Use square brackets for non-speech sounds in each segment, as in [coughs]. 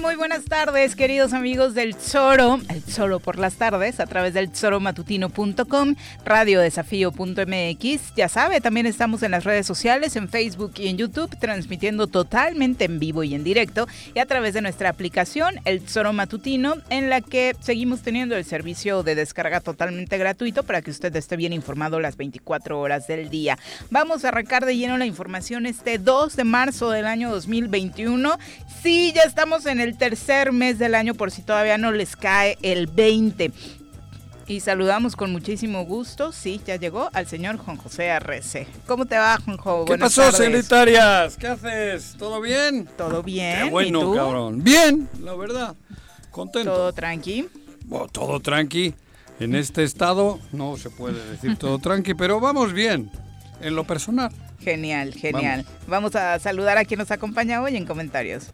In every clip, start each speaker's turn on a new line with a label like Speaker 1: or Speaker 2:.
Speaker 1: Muy buenas tardes, queridos amigos del Zoro, Zoro por las tardes, a través del zoromatutino.com, radiodesafío.mx. Ya sabe, también estamos en las redes sociales, en Facebook y en YouTube, transmitiendo totalmente en vivo y en directo, y a través de nuestra aplicación, el Zoro Matutino, en la que seguimos teniendo el servicio de descarga totalmente gratuito para que usted esté bien informado las 24 horas del día. Vamos a arrancar de lleno la información este 2 de marzo del año 2021. Sí, ya estamos en el tercer mes del año por si todavía no les cae el 20. Y saludamos con muchísimo gusto, sí, ya llegó al señor Juan José Arrece. ¿Cómo te va, Juanjo?
Speaker 2: ¿Qué pasó, sanitarias? ¿Qué haces? ¿Todo bien?
Speaker 1: Todo bien.
Speaker 2: Qué bueno, cabrón. Bien, la verdad. Contento.
Speaker 1: ¿Todo tranqui?
Speaker 2: todo tranqui. En este estado no se puede decir todo [laughs] tranqui, pero vamos bien, en lo personal.
Speaker 1: Genial, genial. Vamos a saludar a quien nos acompaña hoy en comentarios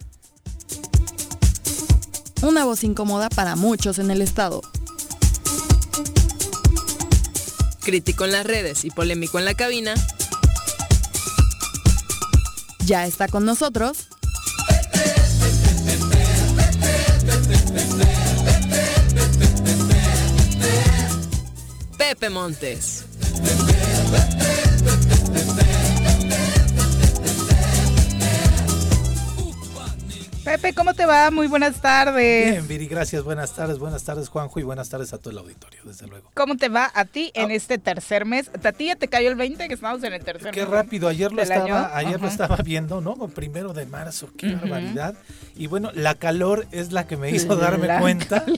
Speaker 3: una voz incómoda para muchos en el Estado.
Speaker 4: Crítico en las redes y polémico en la cabina.
Speaker 3: Ya está con nosotros.
Speaker 4: Pepe Montes.
Speaker 1: Pepe, ¿cómo te va? Muy buenas tardes.
Speaker 5: Bien, Viri, gracias. Buenas tardes, buenas tardes, Juanjo, y buenas tardes a todo el auditorio, desde luego.
Speaker 1: ¿Cómo te va a ti en ah. este tercer mes? ¿A ti ya te cayó el 20 que estamos en el tercer
Speaker 5: Qué mes? Qué rápido, ayer lo estaba, ayer lo estaba viendo, ¿no? Primero de marzo, qué barbaridad. Y bueno, la calor es la que me hizo darme cuenta. [laughs]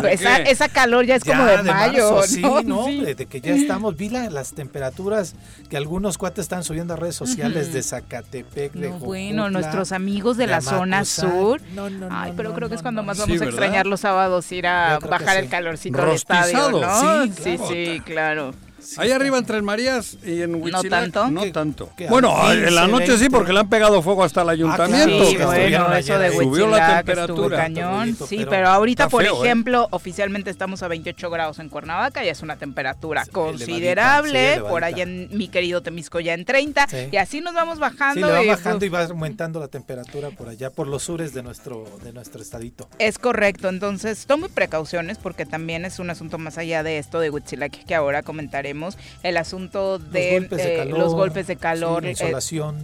Speaker 1: Pues esa, esa, calor ya es como de, mayo,
Speaker 5: Sí, ¿no? De, que ya estamos, vi las temperaturas que algunos cuates están subiendo a redes sociales de Zacatepec, de
Speaker 1: Bueno, nuestros amigos de la zona sur. No, no, Ay, pero creo que es cuando más vamos a extrañar los sábados ir a bajar el calorcito del estadio, ¿no? Sí, sí, claro.
Speaker 2: Ahí arriba entre el Marías y en Huitzilac,
Speaker 1: no tanto.
Speaker 2: No tanto. Bueno, en la noche sí, porque le han pegado fuego hasta el ah, ayuntamiento.
Speaker 1: sí, bueno, eso de Subió la temperatura. Cañón. Sí, pero ahorita, por ¿eh? ejemplo, oficialmente estamos a 28 grados en Cuernavaca y es una temperatura considerable. por allá en mi querido Temisco ya en 30. Y así nos vamos bajando.
Speaker 5: Sí, va bajando y va aumentando la temperatura por allá, por los sures de nuestro, de nuestro estadito.
Speaker 1: Es correcto. Entonces, tome precauciones porque también es un asunto más allá de esto de Huitzilac que ahora comentaremos el asunto de los golpes de calor,
Speaker 5: eh,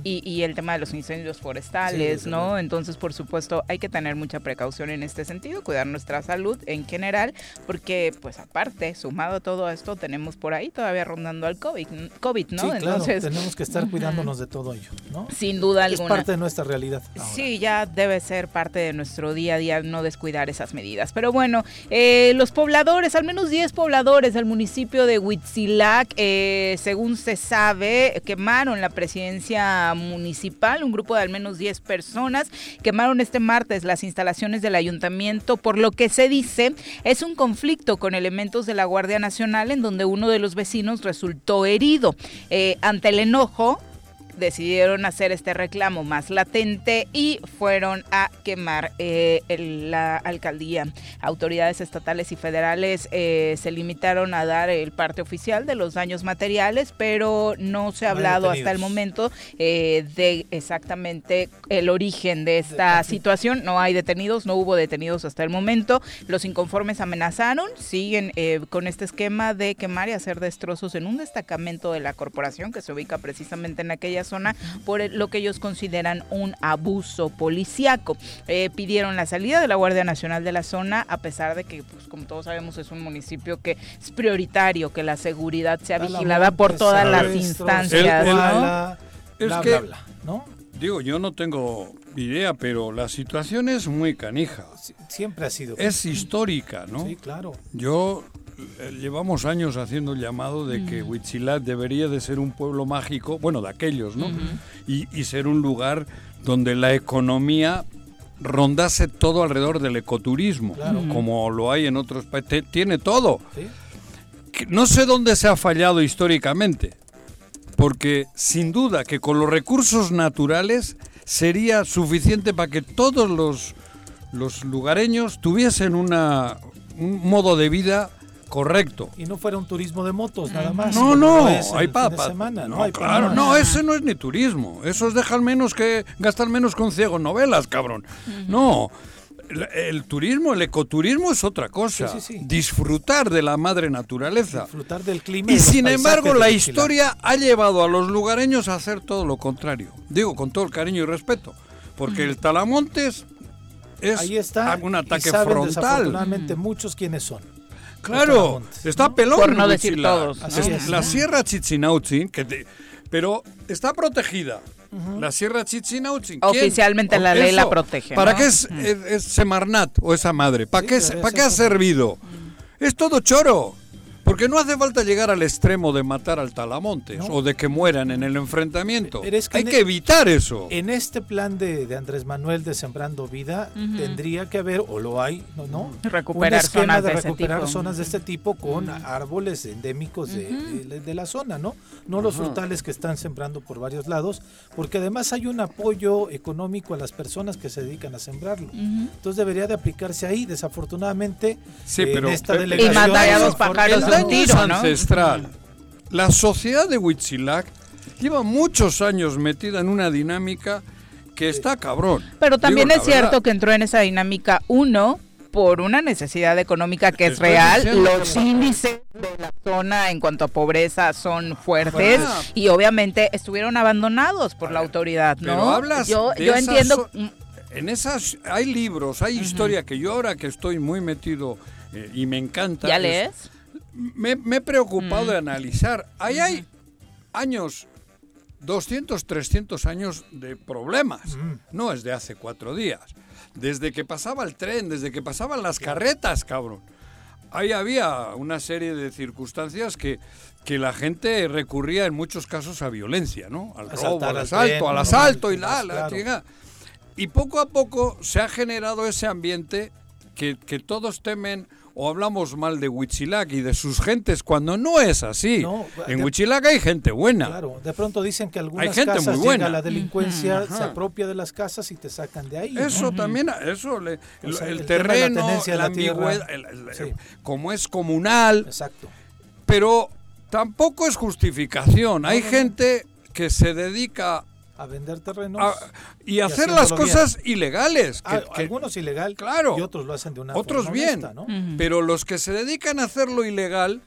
Speaker 1: y, el tema de los incendios forestales, ¿no? Entonces, por supuesto, hay que tener mucha precaución en este sentido, cuidar nuestra salud en general, porque, pues aparte, sumado a todo esto, tenemos por ahí todavía rondando al COVID, COVID ¿no?
Speaker 5: Sí, Entonces, tenemos que estar [laughs] cuidándonos de todo ello, ¿no?
Speaker 1: Sin duda alguna.
Speaker 5: Es parte de nuestra realidad.
Speaker 1: Sí, ya debe ser parte de nuestro día a día no descuidar esas medidas. Pero bueno, eh, los pobladores, al menos 10 pobladores del municipio de Huitzilá, eh, según se sabe, quemaron la presidencia municipal, un grupo de al menos 10 personas quemaron este martes las instalaciones del ayuntamiento, por lo que se dice es un conflicto con elementos de la Guardia Nacional en donde uno de los vecinos resultó herido. Eh, ante el enojo, decidieron hacer este reclamo más latente y fueron a quemar eh, la alcaldía. Autoridades estatales y federales eh, se limitaron a dar el parte oficial de los daños materiales, pero no se ha hablado hasta el momento eh, de exactamente el origen de esta situación. No hay detenidos, no hubo detenidos hasta el momento. Los inconformes amenazaron, siguen con este esquema de quemar y hacer destrozos en un destacamento de la corporación que se ubica precisamente en aquella zona por lo que ellos consideran un abuso policiaco. Eh, pidieron la salida de la Guardia Nacional de la zona, a pesar de que, pues, como todos sabemos, es un municipio que es prioritario que la seguridad sea vigilada por todas las instancias.
Speaker 2: es que, ¿no? Digo, yo no tengo idea, pero la situación es muy canija.
Speaker 5: Siempre ha sido.
Speaker 2: Es histórica, ¿no?
Speaker 5: Sí, claro.
Speaker 2: Yo llevamos años haciendo el llamado de que Huitzilac debería de ser un pueblo mágico, bueno, de aquellos, ¿no? y, ser un lugar donde la economía rondase todo alrededor del ecoturismo, como lo hay en otros países. Tiene todo. No sé dónde se ha fallado históricamente, porque sin duda que con los recursos naturales sería suficiente para que todos los, los lugareños tuviesen una, un modo de vida Correcto.
Speaker 5: Y no fuera un turismo de motos nada más.
Speaker 2: No, no, hay papas. No, claro, no, ese no es ni turismo. Esos dejan menos que gastan menos con ciego novelas, cabrón. No. El, turismo, el ecoturismo es otra cosa. Disfrutar de la madre naturaleza.
Speaker 5: Disfrutar del clima.
Speaker 2: Y, sin embargo, la historia ha llevado a los lugareños a hacer todo lo contrario. Digo, con todo el cariño y respeto. Porque el Talamontes es
Speaker 5: Ahí está,
Speaker 2: un ataque frontal.
Speaker 5: Desafortunadamente, muchos quienes son.
Speaker 2: Claro, está pelón.
Speaker 1: Por no decir todos.
Speaker 2: La Sierra Chichinautzin, que pero está protegida. La Sierra Chichinautzin.
Speaker 1: Oficialmente la ley la protege.
Speaker 2: ¿Para qué es, Semarnat o esa madre? ¿Para qué, ¿para qué ha servido? Es todo choro. Porque no hace falta llegar al extremo de matar al Talamontes o de que mueran en el enfrentamiento. Hay que e- evitar eso.
Speaker 5: En este plan de, Andrés Manuel de Sembrando Vida tendría que haber, o lo hay, ¿no?
Speaker 1: Recuperar zonas de,
Speaker 5: recuperar zonas de este tipo con árboles endémicos de, la zona, ¿no? No los frutales que están sembrando por varios lados, porque además hay un apoyo económico a las personas que se dedican a sembrarlo. Entonces debería de aplicarse ahí. Desafortunadamente,
Speaker 2: en
Speaker 5: esta delegación...
Speaker 1: Y pájaros
Speaker 2: ancestral. La sociedad de Huitzilac lleva muchos años metida en una dinámica que está cabrón.
Speaker 1: Pero también es cierto que entró en esa dinámica uno por una necesidad económica que es real. Los índices de la zona en cuanto a pobreza son fuertes y obviamente estuvieron abandonados por la autoridad, ¿no?
Speaker 2: hablas
Speaker 1: yo, yo entiendo.
Speaker 2: en esas hay libros, hay historia que yo ahora que estoy muy metido eh, y me encanta.
Speaker 1: ¿Ya lees?
Speaker 2: Me, he preocupado de mm. analizar. Ahí hay años, 200, 300 años de problemas. Mm. No es de hace cuatro días. Desde que pasaba el tren, desde que pasaban las carretas, cabrón. Ahí había una serie de circunstancias que, que la gente recurría en muchos casos a violencia, ¿no? Al robo, al asalto, al asalto y la, la Y poco a poco se ha generado ese ambiente que, que todos temen o hablamos mal de Huitzilac y de sus gentes cuando no es así. en Huitzilac hay gente buena.
Speaker 5: Claro, de pronto dicen que algunas casas muy buena. la delincuencia, se apropia de las casas y te sacan de ahí.
Speaker 2: Eso también, eso, el, terreno, la, ambigüedad, como es comunal.
Speaker 5: Exacto.
Speaker 2: Pero tampoco es justificación. hay gente que se dedica
Speaker 5: a vender terrenos
Speaker 2: y, hacer las cosas ilegales.
Speaker 5: Ah, algunos ilegal
Speaker 2: claro,
Speaker 5: y otros lo hacen de una
Speaker 2: otros
Speaker 5: forma
Speaker 2: bien,
Speaker 5: ¿no?
Speaker 2: pero los que se dedican a hacerlo ilegal,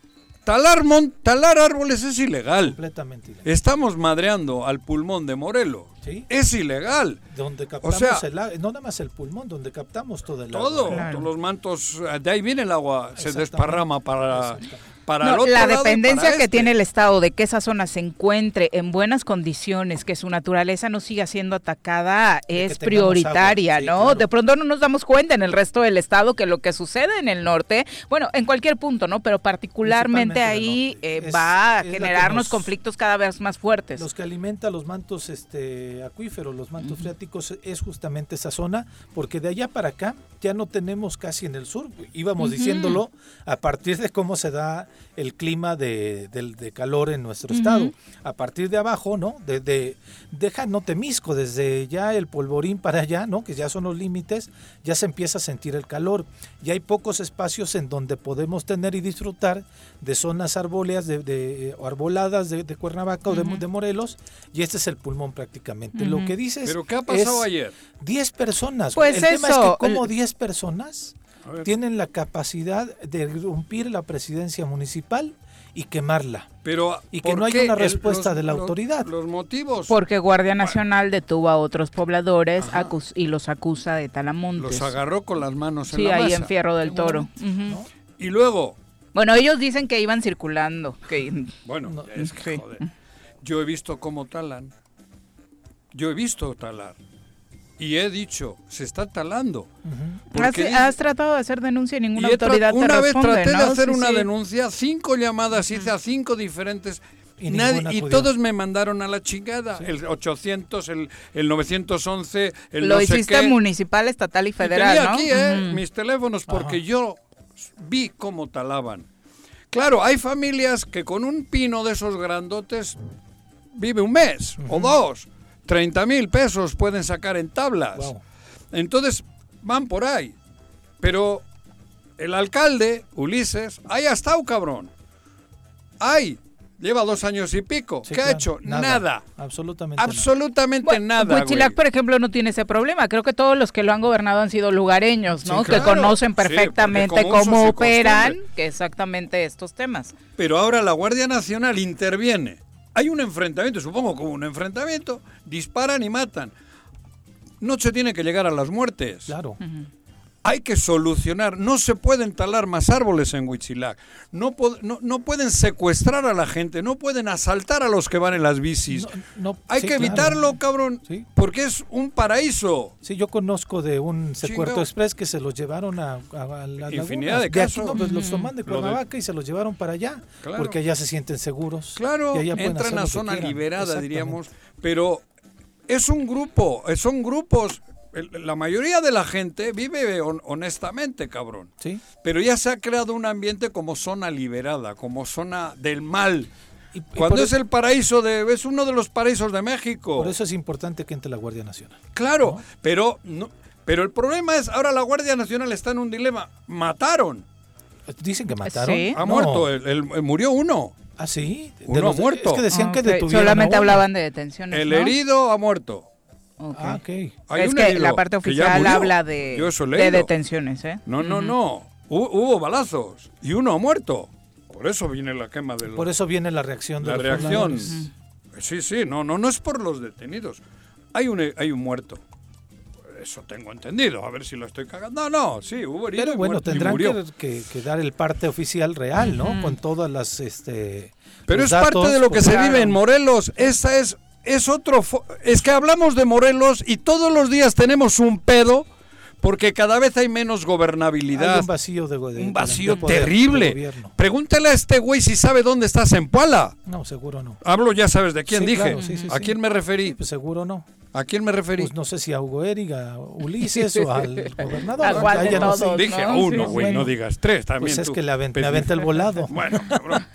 Speaker 2: talar, mon, talar árboles es ilegal.
Speaker 5: Completamente ilegal.
Speaker 2: Estamos madreando al pulmón de Morelo. ¿Sí? Es ilegal.
Speaker 5: Donde captamos o sea, el no nada más el pulmón, donde captamos todo el
Speaker 2: agua. Todo, todos los mantos, de ahí viene el agua, se desparrama para
Speaker 1: la dependencia que tiene el Estado de que esa zona se encuentre en buenas condiciones, que su naturaleza no siga siendo atacada, es prioritaria, ¿no? De pronto no nos damos cuenta en el resto del Estado que lo que sucede en el norte, bueno, en cualquier punto, ¿no? Pero particularmente ahí eh, va a generarnos conflictos cada vez más fuertes.
Speaker 5: Los que alimenta los mantos este, acuíferos, los mantos freáticos, es justamente esa zona, porque de allá para acá ya no tenemos casi en el sur, íbamos diciéndolo a partir de cómo se da el clima de, calor en nuestro estado. A partir de abajo, ¿no? De, de- deja no Temisco, desde ya el polvorín para allá, ¿no? Que ya son los límites, ya se empieza a sentir el calor. Y hay pocos espacios en donde podemos tener y disfrutar de zonas arbóleas, de, de- o arboladas de, de Cuernavaca o de, de Morelos, y este es el pulmón prácticamente. Lo que dices
Speaker 2: ¿Pero qué ha pasado ayer?
Speaker 5: 10 personas.
Speaker 1: Pues
Speaker 5: el tema es
Speaker 1: eso,
Speaker 5: que como
Speaker 1: el-
Speaker 5: 10 personas. Tienen la capacidad de irrumpir la presidencia municipal y quemarla.
Speaker 2: Pero,
Speaker 5: Y que
Speaker 2: ¿por
Speaker 5: no hay una
Speaker 2: el-
Speaker 5: respuesta
Speaker 2: los-
Speaker 5: de la
Speaker 2: los-
Speaker 5: autoridad.
Speaker 2: Los motivos
Speaker 1: Porque Guardia Nacional detuvo a otros pobladores y los acusa de
Speaker 2: los
Speaker 1: talamontes.
Speaker 2: agarró con las manos en
Speaker 1: Sí,
Speaker 2: la
Speaker 1: ahí
Speaker 2: masa.
Speaker 1: en Fierro del Toro.
Speaker 5: bueno,
Speaker 1: Ujú.
Speaker 2: Y luego,
Speaker 1: Bueno, ellos dicen que iban circulando. Que... [laughs]
Speaker 2: bueno,
Speaker 5: No,
Speaker 2: es que
Speaker 1: sí.
Speaker 2: joder. Yo he visto cómo talan. Yo he visto talar. Y he dicho, se está talando.
Speaker 5: Ujú.
Speaker 1: ¿Has,
Speaker 2: Porque
Speaker 1: has tratado de hacer denuncia y ninguna
Speaker 2: Y
Speaker 1: autoridad te
Speaker 2: una vez
Speaker 1: responde,
Speaker 2: traté de
Speaker 1: ¿no?
Speaker 2: hacer
Speaker 1: Sí,
Speaker 2: una
Speaker 1: sí.
Speaker 2: denuncia, cinco llamadas hice a cinco diferentes
Speaker 5: Y
Speaker 2: nadie- y todos me mandaron a la chingada. El 800, el, el 911, el
Speaker 1: Lo
Speaker 2: no sé
Speaker 1: hiciste
Speaker 2: qué.
Speaker 1: municipal, estatal y
Speaker 2: Y
Speaker 1: federal,
Speaker 2: tenía
Speaker 1: ¿no?
Speaker 2: aquí eh, mis teléfonos porque
Speaker 5: Ajá.
Speaker 2: yo vi cómo talaban. Claro, hay familias que con un pino de esos grandotes vive un mes o dos. 30 mil pesos pueden sacar en tablas.
Speaker 5: Wow.
Speaker 2: Entonces van por ahí. Pero el alcalde, Ulises, ahí ha estado, cabrón. Ahí. Lleva dos años y pico.
Speaker 5: Sí,
Speaker 2: ¿Qué ha hecho? Nada.
Speaker 5: Absolutamente nada.
Speaker 2: Absolutamente nada.
Speaker 1: Huitzilac,
Speaker 2: güey.
Speaker 1: por ejemplo, no tiene ese problema. Creo que todos los que lo han gobernado han sido lugareños, ¿no?
Speaker 2: Sí,
Speaker 1: que conocen perfectamente cómo operan que exactamente estos temas.
Speaker 2: Pero ahora la Guardia Nacional interviene. Hay un enfrentamiento, supongo como un enfrentamiento, disparan y matan. No se tiene que llegar a las muertes.
Speaker 5: Claro.
Speaker 2: Hay que solucionar. No se pueden talar más árboles en Huitzilac. No, no, no pueden secuestrar a la gente. No pueden asaltar a los que van en las bicis.
Speaker 5: No,
Speaker 2: Hay
Speaker 5: sí,
Speaker 2: que
Speaker 5: claro.
Speaker 2: evitarlo, cabrón.
Speaker 5: Sí.
Speaker 2: Porque es un paraíso.
Speaker 5: Sí, yo conozco de un secuerto express que se los llevaron a, a- a las
Speaker 2: Infinidad de casos.
Speaker 5: pues, los toman de Cuernavaca y se los llevaron para allá.
Speaker 2: Claro.
Speaker 5: Porque allá se sienten seguros.
Speaker 2: Claro,
Speaker 5: y
Speaker 2: entran a zona liberada, diríamos, pero es un grupo, son grupos, la mayoría de la gente vive hon- honestamente, cabrón.
Speaker 5: Sí.
Speaker 2: Pero ya se ha creado un ambiente como zona liberada, como zona del mal.
Speaker 5: Y-
Speaker 2: Cuando
Speaker 5: por,
Speaker 2: es el paraíso de, es uno de los paraísos de México.
Speaker 5: por eso es importante que entre la Guardia Nacional.
Speaker 2: Claro, pero no, pero el problema es ahora la Guardia Nacional está en un dilema. Mataron,
Speaker 5: Dicen que mataron.
Speaker 1: Sí.
Speaker 2: ha
Speaker 5: No.
Speaker 2: muerto, el- el- murió uno.
Speaker 5: Ah, sí. De
Speaker 2: Uno
Speaker 5: los-
Speaker 2: ha muerto.
Speaker 5: Es que decían que
Speaker 1: Ok,
Speaker 5: detuvieron.
Speaker 1: Solamente
Speaker 5: a uno.
Speaker 1: hablaban de detenciones.
Speaker 2: El
Speaker 1: ¿no?
Speaker 2: herido ha muerto.
Speaker 1: Ok.
Speaker 5: Ah.
Speaker 2: Hay
Speaker 1: es que la parte oficial habla de, detenciones, ¿eh?
Speaker 2: No, no, no. Hu- hubo balazos y uno ha muerto. Por eso viene la quema del.
Speaker 5: Por eso viene la reacción de
Speaker 2: la
Speaker 5: los
Speaker 2: reacción. Sí, sí, no, no, no es por los detenidos. Hay un, hay un muerto. Eso tengo entendido. A ver si lo estoy cagando. No, no, sí, hubo herido.
Speaker 5: Pero bueno,
Speaker 2: y
Speaker 5: tendrán
Speaker 2: murió.
Speaker 5: que, que- que dar el parte oficial real, ¿no? Con todas las... Este,
Speaker 2: Pero es parte de lo que
Speaker 5: pues,
Speaker 2: se
Speaker 5: claro.
Speaker 2: vive en Morelos. Esa es, es otro. Es que hablamos de Morelos y todos los días tenemos un pedo porque cada vez hay menos
Speaker 5: Hay
Speaker 2: gobernabilidad.
Speaker 5: un vacío de, de-
Speaker 2: un
Speaker 5: de-
Speaker 2: vacío
Speaker 5: de poder, de
Speaker 2: terrible.
Speaker 5: gobierno.
Speaker 2: Pregúntale a este güey si sabe dónde está Zempoala.
Speaker 5: No, seguro no.
Speaker 2: Hablo, ya sabes de quién
Speaker 5: Sí,
Speaker 2: dije.
Speaker 5: claro, sí, sí,
Speaker 2: ¿A
Speaker 5: sí.
Speaker 2: quién me referí?
Speaker 5: Pues seguro no.
Speaker 2: ¿A quién me referí?
Speaker 5: Pues no sé si a Hugo Eric, a Ulises o al [laughs] gobernador.
Speaker 1: ¿A cuál de
Speaker 5: Ya no sé.
Speaker 2: Dije a
Speaker 1: ¿no?
Speaker 2: uno,
Speaker 1: Sí,
Speaker 2: güey,
Speaker 5: bueno.
Speaker 2: no digas tres también.
Speaker 5: Pues es
Speaker 2: tú.
Speaker 5: que le aventa el volado. [laughs]
Speaker 2: Bueno, cabrón.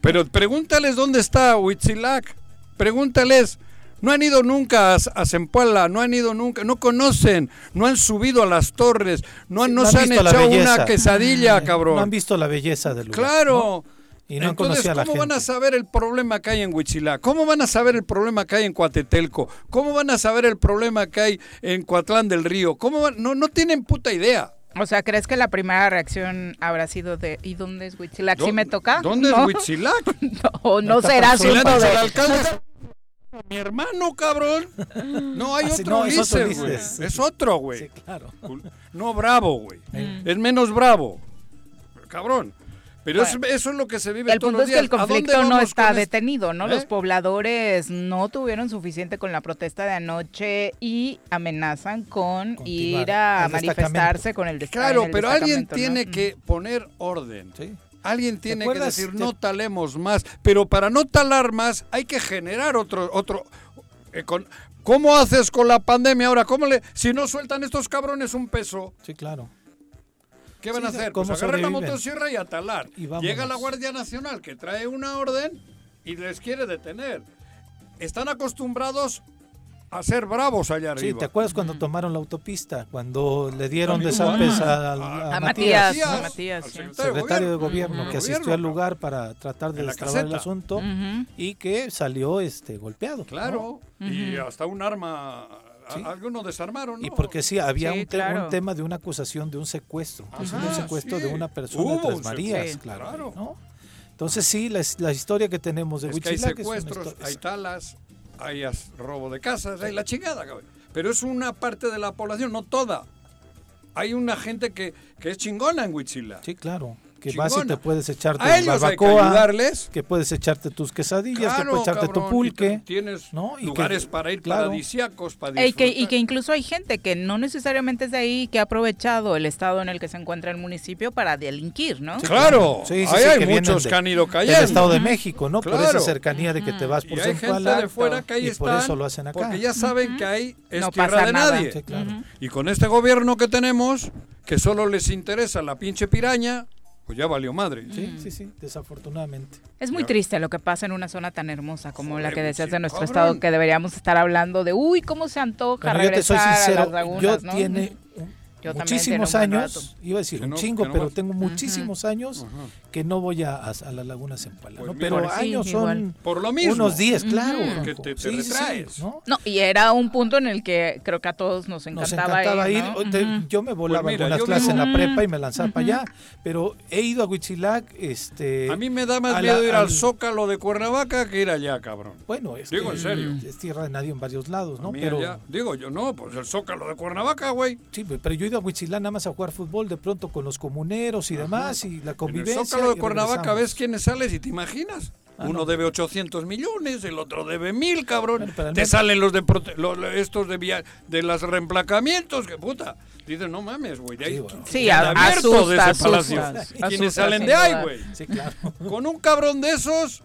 Speaker 2: Pero pregúntales dónde está Huitzilac. Pregúntales. No han ido nunca a, a Zempoala, no han ido nunca, no conocen, no han subido a las torres, no, han- no
Speaker 5: no han
Speaker 2: se han echado una quesadilla,
Speaker 5: Eh,
Speaker 2: cabrón.
Speaker 5: No han visto la belleza del lugar.
Speaker 2: Claro.
Speaker 5: ¿no? Y no
Speaker 2: Entonces,
Speaker 5: conocido a la
Speaker 2: ¿cómo van a
Speaker 5: gente.
Speaker 2: saber el problema que hay en Huichilac? ¿Cómo van a saber el problema que hay en Coatetelco? ¿Cómo van a saber el problema que hay en Coatlán del Río? ¿Cómo van? No, no tienen puta idea.
Speaker 1: O sea, ¿crees que la primera reacción habrá sido de ¿y dónde es Huitzilac? ¿Sí
Speaker 2: ¿Dó-
Speaker 1: me toca?
Speaker 2: ¿Dónde
Speaker 1: ¿No?
Speaker 2: es Huitzilac? [laughs]
Speaker 1: O no
Speaker 5: Está
Speaker 1: será asunto de... [laughs]
Speaker 2: mi hermano, cabrón. No hay otro
Speaker 5: no, es otro
Speaker 2: Ulises, güey. Es otro, güey.
Speaker 5: Sí, claro.
Speaker 2: No bravo, güey. Es menos bravo. Cabrón. Pero eso, eso es lo que se vive
Speaker 1: El
Speaker 2: todos
Speaker 1: punto
Speaker 2: los
Speaker 1: es que
Speaker 2: días.
Speaker 1: el
Speaker 2: ¿A dónde
Speaker 1: conflicto no está
Speaker 2: con esto?
Speaker 1: detenido, ¿no?
Speaker 2: ¿Eh?
Speaker 1: Los pobladores no tuvieron suficiente con la protesta de anoche y amenazan con
Speaker 5: Continuar.
Speaker 1: ir a
Speaker 5: El
Speaker 1: manifestarse con el desta-
Speaker 2: Claro, pero alguien tiene
Speaker 1: Mm.
Speaker 2: que poner orden.
Speaker 5: Sí.
Speaker 2: Alguien tiene que decir, no talemos más. Pero para no talar más, hay que generar otro... otro eh, con- ¿Cómo haces con la pandemia ahora? ¿Cómo le, si no sueltan estos cabrones un peso?
Speaker 5: Sí, claro.
Speaker 2: ¿Qué van
Speaker 5: Sí,
Speaker 2: a hacer?
Speaker 5: ¿cómo
Speaker 2: Pues agarrar la motosierra y a talar.
Speaker 5: Y vámonos.
Speaker 2: Llega la Guardia Nacional que trae una orden y les quiere detener. Están acostumbrados a ser bravos allá
Speaker 5: Sí,
Speaker 2: arriba.
Speaker 5: ¿te acuerdas cuando tomaron la autopista? Cuando le dieron desapes
Speaker 2: igual.
Speaker 5: a,
Speaker 2: A
Speaker 5: a
Speaker 1: A
Speaker 5: Matías,
Speaker 1: Matías, sí.
Speaker 2: secretario
Speaker 5: secretario de gobierno, que asistió
Speaker 2: Gobierno,
Speaker 5: al lugar para tratar de destrabar el asunto y que salió este golpeado.
Speaker 2: Claro, y hasta un arma,
Speaker 5: Sí.
Speaker 2: algunos desarmaron.
Speaker 5: Y
Speaker 2: ¿no?
Speaker 5: porque sí, había
Speaker 1: Sí,
Speaker 5: un, te-
Speaker 1: claro.
Speaker 5: un tema de una acusación de un secuestro, un secuestro
Speaker 2: sí.
Speaker 5: de una persona
Speaker 2: Hubo
Speaker 5: de Tres
Speaker 2: un
Speaker 5: Marías, claro.
Speaker 2: claro.
Speaker 5: ¿no? Entonces sí, la, la historia que tenemos de
Speaker 2: es que hay secuestros, hay talas, hay as- robo de casas, hay la chingada, cabrón. Pero es una parte de la población, no toda. Hay una gente que, que es chingona en Huitzila.
Speaker 5: Sí, claro. Que vas y te puedes
Speaker 2: hay que
Speaker 5: barbacoa, que puedes echarte tus quesadillas, que puedes echarte
Speaker 2: cabrón,
Speaker 5: tu pulque.
Speaker 2: y Tienes
Speaker 5: ¿no? Y que-
Speaker 2: lugares para ir
Speaker 5: claro.
Speaker 2: paradisíacos, para
Speaker 1: Y que, y incluso hay gente que no necesariamente es de ahí que ha aprovechado el estado en el que se encuentra el municipio para delinquir, ¿no?
Speaker 2: Claro,
Speaker 5: Sí, sí,
Speaker 2: ahí
Speaker 5: sí,
Speaker 2: hay
Speaker 5: que
Speaker 2: muchos
Speaker 5: de-
Speaker 2: que han ido
Speaker 5: Del
Speaker 2: cayendo.
Speaker 5: Estado de México, ¿no? Por esa cercanía de que te vas
Speaker 2: Y
Speaker 5: por
Speaker 2: hay gente
Speaker 5: Zempoala,
Speaker 2: de fuera que ahí
Speaker 5: y
Speaker 2: están.
Speaker 5: por eso lo hacen acá.
Speaker 2: Porque ya saben que ahí es
Speaker 1: No
Speaker 2: tierra
Speaker 1: pasa
Speaker 2: de
Speaker 1: nada.
Speaker 2: nadie.
Speaker 5: Sí, claro.
Speaker 2: Y con este gobierno que tenemos, que solo les interesa la pinche piraña, pues ya valió madre.
Speaker 5: Sí, sí, sí, desafortunadamente.
Speaker 1: Es muy
Speaker 2: Ya.
Speaker 1: triste lo que pasa en una zona tan hermosa como la que decías
Speaker 2: sí,
Speaker 1: de nuestro
Speaker 2: cabrón.
Speaker 1: estado, que deberíamos estar hablando de, uy, cómo se antoja
Speaker 5: Bueno, yo te soy
Speaker 1: regresar a
Speaker 5: sincero,
Speaker 1: las lagunas,
Speaker 5: yo
Speaker 1: ¿no?
Speaker 5: tiene
Speaker 1: Yo
Speaker 5: muchísimos años, iba a decir
Speaker 2: Que
Speaker 5: un
Speaker 2: no-
Speaker 5: chingo,
Speaker 2: no
Speaker 5: pero
Speaker 2: vas.
Speaker 5: tengo muchísimos años que no voy a, a, a la laguna
Speaker 2: Pues
Speaker 5: Pero
Speaker 1: sí,
Speaker 5: años
Speaker 1: igual.
Speaker 5: son
Speaker 2: Por lo mismo.
Speaker 5: unos días, claro.
Speaker 1: Ujú.
Speaker 2: Que te- te
Speaker 5: Sí, sí, sí,
Speaker 2: retraes.
Speaker 5: ¿no?
Speaker 1: No, y era un punto en el que creo que a todos nos
Speaker 5: Nos
Speaker 1: encantaba,
Speaker 5: encantaba ir.
Speaker 1: ¿no?
Speaker 5: o te-
Speaker 1: Ujú.
Speaker 5: Yo me volaba
Speaker 2: Pues mira,
Speaker 5: algunas
Speaker 2: yo
Speaker 5: clases en la prepa y me lanzaba para allá, pero he ido a Huitzilac, este...
Speaker 2: A mí me da más
Speaker 5: a
Speaker 2: miedo
Speaker 5: la-
Speaker 2: ir al
Speaker 5: al-
Speaker 2: Zócalo de Cuernavaca que ir allá, cabrón.
Speaker 5: Bueno, es
Speaker 2: Digo,
Speaker 5: que
Speaker 2: en serio.
Speaker 5: es tierra de nadie en varios lados, ¿no? Pero
Speaker 2: digo yo, no, pues el Zócalo de Cuernavaca, güey.
Speaker 5: sí, pero yo he ido a Huitzilán nada más a jugar fútbol de pronto con los comuneros y demás y la
Speaker 2: En el
Speaker 5: convivencia.
Speaker 2: Zócalo de Cuernavaca ves quiénes sales y te imaginas.
Speaker 5: Ah,
Speaker 2: Uno
Speaker 5: no.
Speaker 2: debe 800 millones, el otro debe mil, cabrón.
Speaker 5: Bueno,
Speaker 2: te
Speaker 5: menos-
Speaker 2: salen los de prote- lo- lo- estos de via- de los reemplacamientos, que puta. Dicen, no mames, güey. de ahí-
Speaker 5: Sí, bueno.
Speaker 1: Sí,
Speaker 2: abierto de ese
Speaker 1: asusta,
Speaker 2: palacio.
Speaker 1: asusta,
Speaker 2: ¿Quiénes
Speaker 1: asusta,
Speaker 2: salen de ahí, güey?
Speaker 5: Sí, claro. [laughs]
Speaker 2: Con un cabrón de esos,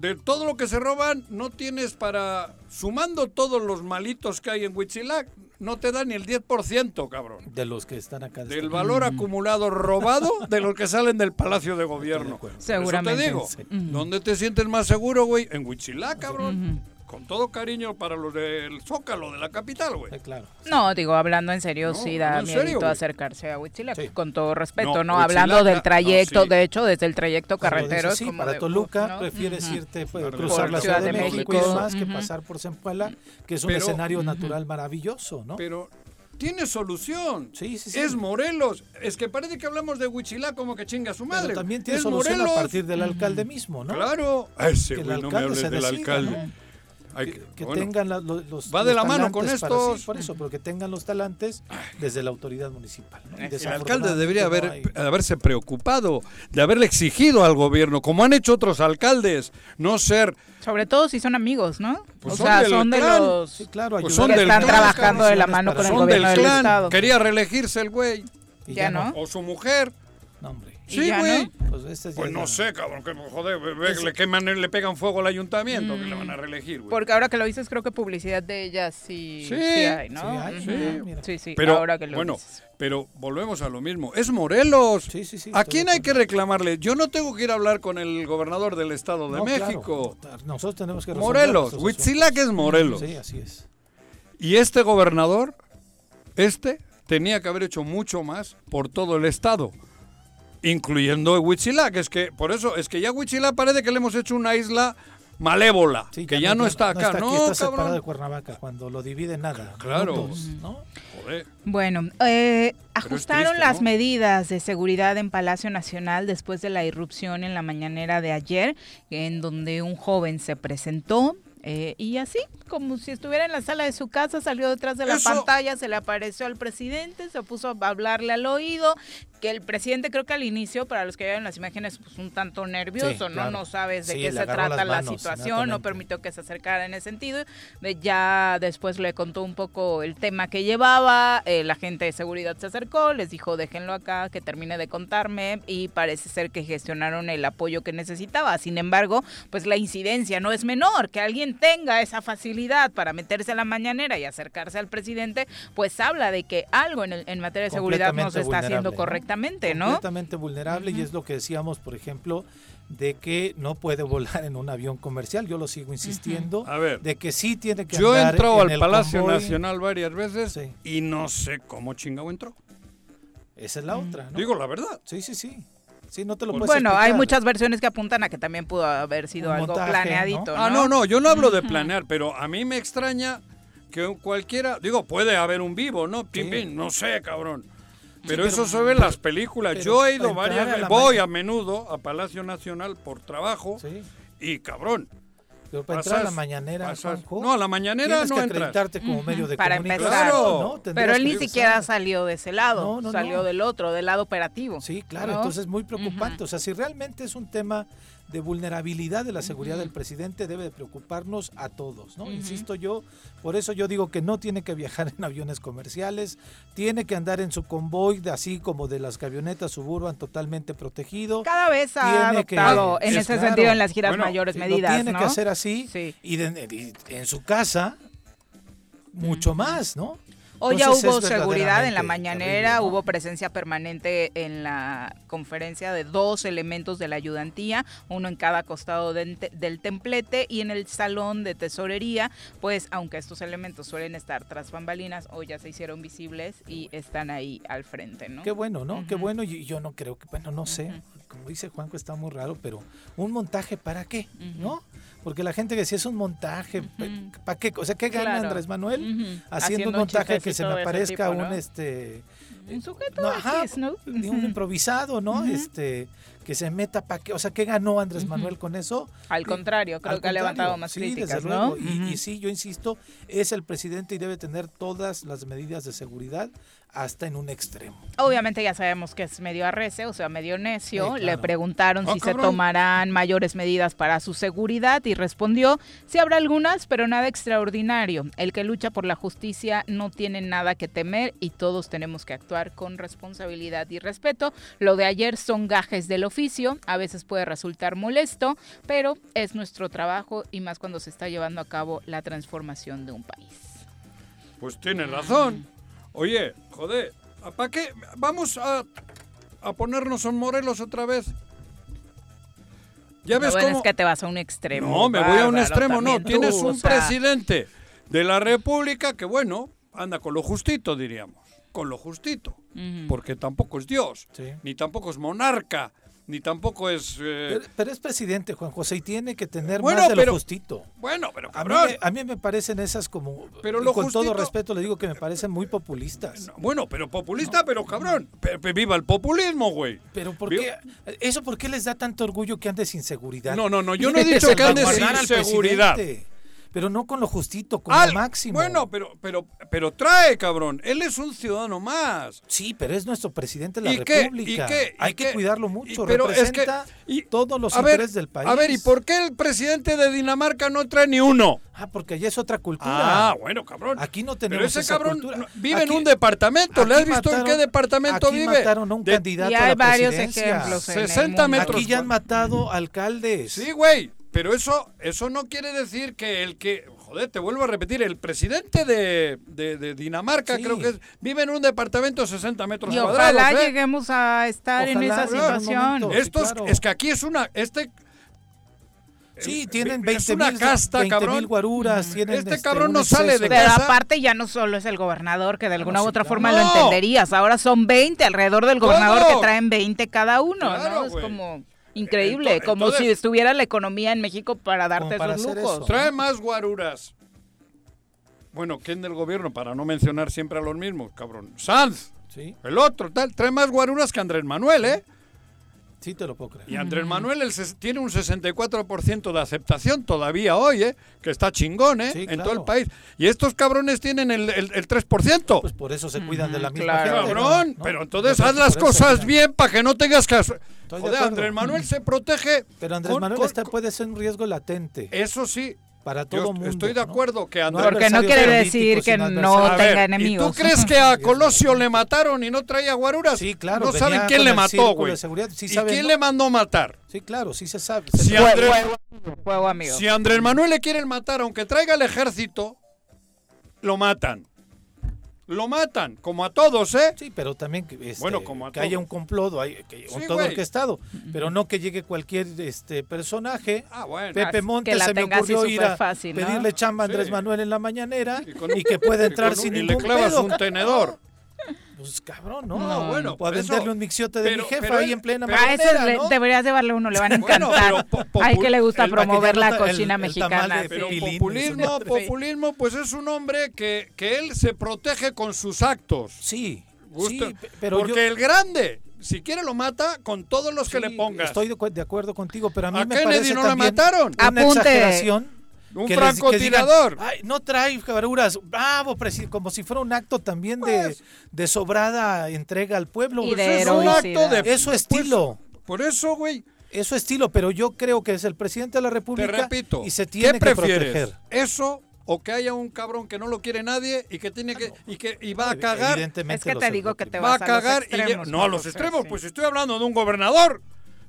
Speaker 2: de todo lo que se roban, no tienes para. Sumando todos los malitos que hay en Huitzilac, no te da ni el 10%, cabrón.
Speaker 5: De los que están acá.
Speaker 2: Del valor acumulado robado de los que salen del Palacio de Gobierno. Por
Speaker 1: Seguramente.
Speaker 2: Eso te digo,
Speaker 5: Sí.
Speaker 2: ¿dónde te sientes más seguro, güey? En Huitzilac, cabrón. Con todo cariño para los del Zócalo, de la capital, güey.
Speaker 5: Sí, claro.
Speaker 1: No, digo, hablando en serio,
Speaker 2: No,
Speaker 1: sí da miedo acercarse a Huitzilac,
Speaker 5: Sí.
Speaker 1: con todo respeto,
Speaker 2: No,
Speaker 1: Hablando del
Speaker 2: no,
Speaker 1: trayecto,
Speaker 2: sí.
Speaker 1: de hecho, desde el trayecto
Speaker 5: dices
Speaker 1: carretero.
Speaker 5: sí,
Speaker 1: como
Speaker 5: para
Speaker 1: de,
Speaker 5: Toluca prefieres irte, pues,
Speaker 2: Por
Speaker 5: cruzar la Ciudad de México, y
Speaker 1: México.
Speaker 5: demás que pasar por Zempoala, que es un
Speaker 2: Pero-
Speaker 5: escenario natural maravilloso, ¿no?
Speaker 2: Pero tiene solución.
Speaker 5: Sí, sí, sí.
Speaker 2: Es Morelos. Es que parece que hablamos de Huitzilac como que chinga a su
Speaker 5: Pero
Speaker 2: madre.
Speaker 5: también tiene
Speaker 2: es
Speaker 5: solución
Speaker 2: Morelos.
Speaker 5: a partir del alcalde mismo, ¿no?
Speaker 2: Claro. Ese
Speaker 5: Que el
Speaker 2: güey, no me
Speaker 5: alcalde
Speaker 2: hables del
Speaker 5: decida,
Speaker 2: alcalde.
Speaker 5: ¿no?
Speaker 2: Hay
Speaker 5: que,
Speaker 2: que-
Speaker 5: que
Speaker 2: bueno,
Speaker 5: tengan la- lo- los
Speaker 2: Va de
Speaker 5: los
Speaker 2: la mano con
Speaker 5: sí,
Speaker 2: estos.
Speaker 5: por eso, pero que tengan los talantes desde la autoridad municipal. ¿no? Y
Speaker 2: El alcalde debería
Speaker 5: no
Speaker 2: haber,
Speaker 5: hay.
Speaker 2: haberse preocupado, de haberle exigido al gobierno, como han hecho otros alcaldes, no ser
Speaker 1: Sobre todo si son amigos, ¿no?
Speaker 2: Pues
Speaker 1: o
Speaker 2: son
Speaker 1: sea,
Speaker 2: del
Speaker 1: son de
Speaker 2: clan.
Speaker 1: los
Speaker 5: Sí, claro,
Speaker 2: Pues son
Speaker 1: que están
Speaker 2: clan,
Speaker 1: trabajando de la mano con el
Speaker 2: son
Speaker 1: gobierno
Speaker 2: del
Speaker 1: del estado.
Speaker 2: Quería reelegirse el güey,
Speaker 5: y
Speaker 1: Ya no.
Speaker 2: o su mujer.
Speaker 5: No, hombre.
Speaker 1: ¿Y
Speaker 2: Sí,
Speaker 1: ya
Speaker 2: güey.
Speaker 5: Pues, este
Speaker 2: Pues
Speaker 5: es
Speaker 2: no sé, cabrón, que joder, ve- le queman, le pegan fuego al ayuntamiento, que le van a reelegir, güey.
Speaker 1: Porque ahora que lo dices, creo que publicidad de ella sí,
Speaker 2: Sí,
Speaker 1: sí hay, ¿no?
Speaker 5: sí hay,
Speaker 1: Ujú.
Speaker 5: sí, mira.
Speaker 1: sí, sí,
Speaker 2: Pero,
Speaker 1: ahora que lo
Speaker 2: bueno,
Speaker 1: dices.
Speaker 2: pero volvemos a lo mismo. Es Morelos.
Speaker 5: Sí, sí, sí,
Speaker 2: ¿A quién hay que reclamarle? Yo no tengo que ir a hablar con el gobernador del Estado de
Speaker 5: No, claro.
Speaker 2: México.
Speaker 5: Nosotros tenemos que
Speaker 2: Morelos. Huitzilac es Morelos.
Speaker 5: Sí, así es.
Speaker 2: Y este gobernador, este, tenía que haber hecho mucho más por todo el estado, incluyendo Huitzilac. Es que, por eso, es que ya Huitzilac parece que le hemos hecho una isla malévola,
Speaker 5: Sí,
Speaker 2: que ya no está acá.
Speaker 5: aquí,
Speaker 2: No,
Speaker 5: está separado de
Speaker 2: cabrón.
Speaker 5: Cuernavaca, cuando lo divide nada.
Speaker 2: Claro.
Speaker 5: minutos, ¿no?
Speaker 2: Joder.
Speaker 1: Bueno, eh, ajustaron
Speaker 2: triste,
Speaker 1: las
Speaker 2: ¿no?
Speaker 1: medidas de seguridad en Palacio Nacional después de la irrupción en la mañanera de ayer, en donde un joven se presentó. eh, y así, como si estuviera en la sala de su casa, salió detrás de la
Speaker 2: Eso-
Speaker 1: pantalla, se le apareció al presidente, se puso a hablarle al oído, que el presidente creo que al inicio, para los que vean las imágenes, pues un tanto nervioso,
Speaker 5: Sí,
Speaker 1: ¿no?
Speaker 5: claro.
Speaker 1: No sabes de
Speaker 5: Sí,
Speaker 1: qué se trata la situación, no permitió que se acercara en ese sentido. Ya después le contó un poco el tema que llevaba, eh, la gente de seguridad se acercó, les dijo déjenlo acá, que termine de contarme y parece ser que gestionaron el apoyo que necesitaba. Sin embargo, pues la incidencia no es menor, que alguien tenga esa facilidad para meterse a la mañanera y acercarse al presidente, pues habla de que algo en, el- en materia de seguridad no se está haciendo
Speaker 5: vulnerable, ¿no?
Speaker 1: correctamente, ¿no?
Speaker 5: Completamente vulnerable y es lo que decíamos, por ejemplo, de que no puede [laughs] volar en un avión comercial. Yo lo sigo insistiendo.
Speaker 2: A ver.
Speaker 5: De que sí tiene que
Speaker 2: Yo he entrado
Speaker 5: en
Speaker 2: al Palacio
Speaker 5: convoy.
Speaker 2: Nacional varias veces
Speaker 5: Sí.
Speaker 2: y no sé cómo chingado entró.
Speaker 5: Esa es la otra, ¿no?
Speaker 2: Digo la verdad.
Speaker 5: Sí, sí, sí. Sí, no te lo puedes
Speaker 1: Bueno, hay muchas versiones que apuntan a que también pudo haber sido
Speaker 5: Un
Speaker 1: algo
Speaker 5: montaje,
Speaker 1: planeadito,
Speaker 5: ¿no?
Speaker 2: Ah, no, no, yo no hablo de planear, pero a mí me extraña que cualquiera, digo, puede haber un vivo, ¿no? Pim,
Speaker 5: Sí.
Speaker 2: pim, no sé, cabrón. Pero,
Speaker 5: pero-
Speaker 2: eso se ve en las películas.
Speaker 5: pero
Speaker 2: Yo he ido
Speaker 5: para entrar
Speaker 2: varias veces, voy a menudo a Palacio Nacional por trabajo
Speaker 5: Sí.
Speaker 2: y cabrón.
Speaker 5: Pero para entrar a la mañanera,
Speaker 2: pasas-
Speaker 5: Juanjo,
Speaker 2: no, a la mañanera
Speaker 5: tienes
Speaker 2: no
Speaker 5: que
Speaker 2: entras.
Speaker 5: acreditarte como medio de
Speaker 1: Para
Speaker 5: comunicación,
Speaker 1: empezar.
Speaker 5: ¿no?
Speaker 1: Pero él ni siquiera
Speaker 5: usar.
Speaker 1: salió de ese lado,
Speaker 5: No, no,
Speaker 1: salió
Speaker 5: no.
Speaker 1: del otro, del lado operativo.
Speaker 5: Sí, claro,
Speaker 1: ¿no?
Speaker 5: entonces es muy preocupante. O sea, si realmente es un tema de vulnerabilidad de la seguridad del presidente, debe de preocuparnos a todos, ¿no? Insisto yo, por eso yo digo que no tiene que viajar [laughs] en aviones comerciales, tiene que andar en su convoy, de, así como de las camionetas suburban totalmente protegido.
Speaker 1: Cada vez ha
Speaker 5: Tiene que-
Speaker 1: adoptado en
Speaker 5: es
Speaker 1: ese
Speaker 5: claro.
Speaker 1: sentido en las giras
Speaker 2: Bueno,
Speaker 1: mayores medidas,
Speaker 5: Lo tiene
Speaker 1: ¿no?
Speaker 5: que hacer así
Speaker 1: Sí.
Speaker 5: y, de- y en su casa mucho más, ¿no?
Speaker 1: Hoy ya hubo seguridad en la mañanera,
Speaker 5: terrible, ¿no?
Speaker 1: hubo presencia permanente en la conferencia de dos elementos de la ayudantía, uno en cada costado del te- del templete y en el salón de tesorería, pues aunque estos elementos suelen estar tras bambalinas, hoy ya se hicieron visibles y están ahí al frente, ¿no?
Speaker 5: Qué bueno, ¿no? Qué bueno. Y yo no creo que, bueno, no sé. Como dice Juanco, está muy raro, pero ¿un montaje para qué? ¿No? Porque la gente si es un montaje, ¿para qué? O sea, ¿qué gana
Speaker 1: Claro.
Speaker 5: Andrés Manuel
Speaker 1: Ujú.
Speaker 5: haciendo, un
Speaker 1: un
Speaker 5: montaje que se me parezca
Speaker 1: tipo,
Speaker 5: un
Speaker 1: ¿no?
Speaker 5: este
Speaker 1: Un sujeto
Speaker 5: no, ajá,
Speaker 1: Kiss, ¿no?
Speaker 5: un [laughs] improvisado, ¿no? Este que se meta para qué, o sea, ¿qué ganó Andrés Manuel con eso?
Speaker 1: Al contrario, creo
Speaker 5: Al
Speaker 1: que ha levantado
Speaker 5: contrario,
Speaker 1: más
Speaker 5: sí,
Speaker 1: críticas,
Speaker 5: desde
Speaker 1: ¿no?
Speaker 5: luego. Y, y sí, yo insisto, es el presidente y debe tener todas las medidas de seguridad hasta en un extremo.
Speaker 1: Obviamente ya sabemos que es medio arrece, o sea, medio necio.
Speaker 5: Sí,
Speaker 1: Le preguntaron
Speaker 2: Ah,
Speaker 1: si se tomarán mayores medidas para su seguridad y respondió, sí habrá algunas, pero nada extraordinario. El que lucha por la justicia no tiene nada que temer y todos tenemos que actuar con responsabilidad y respeto. Lo de ayer son gajes del oficio, a veces puede resultar molesto, pero es nuestro trabajo y más cuando se está llevando a cabo la transformación de un país.
Speaker 2: Pues tiene razón. Oye, joder, ¿para qué? Vamos a, a ponernos en Morelos otra vez. Ya ves
Speaker 1: bueno
Speaker 2: cómo...
Speaker 1: es que te vas a un extremo.
Speaker 2: No, me voy a un extremo, no.
Speaker 1: tú,
Speaker 2: Tienes
Speaker 1: o
Speaker 2: un
Speaker 1: sea,
Speaker 2: presidente de la República que, bueno, anda con lo justito, diríamos. Con lo justito. Porque tampoco es Dios,
Speaker 5: Sí.
Speaker 2: ni tampoco es monarca, ni tampoco es... eh,
Speaker 5: Pero, pero es presidente, Juan José, y tiene que tener
Speaker 2: Bueno,
Speaker 5: más de
Speaker 2: pero-
Speaker 5: lo justito.
Speaker 2: bueno, pero
Speaker 5: A mí,
Speaker 2: cabrón.
Speaker 5: a mí me parecen esas como,
Speaker 2: Pero lo
Speaker 5: con todo respeto le digo que me parecen muy populistas.
Speaker 2: Bueno, pero populista, pero cabrón. Viva el populismo, güey.
Speaker 5: Pero ¿por qué? ¿Eso por qué les da tanto orgullo que andes sin seguridad?
Speaker 2: No, no, no, yo no he [laughs] dicho que andes sin seguridad.
Speaker 5: presidente, Pero no con lo justito, con
Speaker 2: Al-
Speaker 5: lo máximo.
Speaker 2: Bueno, pero, pero, pero trae, cabrón. Él es un ciudadano más.
Speaker 5: Sí, pero es nuestro presidente de la
Speaker 2: ¿Y qué?
Speaker 5: República.
Speaker 2: ¿Y qué? ¿Y
Speaker 5: Hay que
Speaker 2: qué?
Speaker 5: cuidarlo
Speaker 2: Y-
Speaker 5: mucho.
Speaker 2: pero es que-
Speaker 5: Representa
Speaker 2: y-
Speaker 5: todos los
Speaker 2: a ver,
Speaker 5: intereses del país.
Speaker 2: A ver, ¿y por qué el presidente de Dinamarca no trae ni uno?
Speaker 5: Ah, porque allá es otra cultura.
Speaker 2: Ah, bueno, cabrón.
Speaker 5: Aquí no
Speaker 2: Pero
Speaker 5: tenemos
Speaker 2: ese
Speaker 5: esa
Speaker 2: cabrón
Speaker 5: cultura.
Speaker 2: vive en un departamento. ¿Le has
Speaker 5: aquí
Speaker 2: visto en qué departamento
Speaker 5: aquí
Speaker 2: vive?
Speaker 5: mataron a un
Speaker 2: De-
Speaker 5: candidato
Speaker 1: Y
Speaker 5: a
Speaker 1: hay
Speaker 5: la
Speaker 1: varios
Speaker 5: presidencia.
Speaker 1: ejemplos. en el
Speaker 2: 60
Speaker 1: mundo.
Speaker 2: metros.
Speaker 5: Aquí ya han matado alcaldes.
Speaker 2: Sí, güey. Pero eso, eso no quiere decir que el que. Joder, te vuelvo a repetir. El presidente de, de- de Dinamarca,
Speaker 5: Sí.
Speaker 2: creo que es, vive en un departamento de 60 metros
Speaker 1: Y
Speaker 2: cuadrados.
Speaker 1: ojalá
Speaker 2: ¿eh?
Speaker 1: lleguemos a estar en
Speaker 5: Ojalá,
Speaker 1: esa
Speaker 5: en
Speaker 1: situación.
Speaker 5: momento.
Speaker 2: Esto es-
Speaker 5: claro.
Speaker 2: es que aquí es una. Este,
Speaker 5: Sí, tienen
Speaker 2: es
Speaker 5: 20
Speaker 2: una
Speaker 5: mil
Speaker 2: casta, cabrón.
Speaker 5: guaruras. tienen,
Speaker 2: Este cabrón
Speaker 5: un
Speaker 2: no sale de
Speaker 1: Pero
Speaker 2: casa.
Speaker 1: aparte ya no solo es el gobernador, que de alguna
Speaker 5: no,
Speaker 1: u otra forma
Speaker 2: No.
Speaker 1: lo entenderías. Ahora son 20 alrededor del gobernador que traen 20 cada uno,
Speaker 2: Claro,
Speaker 1: ¿no? Es como increíble, como
Speaker 2: entonces-
Speaker 1: si estuviera la economía en México para darte
Speaker 5: para
Speaker 1: esos lujos.
Speaker 5: eso.
Speaker 2: Trae más guaruras. Bueno, ¿quién del gobierno? Para no mencionar siempre a los mismos, cabrón. Sanz,
Speaker 5: Sí,
Speaker 2: el otro, tal. Trae más guaruras que Andrés Manuel, ¿eh?
Speaker 5: Sí te lo puedo creer.
Speaker 2: Y Andrés Manuel el tiene un 64% de aceptación todavía hoy, ¿eh? Que está chingón, ¿eh?
Speaker 5: Sí,
Speaker 2: en
Speaker 5: claro.
Speaker 2: todo el país. Y estos cabrones tienen el, el, el 3%.
Speaker 5: Pues por eso se cuidan de la misma
Speaker 1: claro.
Speaker 5: gente.
Speaker 2: Cabrón,
Speaker 5: ¿no?
Speaker 2: pero entonces haz las
Speaker 5: eso
Speaker 2: cosas bien para que no tengas que... Joder. Andrés Manuel se protege.
Speaker 5: Pero Andrés
Speaker 2: con-
Speaker 5: Manuel
Speaker 2: con-
Speaker 5: está, puede ser un riesgo latente.
Speaker 2: Eso sí,
Speaker 5: para
Speaker 2: Yo
Speaker 5: todo mundo.
Speaker 2: estoy de
Speaker 5: ¿no?
Speaker 2: acuerdo que
Speaker 5: No
Speaker 2: Andrés...
Speaker 1: Porque no quiere decir que no
Speaker 2: ver,
Speaker 1: tenga
Speaker 2: ¿Y
Speaker 1: enemigos.
Speaker 2: tú crees que a Colosio le mataron y no traía guaruras?
Speaker 5: Sí, claro.
Speaker 2: No saben quién le mató, güey.
Speaker 5: Sí
Speaker 2: ¿Y
Speaker 5: saben,
Speaker 2: quién
Speaker 5: ¿no?
Speaker 2: le mandó matar?
Speaker 5: Sí, claro, sí se sabe.
Speaker 2: Si Andrés,
Speaker 1: Juego amigo.
Speaker 2: si Andrés Manuel le quieren matar, aunque traiga el ejército, lo matan. Lo matan, como a todos, ¿eh?
Speaker 5: Sí, pero también que, este,
Speaker 2: Bueno, como a
Speaker 5: que haya un complot, o hay- que, un
Speaker 2: Sí,
Speaker 5: todo
Speaker 2: güey.
Speaker 5: orquestado, pero no que llegue cualquier este personaje.
Speaker 2: Ah, bueno.
Speaker 5: Pepe
Speaker 1: que
Speaker 5: Montes se me ocurrió ir a pedirle chamba a Andrés
Speaker 2: Sí.
Speaker 5: Manuel en la mañanera
Speaker 2: Y un-
Speaker 5: y que pueda
Speaker 2: y
Speaker 5: entrar
Speaker 2: con un-
Speaker 5: sin
Speaker 2: y
Speaker 5: ningún
Speaker 2: le clavas
Speaker 5: pedo.
Speaker 2: un tenedor.
Speaker 5: Pues cabrón, ¿no?
Speaker 2: No, bueno,
Speaker 5: O a
Speaker 2: por
Speaker 5: venderle
Speaker 2: eso-
Speaker 5: un mixiote de
Speaker 2: pero-
Speaker 5: mi jefa
Speaker 2: pero
Speaker 5: ahí en plena
Speaker 2: pero-
Speaker 1: A le-
Speaker 5: ¿no?
Speaker 1: deberías de darle uno, le van a
Speaker 2: Bueno,
Speaker 1: encantar.
Speaker 2: pero po-
Speaker 1: Ay, que le gusta promover la cocina
Speaker 5: el-
Speaker 1: mexicana.
Speaker 2: Pero populismo, populismo, pues es un hombre que, que él se protege con sus actos.
Speaker 5: Sí, sí, pe- pero
Speaker 2: porque
Speaker 5: yo
Speaker 2: el grande, si quiere lo mata con todos los que le pongas.
Speaker 5: Estoy de, cu- de acuerdo contigo, pero a mí
Speaker 2: A
Speaker 5: me
Speaker 2: Kennedy
Speaker 5: parece
Speaker 2: no la
Speaker 5: también
Speaker 2: mataron.
Speaker 5: una
Speaker 1: Apunte.
Speaker 5: exageración.
Speaker 2: Un francotirador.
Speaker 5: no trae cabruras, bravo, presi-", como si fuera un acto también de,
Speaker 2: Pues-
Speaker 5: de sobrada entrega al pueblo.
Speaker 1: Y de
Speaker 2: es un acto de...
Speaker 5: Es su estilo.
Speaker 2: Por eso, güey,
Speaker 5: Eso estilo, pero yo creo que es el presidente de la
Speaker 2: te
Speaker 5: República
Speaker 2: repito.
Speaker 5: y se tiene
Speaker 2: ¿Qué
Speaker 5: que
Speaker 2: prefieres?
Speaker 5: proteger.
Speaker 2: ¿Eso o que haya un cabrón que no lo quiere nadie y que tiene que... y que y va a cagar?
Speaker 5: Evidentemente
Speaker 1: Es que te digo que te
Speaker 2: Va a
Speaker 1: vas a los
Speaker 2: cagar y... No, a los extremos,
Speaker 1: sí.
Speaker 2: pues estoy hablando de un gobernador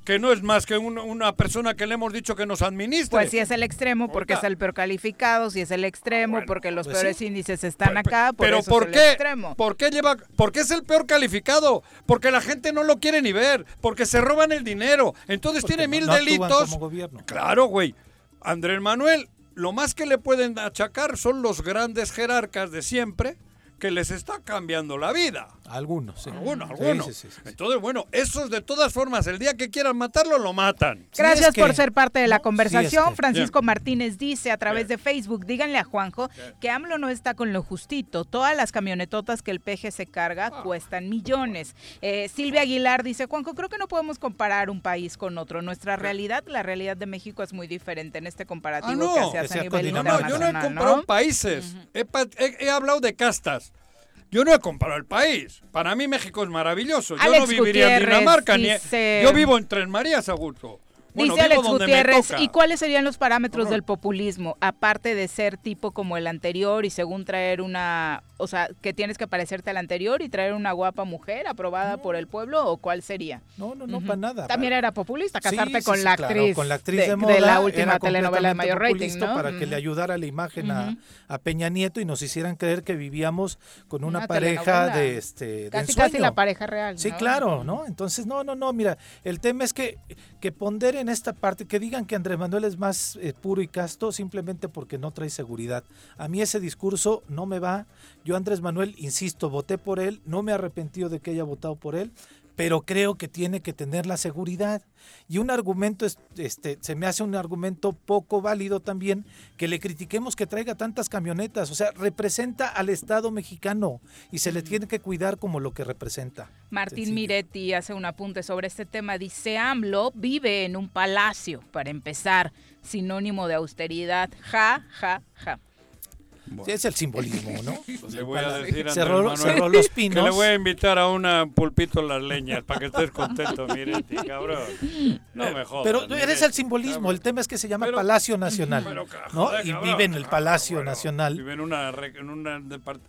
Speaker 2: que no es más que un- una persona que le hemos dicho que nos administre.
Speaker 1: Pues si es el extremo porque
Speaker 2: Oiga.
Speaker 1: es el peor calificado, si es el extremo
Speaker 2: Bueno,
Speaker 1: porque los
Speaker 5: pues
Speaker 1: peores
Speaker 5: sí.
Speaker 1: índices están acá, por
Speaker 2: pero
Speaker 1: eso
Speaker 2: ¿por
Speaker 1: es el
Speaker 2: qué?
Speaker 1: extremo.
Speaker 2: ¿Por qué lleva? Porque es el peor calificado. Porque la gente no lo quiere ni ver. Porque se roban el dinero. Entonces
Speaker 5: Porque
Speaker 2: tiene
Speaker 5: no-
Speaker 2: mil
Speaker 5: no
Speaker 2: delitos.
Speaker 5: como gobierno.
Speaker 2: Claro, güey. Andrés Manuel, lo más que le pueden achacar son los grandes jerarcas de siempre que les está cambiando la vida.
Speaker 5: Algunos, sí.
Speaker 2: Algunos, algunos.
Speaker 5: sí, sí, sí, sí.
Speaker 2: Entonces, bueno, esos de todas formas, el día que quieran matarlo, lo matan.
Speaker 5: Sí,
Speaker 1: Gracias
Speaker 5: es que-
Speaker 1: por ser parte de la conversación.
Speaker 5: es que-
Speaker 1: Francisco Martínez dice a través
Speaker 2: Bien.
Speaker 1: de Facebook, díganle a Juanjo que AMLO no está con lo justito. Todas las camionetotas que el peje se carga
Speaker 2: Ah.
Speaker 1: cuestan millones. Eh, Silvia Aguilar dice, Juanjo, creo que no podemos comparar un país con otro. Nuestra realidad, la realidad de México es muy diferente en este comparativo
Speaker 2: Ah, no,
Speaker 1: que se
Speaker 5: que
Speaker 1: hace a nivel
Speaker 5: con
Speaker 2: No, yo no he
Speaker 1: internacional,
Speaker 2: comparado
Speaker 1: ¿no?
Speaker 2: países. He pa- he, he hablado de castas. Yo no he comparado el país. Para mí México es maravilloso. Yo no viviría en Dinamarca. Ni, yo vivo en Tres Marías, Augusto. Bueno,
Speaker 1: Dice Alex Gutiérrez. ¿y cuáles serían los parámetros del populismo? Aparte de ser tipo como el anterior y según traer una, o sea, que tienes que parecerte al anterior y traer una guapa mujer aprobada por el pueblo o cuál sería?
Speaker 5: No, no, no, para nada.
Speaker 1: También era populista, casarte
Speaker 5: sí,
Speaker 1: con
Speaker 5: sí,
Speaker 1: la
Speaker 5: claro,
Speaker 1: actriz,
Speaker 5: con la actriz
Speaker 1: de,
Speaker 5: de, moda,
Speaker 1: de la última telenovela de mayor rating.
Speaker 5: Para que le ayudara la imagen a- Peña Nieto y nos hicieran creer que vivíamos con una,
Speaker 1: Una
Speaker 5: pareja
Speaker 1: telenovela.
Speaker 5: de este
Speaker 1: Casi casi la pareja real.
Speaker 5: Sí, claro, ¿no? Entonces, no, no, no, mira, el tema es que, que ponderen esta parte, que digan que Andrés Manuel es más eh, puro y casto simplemente porque no trae seguridad. A mí ese discurso no me va. Yo, Andrés Manuel, insisto, voté por él, no me he arrepentido de que haya votado por él, pero creo que tiene que tener la seguridad. Y un argumento, es- este, se me hace un argumento poco válido también, que le critiquemos que traiga tantas camionetas. O sea, representa al Estado mexicano y se le tiene que cuidar como lo que representa.
Speaker 1: Martín
Speaker 5: Sencillo.
Speaker 1: Miretti hace un apunte sobre este tema. Dice, AMLO vive en un palacio, para empezar, sinónimo de austeridad. Ja, ja, ja.
Speaker 5: Sí, es el simbolismo, ¿no? [laughs]
Speaker 2: Le voy a decir a
Speaker 5: cerró,
Speaker 2: Andrés Manuel
Speaker 5: cerró los
Speaker 2: que
Speaker 5: pinos.
Speaker 2: le voy a invitar a una pulpito las leñas para que estés contento, Miretti, cabrón. No me jodas.
Speaker 5: Pero eres
Speaker 2: Miretti,
Speaker 5: el simbolismo,
Speaker 2: cabrón.
Speaker 5: el tema es que se llama
Speaker 2: Pero-
Speaker 5: Palacio Nacional,
Speaker 2: Pero, ca-
Speaker 5: ¿no?
Speaker 2: joder,
Speaker 5: Y
Speaker 2: cabrón,
Speaker 5: vive en el Palacio
Speaker 2: bueno,
Speaker 5: Nacional.
Speaker 2: Vive en una, en una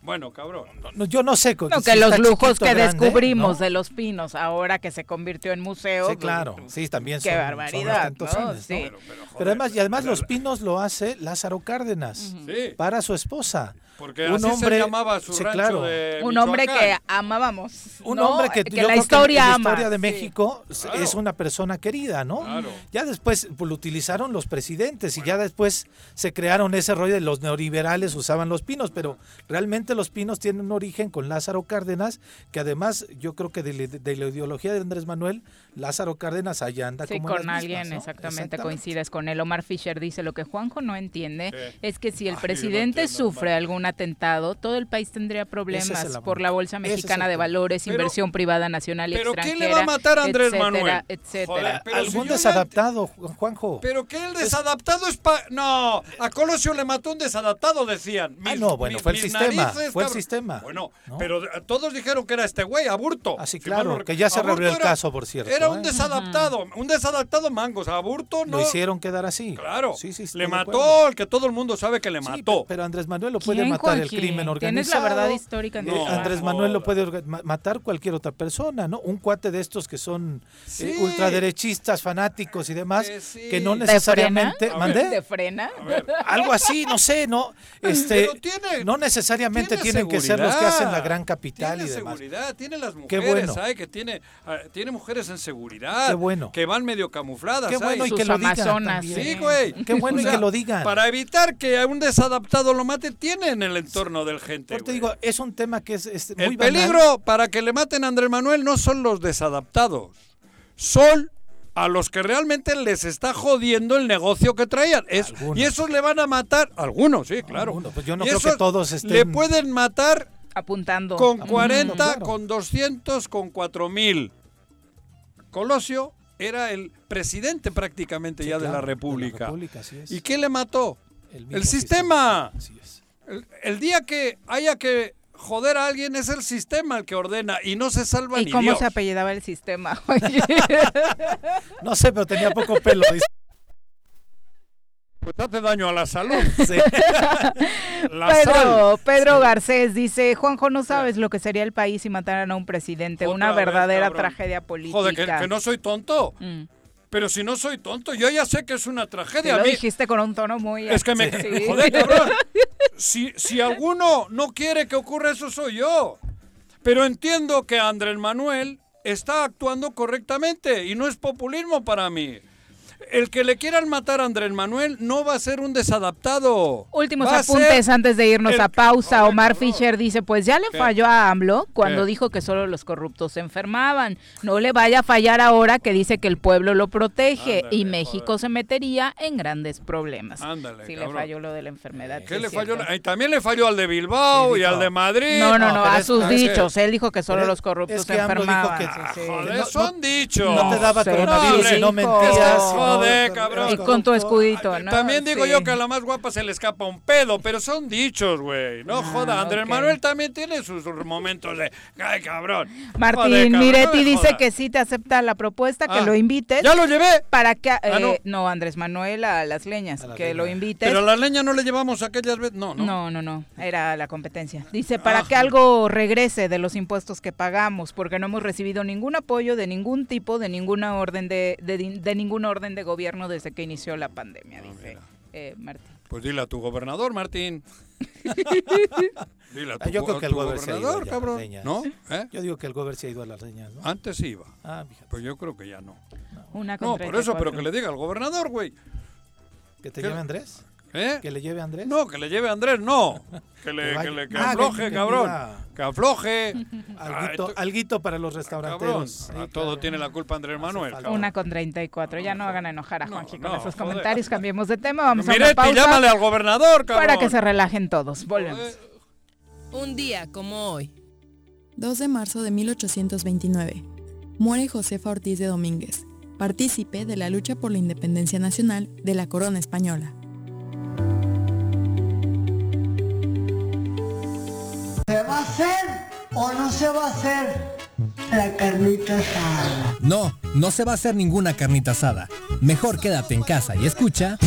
Speaker 2: Bueno, cabrón.
Speaker 5: No, yo no sé.
Speaker 1: No,
Speaker 5: si
Speaker 1: que los lujos que
Speaker 5: grande,
Speaker 1: descubrimos
Speaker 5: ¿no?
Speaker 1: de Los Pinos, ahora que se convirtió en museo.
Speaker 5: Sí,
Speaker 1: pues,
Speaker 5: claro. Sí, también
Speaker 1: Qué
Speaker 5: son,
Speaker 1: barbaridad,
Speaker 5: son
Speaker 1: ¿no? Sí.
Speaker 2: Pero, pero, joder,
Speaker 5: Pero además, y además
Speaker 2: pero-
Speaker 5: Los Pinos lo hace Lázaro Cárdenas
Speaker 2: Sí,
Speaker 5: para su expulsar.
Speaker 2: Porque
Speaker 5: un
Speaker 2: así
Speaker 5: hombre-
Speaker 2: se llamaba su
Speaker 5: sí,
Speaker 2: rancho
Speaker 5: claro.
Speaker 2: de
Speaker 1: Un hombre que amábamos.
Speaker 5: Un
Speaker 1: ¿no?
Speaker 5: hombre que,
Speaker 1: que
Speaker 5: yo
Speaker 1: la
Speaker 5: creo que
Speaker 1: historia
Speaker 5: en la
Speaker 1: ama.
Speaker 5: historia de. México es-
Speaker 2: Claro.
Speaker 5: es una persona querida, ¿no?
Speaker 2: Claro.
Speaker 5: Ya después pues, lo utilizaron los presidentes y ya después se crearon ese rollo de los neoliberales usaban los pinos, pero realmente los pinos tienen un origen con Lázaro Cárdenas, que además yo creo que de, la- de la ideología de Andrés Manuel, Lázaro Cárdenas allá anda
Speaker 1: Sí,
Speaker 5: como
Speaker 1: con
Speaker 5: las
Speaker 1: alguien
Speaker 5: mismas, ¿no?
Speaker 1: exactamente, coincides con él. Omar Fisher dice lo que Juanjo no entiende
Speaker 2: Sí.
Speaker 1: es que si el
Speaker 2: Ay, yo no
Speaker 1: presidente
Speaker 2: entiendo,
Speaker 1: sufre
Speaker 2: Omar.
Speaker 1: Atentado, todo el país tendría problemas
Speaker 5: es el
Speaker 1: por la Bolsa
Speaker 5: es
Speaker 1: Mexicana
Speaker 5: el
Speaker 1: de. Valores,
Speaker 2: Pero-
Speaker 1: inversión privada nacional y
Speaker 2: ¿Pero
Speaker 1: extranjera.
Speaker 2: quién le va a matar a Andrés
Speaker 1: etcétera,
Speaker 2: Manuel?
Speaker 1: Etcétera.
Speaker 2: Joder, si
Speaker 5: Algún
Speaker 2: ya-
Speaker 5: desadaptado, Ju- Juanjo.
Speaker 2: Pero que el desadaptado es pa... No, a Colosio le mató un desadaptado, decían.
Speaker 5: Ah, no, bueno,
Speaker 2: mis-
Speaker 5: fue el sistema,
Speaker 2: narices,
Speaker 5: fue el sistema,
Speaker 2: Bueno,
Speaker 5: ¿no?
Speaker 2: pero eh, todos dijeron que era este güey, Aburto.
Speaker 5: Ah, sí,
Speaker 2: Si mal
Speaker 5: claro,
Speaker 2: no
Speaker 5: que ya se reabrió el
Speaker 2: era-
Speaker 5: caso, por cierto,
Speaker 2: Era
Speaker 5: ¿eh?
Speaker 2: un desadaptado, un desadaptado mangos. Aburto no.
Speaker 5: Lo hicieron quedar así.
Speaker 2: Claro,
Speaker 5: Sí, sí, estoy
Speaker 2: le mató al que todo el mundo sabe que le
Speaker 5: Sí,
Speaker 2: mató.
Speaker 5: pero Andrés Manuel lo puede
Speaker 1: ¿Quién,
Speaker 5: matar el crimen organizado.
Speaker 1: Tienes la verdad histórica
Speaker 2: No,
Speaker 5: Eh. Andrés. Manuel lo puede matar cualquier otra persona, ¿no? Un cuate de estos que son eh,
Speaker 2: Sí.
Speaker 5: ultraderechistas, fanáticos y demás,
Speaker 2: Eh, sí.
Speaker 5: que no
Speaker 2: ¿De
Speaker 5: necesariamente... ¿Mandé?
Speaker 1: ¿De frena?
Speaker 5: Algo así, no sé, ¿no? Este,
Speaker 2: Pero tiene-
Speaker 5: no necesariamente
Speaker 2: tiene
Speaker 5: tienen que ser los que hacen la gran capital
Speaker 2: tiene
Speaker 5: y demás.
Speaker 2: seguridad, tiene las
Speaker 5: Qué
Speaker 2: mujeres,
Speaker 5: bueno.
Speaker 2: ¿sabe? Que tiene, ah, tiene mujeres en seguridad.
Speaker 5: Qué bueno.
Speaker 2: Que van medio camufladas,
Speaker 5: Qué bueno y
Speaker 1: Sus
Speaker 5: que lo digan
Speaker 1: amazonas.
Speaker 2: Sí, güey.
Speaker 5: Qué bueno
Speaker 2: O
Speaker 5: y que lo digan.
Speaker 2: Para evitar que a un desadaptado lo mate, tiene en el entorno del gente.
Speaker 5: Por te digo, es un tema que es, es muy
Speaker 2: el
Speaker 5: banal.
Speaker 2: peligro para que le maten a Andrés Manuel no son los desadaptados, son a los que realmente les está jodiendo el negocio que traían. Es- y esos le van a matar, algunos, sí, claro.
Speaker 5: Algunos, pues yo no
Speaker 2: Y
Speaker 5: creo que
Speaker 2: esos
Speaker 5: todos estén-
Speaker 2: Le pueden matar
Speaker 1: Apuntando.
Speaker 2: con
Speaker 5: Ujú.
Speaker 2: 40,
Speaker 5: Claro.
Speaker 2: con 200, con 4000. Colosio era el presidente prácticamente
Speaker 5: Sí,
Speaker 2: ya de, la República.
Speaker 5: República, así es.
Speaker 2: ¿Y qué le mató? el sistema.
Speaker 5: Así es.
Speaker 2: El, el día que haya que joder a alguien es el sistema el que ordena y no se salva
Speaker 1: ¿Y
Speaker 2: ni
Speaker 1: cómo
Speaker 2: Dios.
Speaker 1: se apellidaba el sistema? [laughs] [laughs]
Speaker 5: No sé, pero tenía poco pelo. dice.
Speaker 2: Pues hace daño a la salud. [laughs]
Speaker 5: Sí.
Speaker 2: La sal.
Speaker 1: Pedro, Pedro Garcés dice, Juanjo, no sabes lo que sería el país si mataran a un presidente,
Speaker 2: Otra
Speaker 1: una verdadera tragedia política.
Speaker 2: Joder, que, que no soy tonto.
Speaker 1: Mm.
Speaker 2: Pero si no soy tonto, yo ya sé que es una
Speaker 1: Te
Speaker 2: tragedia.
Speaker 1: lo
Speaker 2: A mí-
Speaker 1: dijiste con un tono muy...
Speaker 2: Es que me...
Speaker 1: Sí. [laughs]
Speaker 2: Joder, cabrón. [laughs] Si, si alguno no quiere que ocurra eso, soy yo. Pero entiendo que Andrés Manuel está actuando correctamente y no es populismo para mí. El que le quieran matar a Andrés Manuel no va a ser un desadaptado.
Speaker 1: Últimos
Speaker 2: Va a ser
Speaker 1: apuntes antes de irnos
Speaker 2: el-
Speaker 1: a pausa. Omar. Fischer dice, pues ya le
Speaker 2: ¿Qué?
Speaker 1: falló a AMLO cuando
Speaker 2: ¿Qué?
Speaker 1: dijo que solo los corruptos se enfermaban. No le vaya a fallar ahora que dice que el pueblo lo protege
Speaker 2: Ándale,
Speaker 1: y México
Speaker 2: joder.
Speaker 1: se metería en grandes problemas.
Speaker 2: Ándale,
Speaker 1: si le
Speaker 2: cabrón.
Speaker 1: falló lo de la enfermedad.
Speaker 2: ¿Qué
Speaker 1: sí
Speaker 2: le falló? Ay, también le falló al de Bilbao
Speaker 5: Sí,
Speaker 2: y al de Madrid.
Speaker 1: No, no, no, a sus
Speaker 5: es
Speaker 1: dichos. Él dijo que solo los corruptos
Speaker 5: es
Speaker 1: se
Speaker 5: AMLO dijo
Speaker 1: enfermaban.
Speaker 5: que-
Speaker 1: Sí,
Speaker 2: Ah,
Speaker 1: sí.
Speaker 2: joder,
Speaker 5: No-
Speaker 2: son dichos.
Speaker 5: No te daba
Speaker 1: Sí,
Speaker 5: coronavirus
Speaker 1: no,
Speaker 5: y
Speaker 2: cabrón.
Speaker 1: Y con tu escudito, ¿no?
Speaker 2: También digo
Speaker 1: Sí.
Speaker 2: yo que a la más guapa se le escapa un pedo, pero son dichos, güey. No
Speaker 1: Ah,
Speaker 2: joda, Andrés. Manuel también tiene sus momentos de. ¡Ay, cabrón!
Speaker 1: Martín
Speaker 2: Joder, cabrón,
Speaker 1: Miretti
Speaker 2: no
Speaker 1: dice que sí te acepta la propuesta, que
Speaker 2: Ah,
Speaker 1: lo invites.
Speaker 2: ¡Ya lo llevé!
Speaker 1: Para que, eh,
Speaker 2: Ah, no.
Speaker 1: no. Andrés Manuel a las leñas,
Speaker 5: A las
Speaker 1: que lo
Speaker 5: leñas.
Speaker 1: invites.
Speaker 2: Pero a la leña no le llevamos aquellas veces. No, no.
Speaker 1: No, no, no, era la competencia. Dice, para
Speaker 2: Ah.
Speaker 1: que algo regrese de los impuestos que pagamos, porque no hemos recibido ningún apoyo de ningún tipo, de ninguna orden de, de, de ninguna orden de gobierno desde que inició la pandemia, dice
Speaker 2: mira.
Speaker 1: eh, Martín.
Speaker 2: Pues dile a tu gobernador, Martín. [laughs] dile a tu,
Speaker 5: Ah, yo creo
Speaker 2: a
Speaker 5: que el
Speaker 2: tu
Speaker 5: gobernador se ha ido
Speaker 2: gobernador,
Speaker 5: ya a las
Speaker 2: cabrón.
Speaker 5: leñas.
Speaker 2: ¿No? ¿Eh?
Speaker 5: Yo digo que el gober se ha ido a las leñas, ¿no?
Speaker 2: Antes iba.
Speaker 5: Ah, fíjate.
Speaker 2: Pues yo creo que ya no.
Speaker 1: Una
Speaker 2: No, por eso, pero
Speaker 1: 34.
Speaker 2: que le diga al gobernador, güey.
Speaker 5: ¿Que te
Speaker 2: ¿Qué?
Speaker 5: lleve Andrés?
Speaker 2: ¿Eh?
Speaker 5: ¿Que le lleve Andrés?
Speaker 2: No, que le lleve a Andrés, no. [laughs] Que le,
Speaker 5: Que
Speaker 2: le- que
Speaker 5: Ah, que
Speaker 2: afloje, cabrón. Que afloje.
Speaker 5: Alguito, para los
Speaker 2: Cabrón,
Speaker 5: restauranteros. Sí,
Speaker 2: a todo
Speaker 5: claro.
Speaker 2: tiene la culpa Andrés
Speaker 5: Hace
Speaker 2: Manuel.
Speaker 5: falta.
Speaker 2: cabrón.
Speaker 1: Una con 34. Ya no hagan enojar a
Speaker 2: No,
Speaker 1: Juanji con
Speaker 2: no,
Speaker 1: esos
Speaker 2: joder.
Speaker 1: comentarios. Cambiemos de tema. Vamos a una pausa
Speaker 2: llámale al gobernador, cabrón.
Speaker 1: para que se relajen todos. Volvemos.
Speaker 4: Un día como hoy.
Speaker 3: 2 de marzo de 1829. Muere Josefa Ortiz de Domínguez, partícipe de la lucha por la independencia nacional de la corona española.
Speaker 6: Va a hacer o no se va a hacer la carnita asada?
Speaker 7: No, no se va a hacer ninguna carnita asada. Mejor quédate en casa y escucha.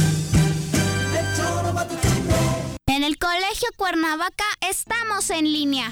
Speaker 8: En el Colegio Cuernavaca estamos en línea.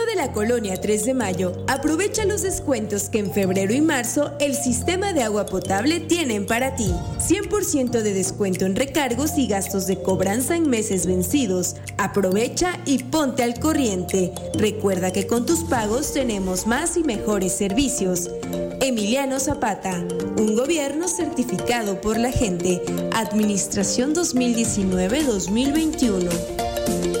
Speaker 9: de la colonia 3 de Mayo, aprovecha los descuentos que en febrero y marzo el sistema de agua potable tienen para ti. 100% de descuento en recargos y gastos de cobranza en meses vencidos. Aprovecha y ponte al corriente. Recuerda que con tus pagos tenemos más y mejores servicios. Emiliano Zapata, un gobierno certificado por la gente. Administración 2019-2021.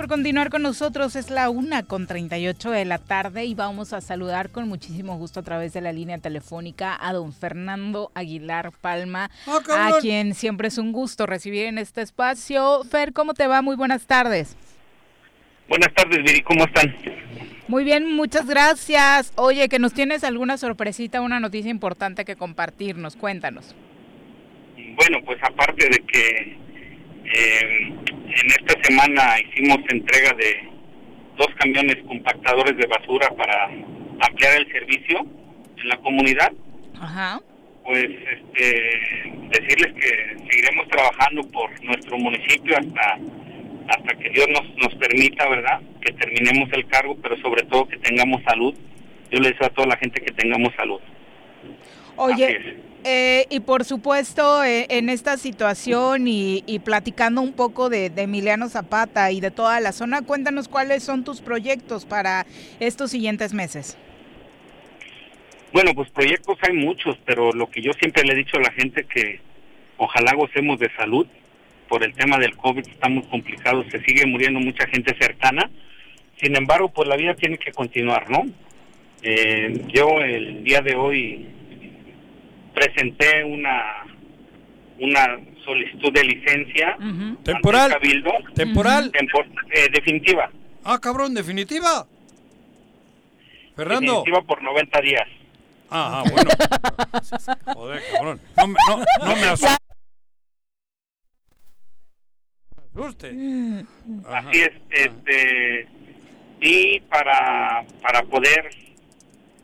Speaker 1: Por continuar con nosotros. Es la una con 38 de la tarde y vamos a saludar con muchísimo gusto a través de la línea telefónica a don Fernando Aguilar Palma, a quien siempre es un gusto recibir en este espacio. Fer, ¿cómo te va? Muy buenas tardes.
Speaker 10: Buenas tardes, Viri, ¿cómo están?
Speaker 1: Muy bien, muchas gracias. Oye, que nos tienes alguna sorpresita, una noticia importante que compartirnos. Cuéntanos.
Speaker 10: Bueno, pues aparte de que eh, en esta semana hicimos entrega de dos camiones compactadores de basura para ampliar el servicio en la comunidad.
Speaker 1: Ajá.
Speaker 10: Pues este, decirles que seguiremos trabajando por nuestro municipio hasta hasta que Dios nos, nos permita, ¿verdad? Que terminemos el cargo, pero sobre todo que tengamos salud. Yo le deseo a toda la gente que tengamos salud.
Speaker 1: Oye, eh, y por supuesto, eh, en esta situación y, y platicando un poco de, de, Emiliano Zapata y de toda la zona, cuéntanos cuáles son tus proyectos para estos siguientes meses.
Speaker 10: Bueno, pues proyectos hay muchos, pero lo que yo siempre le he dicho a la gente que ojalá gocemos de salud. Por el tema del COVID está muy complicado, se sigue muriendo mucha gente cercana. Sin embargo, pues la vida tiene que continuar, ¿no? Eh, yo el día de hoy presenté una una solicitud de licencia.
Speaker 2: Uh -huh. temporal.
Speaker 10: Cabildo
Speaker 2: temporal.
Speaker 10: Tempor eh, definitiva.
Speaker 2: Ah cabrón definitiva. Fernando.
Speaker 10: Definitiva por 90 días.
Speaker 2: Ah, ah bueno. [laughs] Joder cabrón. No, me, no, no me asuste. Asuste
Speaker 10: así es este y para para poder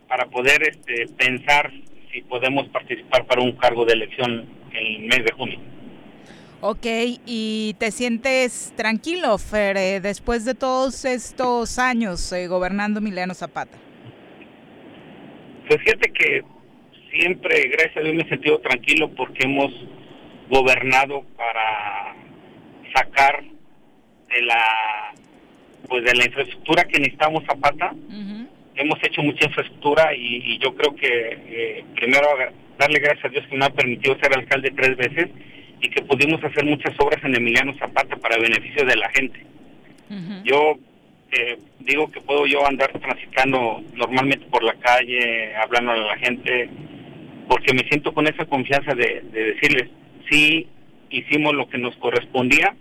Speaker 10: para poder este pensar si podemos participar para un cargo de elección en el mes de junio.
Speaker 1: Ok, ¿y te sientes tranquilo, Fer, eh, después de todos estos años eh, gobernando Emiliano Zapata?
Speaker 10: Pues fíjate que siempre, gracias a Dios, me he sentido tranquilo porque hemos gobernado para sacar de la pues de la infraestructura que necesitamos Zapata. Hemos hecho mucha infraestructura y, y yo creo que eh, primero darle gracias a Dios que me ha permitido ser alcalde tres veces y que pudimos hacer muchas obras en Emiliano Zapata para beneficio de la gente. Yo eh, digo que puedo yo andar transitando normalmente por la calle, hablando a la gente, porque me siento con esa confianza de, de decirles, sí, hicimos lo que nos correspondía.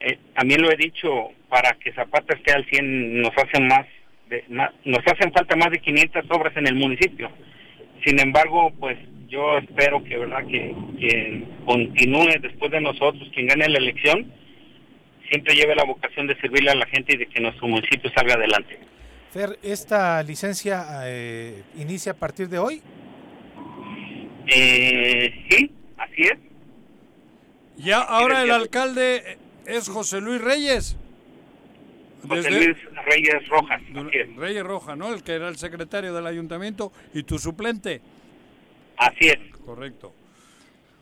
Speaker 10: Eh, también lo he dicho, para que Zapata esté al 100 nos hacen más, de, ma- nos hacen falta más de 500 obras en el municipio. Sin embargo, pues yo espero que verdad que quien continúe después de nosotros, quien gane la elección, siempre lleve la vocación de servirle a la gente y de que nuestro municipio salga adelante.
Speaker 5: Fer, ¿esta licencia eh, inicia a partir de hoy?
Speaker 10: Eh, sí, así es.
Speaker 2: Ya ahora el alcalde es José Luis Reyes.
Speaker 10: José Luis Reyes Rojas.
Speaker 2: Reyes Rojas, ¿no? El que era el secretario del ayuntamiento y tu suplente.
Speaker 10: Así es.
Speaker 2: Correcto.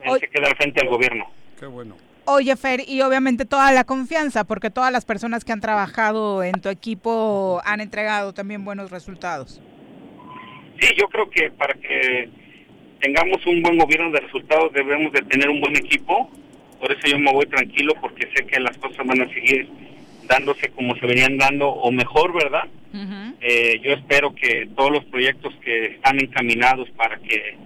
Speaker 10: Él se queda al frente del gobierno.
Speaker 2: Qué bueno.
Speaker 1: Oye, Fer, y obviamente toda la confianza, porque todas las personas que han trabajado en tu equipo han entregado también buenos resultados.
Speaker 10: Sí, yo creo que para que tengamos un buen gobierno de resultados debemos de tener un buen equipo. Por eso yo me voy tranquilo porque sé que las cosas van a seguir dándose como se venían dando o mejor, ¿verdad? Eh, yo espero que todos los proyectos que están encaminados para que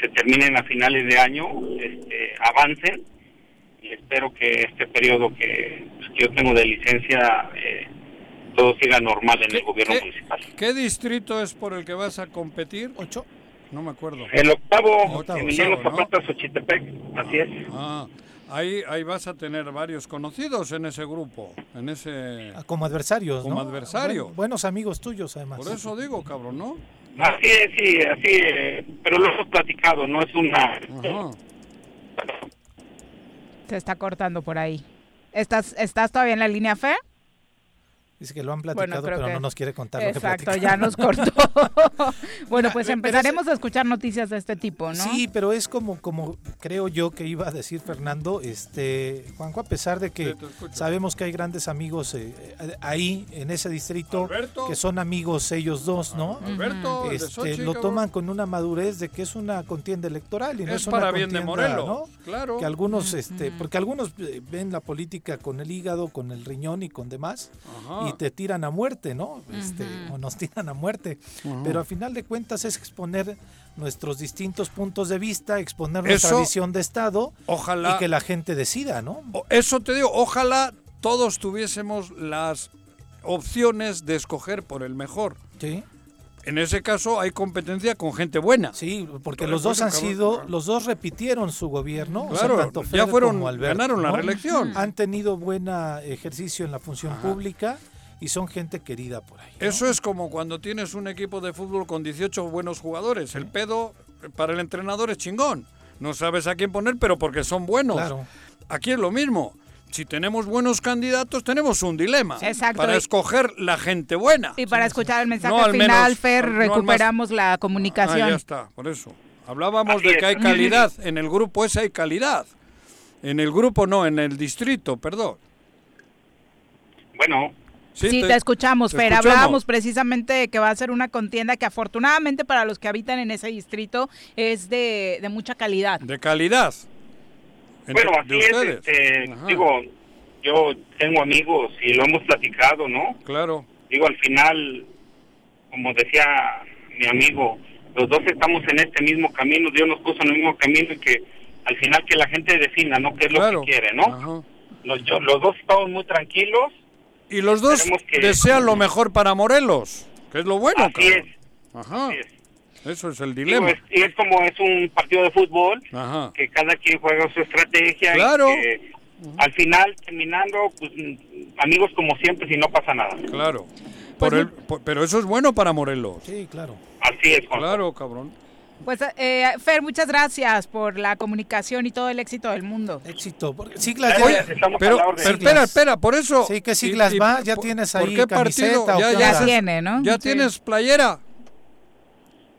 Speaker 10: se terminen a finales de año este, avancen y espero que este periodo que, pues, que yo tengo de licencia eh, todo siga normal en el gobierno municipal.
Speaker 2: ¿Qué distrito es por el que vas a competir?
Speaker 5: Ocho.
Speaker 2: No me acuerdo.
Speaker 10: El octavo,
Speaker 2: Octavo,
Speaker 10: Emiliano
Speaker 2: octavo, ¿no?
Speaker 10: Zapata, Xochitepec, así es.
Speaker 2: Ah, ahí, ahí vas a tener varios conocidos en ese grupo, en ese...
Speaker 5: Ah, Como adversarios,
Speaker 2: Como
Speaker 5: ¿no?
Speaker 2: adversarios.
Speaker 5: Buen- buenos amigos tuyos, además.
Speaker 2: Por eso digo, cabrón, ¿no?
Speaker 10: Así es, sí, así eh, pero lo hemos platicado, no es una...
Speaker 1: Se está cortando por ahí. ¿Estás, ¿Estás todavía en la línea, Fer?
Speaker 5: Dice que lo han platicado, pero
Speaker 1: que-
Speaker 5: no nos quiere contar lo que
Speaker 1: Exacto, ya nos cortó. [laughs] bueno, pues
Speaker 5: Pero
Speaker 1: empezaremos a escuchar noticias de este tipo, ¿no?
Speaker 5: Sí, pero es como, como creo yo que iba a decir Fernando, este Juanjo, a pesar de que sabemos que hay grandes amigos eh, eh, ahí en ese distrito
Speaker 2: Alberto.
Speaker 5: que son amigos ellos dos, ¿no?
Speaker 2: Alberto,
Speaker 5: Este, lo toman con una madurez de que es una contienda electoral y no
Speaker 2: Es
Speaker 5: es, una
Speaker 2: para bien de Morelos,
Speaker 5: ¿no?
Speaker 2: claro.
Speaker 5: Que algunos, este, porque algunos eh, ven la política con el hígado, con el riñón y con demás
Speaker 2: Ajá.
Speaker 5: Y te tiran a muerte, ¿no? Este, o nos tiran a muerte. Pero a final de cuentas es exponer nuestros distintos puntos de vista, exponer nuestra
Speaker 2: Eso-
Speaker 5: visión de Estado
Speaker 2: Ojalá-
Speaker 5: y que la gente decida, ¿no?
Speaker 2: Eso te digo, ojalá todos tuviésemos las opciones de escoger por el mejor.
Speaker 5: Sí.
Speaker 2: En ese caso hay competencia con gente buena.
Speaker 5: Sí, porque
Speaker 2: Pero
Speaker 5: los dos han
Speaker 2: cabrón,
Speaker 5: sido, los dos repitieron su gobierno, o sea,
Speaker 2: Claro,
Speaker 5: tanto
Speaker 2: ya fueron-
Speaker 5: como Alberto,
Speaker 2: ganaron la
Speaker 5: ¿no?
Speaker 2: reelección.
Speaker 5: Han tenido buen ejercicio en la función pública y son gente querida por ahí.
Speaker 2: Eso es como cuando tienes un equipo de fútbol con 18 buenos jugadores. El pedo eh, para el entrenador es chingón. No sabes a quién poner, pero porque son buenos.
Speaker 5: Claro.
Speaker 2: Aquí es lo mismo. Si tenemos buenos candidatos, tenemos un dilema.
Speaker 1: Exacto.
Speaker 2: Para escoger la gente buena.
Speaker 1: Y para escuchar el mensaje
Speaker 2: No, al
Speaker 1: final,
Speaker 2: menos,
Speaker 1: Fer,
Speaker 2: no
Speaker 1: recuperamos la
Speaker 2: Ah,
Speaker 1: comunicación.
Speaker 2: ya está, por eso. Hablábamos
Speaker 10: Así
Speaker 2: de
Speaker 10: es.
Speaker 2: que hay calidad. En el grupo ese hay calidad. En el grupo no, en el distrito, perdón.
Speaker 10: Bueno,
Speaker 1: Sí, te, escuchamos,
Speaker 2: te
Speaker 1: Fer.
Speaker 2: escuchamos.
Speaker 1: Hablábamos precisamente de que va a ser una contienda que afortunadamente para los que habitan en ese distrito es de, de mucha calidad.
Speaker 2: De calidad. Entre-
Speaker 10: bueno, así es, este, digo, yo tengo amigos y lo hemos platicado, ¿no?
Speaker 2: Claro.
Speaker 10: Digo, al final, como decía mi amigo, los dos estamos en este mismo camino, Dios nos puso en el mismo camino y que al final que la gente defina, ¿no? ¿Qué es lo que quiere, ¿no? Los, yo- los dos estamos muy tranquilos.
Speaker 2: Y los dos
Speaker 10: que-
Speaker 2: desean lo mejor para Morelos, que es lo bueno,
Speaker 10: Así es.
Speaker 2: Ajá. Eso es el dilema.
Speaker 10: es- y es como es un partido de fútbol,
Speaker 2: Ajá.
Speaker 10: que cada quien juega su estrategia. y
Speaker 2: Claro.
Speaker 10: que al final, terminando, pues amigos como siempre, si no pasa nada.
Speaker 2: Claro. Por el- por- pero eso es bueno para Morelos.
Speaker 5: Sí, claro.
Speaker 10: Así es, Juan.
Speaker 2: Claro, cabrón.
Speaker 1: Pues, eh, Fer, muchas gracias por la comunicación y todo el éxito del mundo.
Speaker 5: Éxito. porque Siglas
Speaker 2: Oye,
Speaker 5: ya-
Speaker 2: pero, pero espera, espera, por eso.
Speaker 5: Sí, ¿qué siglas va? Ya tienes
Speaker 2: ¿por
Speaker 5: ahí
Speaker 2: qué partido?
Speaker 5: camiseta
Speaker 2: Ya,
Speaker 5: qué
Speaker 2: ya
Speaker 1: tiene, ¿no?
Speaker 2: Ya
Speaker 1: Sí.
Speaker 2: tienes playera.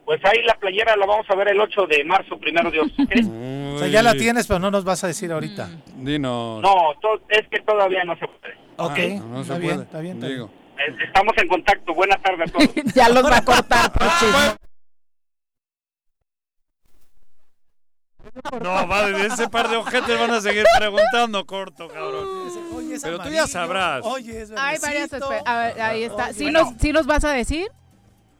Speaker 10: Pues ahí la playera la vamos a ver el 8 de marzo, primero Dios. [laughs]
Speaker 5: O sea, ya la tienes, pero no nos vas a decir ahorita.
Speaker 1: Mm.
Speaker 2: Dinos.
Speaker 10: No, to- es que todavía no se puede.
Speaker 5: Ok,
Speaker 2: Ah, no se
Speaker 5: está bien,
Speaker 2: puede.
Speaker 5: está bien. está bien.
Speaker 2: Digo.
Speaker 10: Estamos en contacto. Buenas tardes a todos. [laughs]
Speaker 1: ya los va a cortar. por
Speaker 2: No, vale, ese par de ojetes van a seguir preguntando corto, cabrón.
Speaker 5: Oye, es
Speaker 2: Pero tú ya sabrás.
Speaker 5: Oye, es
Speaker 1: Hay varias a ver, ahí está. ¿Sí,
Speaker 10: Bueno.
Speaker 1: nos, ¿Sí nos vas a decir?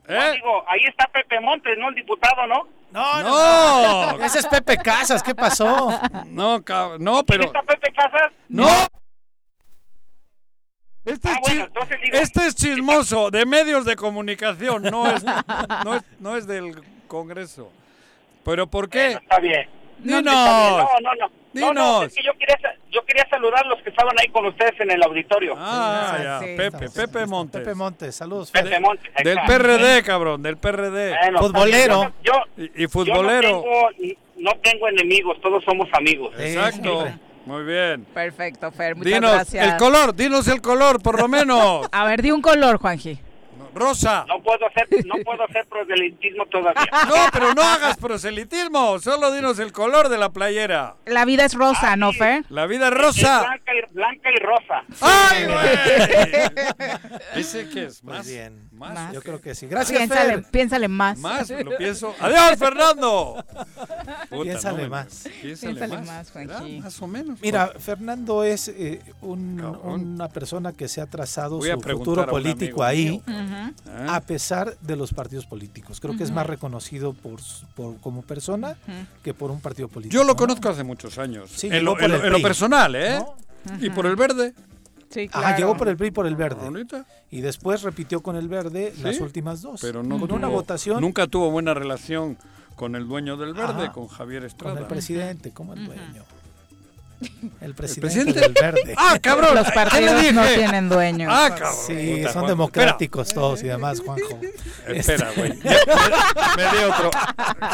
Speaker 10: No, digo, ahí está Pepe Montes, ¿no? El diputado, ¿no?
Speaker 5: No,
Speaker 2: no.
Speaker 5: no. Ese es Pepe Casas, ¿qué pasó?
Speaker 2: No, cab- no, pero.
Speaker 10: ¿Está Pepe Casas?
Speaker 2: ¡No! Este, es
Speaker 10: Ah, bueno, digo-
Speaker 2: este es chismoso de medios de comunicación, no es, no es, no es del Congreso. ¿Pero por qué?
Speaker 10: Está bien.
Speaker 2: Dinos.
Speaker 10: No, no, no. No, no,
Speaker 2: Dinos.
Speaker 10: es que yo quería, yo quería saludar a los que estaban ahí con ustedes en el auditorio.
Speaker 2: Ah,
Speaker 1: Sí,
Speaker 2: ya,
Speaker 1: sí.
Speaker 2: Pepe, Pepe Montes.
Speaker 5: Pepe Montes, saludos.
Speaker 10: Pepe. Montes.
Speaker 2: Del. PRD, cabrón, del PRD.
Speaker 10: Bueno,
Speaker 5: Futbolero.
Speaker 10: Yo,
Speaker 2: Y, y
Speaker 10: yo no,
Speaker 2: futbolero.
Speaker 10: tengo, no tengo enemigos, todos somos amigos.
Speaker 2: Exacto.
Speaker 5: Sí.
Speaker 2: Muy bien.
Speaker 1: Perfecto, Fer. Muchas
Speaker 2: Dinos
Speaker 1: gracias.
Speaker 2: el color, dinos el color, por lo menos. [laughs]
Speaker 1: A ver, di un color, Juanji.
Speaker 2: Rosa.
Speaker 10: No puedo hacer, no puedo hacer proselitismo todavía. [laughs]
Speaker 2: No, pero no hagas proselitismo. Solo dinos el color de la playera.
Speaker 1: La vida es rosa, ¿no, Fer?
Speaker 2: La vida es
Speaker 10: Es
Speaker 2: rosa.
Speaker 10: blanca y, blanca y rosa.
Speaker 2: ¡Ay, güey! ¿Ese qué es? ¿Más?
Speaker 5: bien.
Speaker 2: ¿Más?
Speaker 5: Yo creo que sí. Gracias,
Speaker 1: Piénsale,
Speaker 5: Fer.
Speaker 1: piénsale más.
Speaker 2: Más, lo [laughs] pienso. ¡Adiós, Fernando! Puta,
Speaker 5: Piénsale
Speaker 2: no
Speaker 5: más.
Speaker 2: Piénsale,
Speaker 1: Piénsale
Speaker 2: más.
Speaker 1: más.
Speaker 2: Más o menos.
Speaker 5: Mira, Fernando es eh, un- una persona que se ha trazado
Speaker 2: Voy
Speaker 5: su futuro político ahí,
Speaker 2: mío.
Speaker 1: Ujú.
Speaker 2: ¿Ah?
Speaker 5: a pesar de los partidos políticos. Creo que es más reconocido por, como persona que por un partido político.
Speaker 2: Yo lo
Speaker 5: ¿no?
Speaker 2: conozco hace muchos años.
Speaker 5: Sí,
Speaker 2: en, lo, en en personal, ¿eh?
Speaker 5: ¿no?
Speaker 2: Y por el verde.
Speaker 1: Sí, claro.
Speaker 5: llegó por el PRI y por el verde.
Speaker 2: Ahorita.
Speaker 5: Y después repitió con el verde las últimas dos.
Speaker 2: Pero no
Speaker 5: con
Speaker 2: tuvo-
Speaker 5: una votación
Speaker 2: Nunca tuvo buena relación con el dueño del verde,
Speaker 5: Ajá.
Speaker 2: con Javier
Speaker 5: con
Speaker 2: Estrada.
Speaker 5: el presidente, como el dueño. El presidente,
Speaker 2: presidente?
Speaker 5: del verde.
Speaker 2: ¡Ah, cabrón!
Speaker 1: Los
Speaker 2: ¿Qué le
Speaker 1: partidos no tienen dueño.
Speaker 2: ¡Ah, cabrón!
Speaker 5: Sí,
Speaker 2: Puta,
Speaker 5: son
Speaker 2: Juan.
Speaker 5: democráticos todos y demás, Juanjo.
Speaker 2: Espera,
Speaker 5: Este-
Speaker 2: güey. Me, me di otro.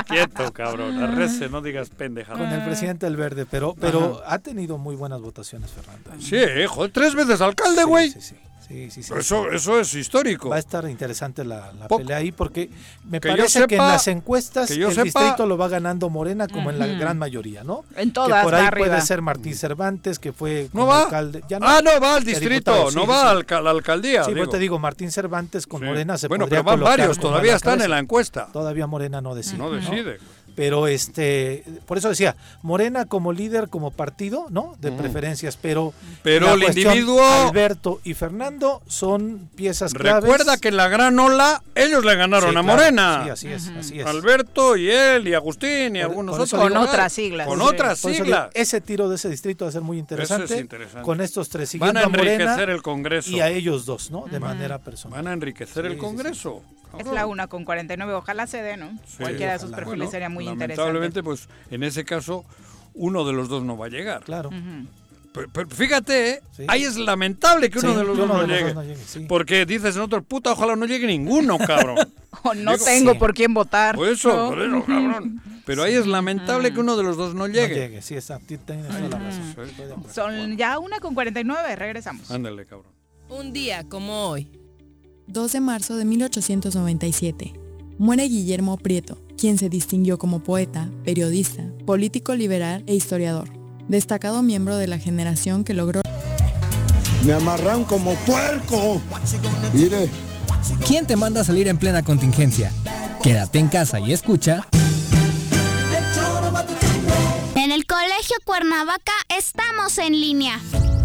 Speaker 2: Quieto, cabrón. Arrece, no digas pendejada.
Speaker 5: Con el presidente del verde, pero, pero ha tenido muy buenas votaciones, Fernando.
Speaker 2: Sí, joder, tres veces alcalde, güey.
Speaker 5: Sí, sí, sí, sí, sí,
Speaker 2: Eso, eso es histórico.
Speaker 5: Va a estar interesante la, la pelea ahí porque me
Speaker 2: que yo
Speaker 5: parece que en las encuestas
Speaker 2: que yo
Speaker 5: el
Speaker 2: sepa-
Speaker 5: distrito lo va ganando Morena como en la gran mayoría, ¿no?
Speaker 1: En
Speaker 5: que
Speaker 1: todas
Speaker 5: por ahí
Speaker 1: arriba.
Speaker 5: puede ser Martín Cervantes, que fue
Speaker 2: ¿No va?
Speaker 5: alcalde. Ya
Speaker 2: ah, no, va al distrito,
Speaker 5: diputado, sí,
Speaker 2: no
Speaker 5: sí,
Speaker 2: va
Speaker 5: sí.
Speaker 2: al a la alcaldía.
Speaker 5: Sí,
Speaker 2: digo.
Speaker 5: pero te digo, Martín Cervantes con
Speaker 2: Sí.
Speaker 5: Morena se
Speaker 2: Bueno, pero van varios, todavía están en la encuesta.
Speaker 5: Todavía Morena no decide.
Speaker 2: No decide.
Speaker 5: Pero este, por eso decía, Morena como líder, como partido, ¿no? De
Speaker 2: Mm.
Speaker 5: preferencias, pero
Speaker 2: Pero el
Speaker 5: cuestión,
Speaker 2: individuo-
Speaker 5: Alberto y Fernando son piezas claves.
Speaker 2: Recuerda que en la gran ola ellos le ganaron
Speaker 5: Sí,
Speaker 2: a
Speaker 5: claro.
Speaker 2: Morena.
Speaker 5: Sí, así es, así es.
Speaker 2: Alberto y él y Agustín y
Speaker 5: Por-
Speaker 2: algunos
Speaker 5: por
Speaker 2: otros.
Speaker 1: Con otras siglas.
Speaker 2: Con
Speaker 1: Sí.
Speaker 2: otras siglas.
Speaker 5: digo, ese tiro de ese distrito va a ser muy interesante.
Speaker 2: interesante.
Speaker 5: Con estos tres
Speaker 2: Van a
Speaker 5: a Morena
Speaker 2: enriquecer el Congreso.
Speaker 5: y a ellos dos, ¿no? De manera personal.
Speaker 2: Van a enriquecer
Speaker 5: Sí,
Speaker 2: el
Speaker 5: sí,
Speaker 2: Congreso.
Speaker 1: Es la una con 49. Ojalá se dé, ¿no?
Speaker 2: Sí,
Speaker 1: Cualquiera de sus perfiles
Speaker 2: Bueno,
Speaker 1: sería muy
Speaker 2: Lamentablemente,
Speaker 1: interesante.
Speaker 2: pues en ese caso, uno de los dos no va a llegar.
Speaker 5: Claro.
Speaker 2: Pero, pero fíjate, ¿eh?
Speaker 5: Sí.
Speaker 2: ahí es lamentable que uno
Speaker 5: Sí,
Speaker 2: de los dos
Speaker 5: uno
Speaker 2: no
Speaker 5: de los
Speaker 2: llegue.
Speaker 5: dos no llegue, sí.
Speaker 2: Porque dices en otro, puta, ojalá no llegue ninguno, cabrón. [laughs]
Speaker 1: O no
Speaker 2: Digo-
Speaker 1: tengo
Speaker 5: Sí.
Speaker 1: por quién votar.
Speaker 2: por eso,
Speaker 1: ¿no?
Speaker 2: por eso, cabrón. [laughs] Pero ahí es lamentable que uno de los dos no
Speaker 5: No
Speaker 2: llegue.
Speaker 5: llegue, sí, acuerdo.
Speaker 1: Son ya una con 49. Regresamos.
Speaker 2: Ándale, cabrón.
Speaker 4: Un día como hoy.
Speaker 3: 2 de marzo de 1897. Muere Guillermo Prieto, quien se distinguió como poeta, periodista, político liberal e historiador. Destacado miembro de la generación que logró
Speaker 11: Me amarran como puerco. Mire.
Speaker 7: ¿Quién te manda a salir en plena contingencia? Quédate en casa y escucha.
Speaker 8: En el Colegio Cuernavaca estamos en línea.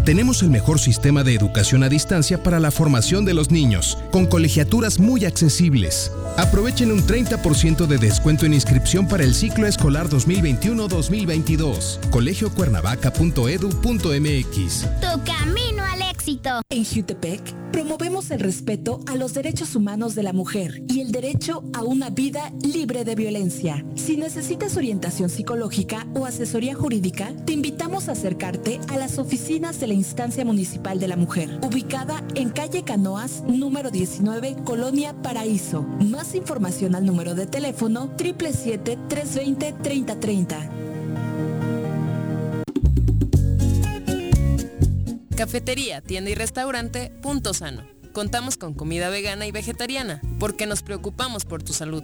Speaker 12: Tenemos el mejor sistema de educación a distancia para la formación de los niños, con colegiaturas muy accesibles. Aprovechen un 30% de descuento en inscripción para el ciclo escolar 2021-2022. colegiocuernavaca.edu.mx
Speaker 8: Tu camino al éxito.
Speaker 13: En Jutepec promovemos el respeto a los derechos humanos de la mujer y el derecho a una vida libre de violencia. Si necesitas orientación psicológica o asesoría jurídica, te invitamos a acercarte a las oficinas de Instancia Municipal de la Mujer, ubicada en calle Canoas, número 19, Colonia Paraíso. Más información al número de teléfono 777-320-3030.
Speaker 4: Cafetería, tienda y restaurante Punto Sano. Contamos con comida vegana y vegetariana, porque nos preocupamos por tu salud.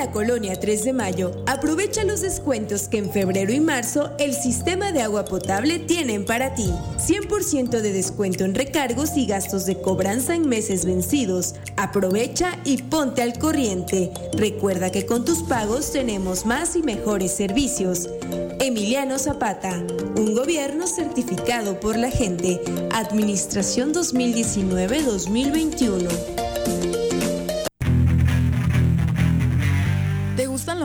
Speaker 9: La colonia 3 de Mayo, aprovecha los descuentos que en febrero y marzo el sistema de agua potable tienen para ti. 100% de descuento en recargos y gastos de cobranza en meses vencidos. Aprovecha y ponte al corriente. Recuerda que con tus pagos tenemos más y mejores servicios. Emiliano Zapata, un gobierno certificado por la gente. Administración 2019-2021.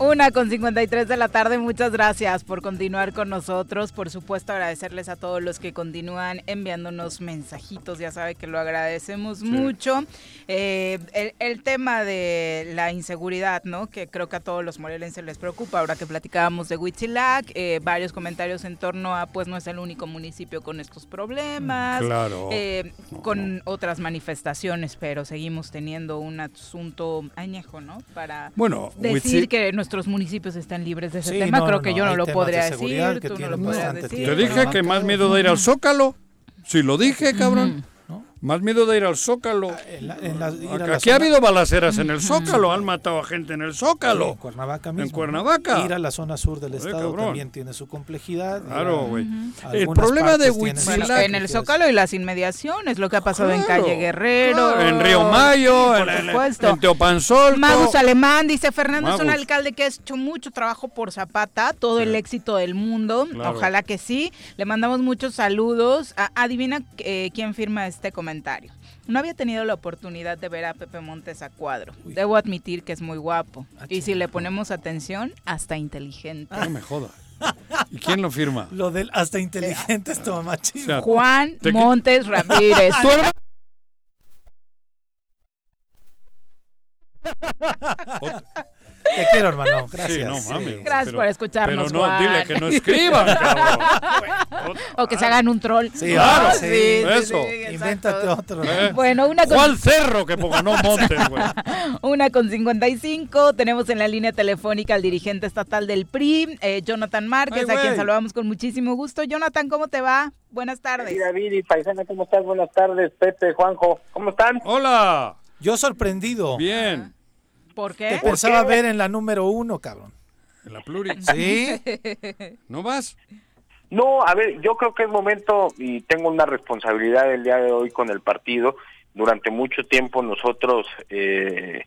Speaker 1: Una con 53 de la tarde, muchas gracias por continuar con nosotros. Por supuesto, agradecerles a todos los que continúan enviándonos mensajitos, ya sabe que lo agradecemos mucho. Eh, el, el tema de la inseguridad, ¿no? Que creo que a todos los morelenses les preocupa. Ahora que platicábamos de Huitzilac, eh, varios comentarios en torno a, pues no es el único municipio con estos problemas.
Speaker 2: Claro.
Speaker 1: eh, con otras manifestaciones, pero seguimos teniendo un asunto añejo, ¿no? Para
Speaker 2: Bueno,
Speaker 1: decir que nuestros municipios están libres de ese
Speaker 5: Sí,
Speaker 1: tema.
Speaker 5: no,
Speaker 1: Creo
Speaker 5: no,
Speaker 1: que
Speaker 5: no,
Speaker 1: yo no lo podría decir,
Speaker 5: que
Speaker 1: tú no lo podrías decir.
Speaker 2: Te dije que más miedo de ir al Zócalo. Si lo dije, cabrón. Más miedo de ir al Zócalo.
Speaker 5: ir a la
Speaker 2: Aquí ha habido balaceras en el Zócalo. Han matado a gente en el Zócalo.
Speaker 5: En Cuernavaca mismo.
Speaker 2: En Cuernavaca.
Speaker 5: Ir a la zona sur del estado
Speaker 2: cabrón.
Speaker 5: también tiene su complejidad.
Speaker 2: Claro, güey. El problema de
Speaker 1: Bueno,
Speaker 2: Huitzilac-
Speaker 1: en el Zócalo y las inmediaciones, lo que ha pasado en Calle Guerrero.
Speaker 2: claro, en Río Mayo,
Speaker 1: Sí,
Speaker 2: en- en-
Speaker 1: supuesto.
Speaker 2: en Teopanzolco.
Speaker 1: Magus Alemán dice, Fernando es un alcalde que ha hecho mucho trabajo por Zapata, todo el éxito del mundo,
Speaker 2: Claro.
Speaker 1: ojalá que sí. Le mandamos muchos saludos. Adivina eh, quién firma este comentario. No había tenido la oportunidad de ver a Pepe Montes a cuadro. Debo admitir que es muy guapo. Y si le ponemos atención, hasta inteligente.
Speaker 2: No me jodas. ¿Y quién lo firma?
Speaker 5: Lo del hasta inteligente es todo más chido.
Speaker 2: O sea,
Speaker 1: Juan
Speaker 2: ¿Te qui-
Speaker 1: Montes Ramírez. [laughs] Tu hermano [laughs]
Speaker 5: Te quiero, hermano. Gracias.
Speaker 2: Sí, no mames.
Speaker 5: Sí.
Speaker 1: Gracias por escucharnos,
Speaker 2: Pero no,
Speaker 1: Juan.
Speaker 2: dile que no escriban, [laughs] cabrón.
Speaker 1: O que se hagan un troll.
Speaker 5: Sí,
Speaker 2: Claro,
Speaker 5: ah,
Speaker 2: sí, eso.
Speaker 5: Invéntate otro.
Speaker 2: ¿Eh?
Speaker 1: Bueno, una con,
Speaker 2: ¿Cuál cerro que ponga? No montes, güey. [laughs]
Speaker 1: una con 55. Tenemos en la línea telefónica al dirigente estatal del PRI, eh, Jonathan Márquez,
Speaker 2: Ay,
Speaker 1: a quien saludamos con muchísimo gusto. Jonathan, ¿cómo te va? Buenas tardes.
Speaker 14: Sí, David y Paisana, ¿cómo estás? Buenas tardes, Pepe, Juanjo, ¿cómo están?
Speaker 2: Hola.
Speaker 5: Yo sorprendido.
Speaker 2: Bien.
Speaker 1: ¿Por
Speaker 5: Te pensaba
Speaker 14: qué?
Speaker 5: ver en la número uno, cabrón.
Speaker 2: En la pluri.
Speaker 5: ¿Sí? [laughs]
Speaker 2: ¿No vas?
Speaker 14: No, a ver, yo creo que es momento y tengo una responsabilidad el día de hoy con el partido. Durante mucho tiempo nosotros eh,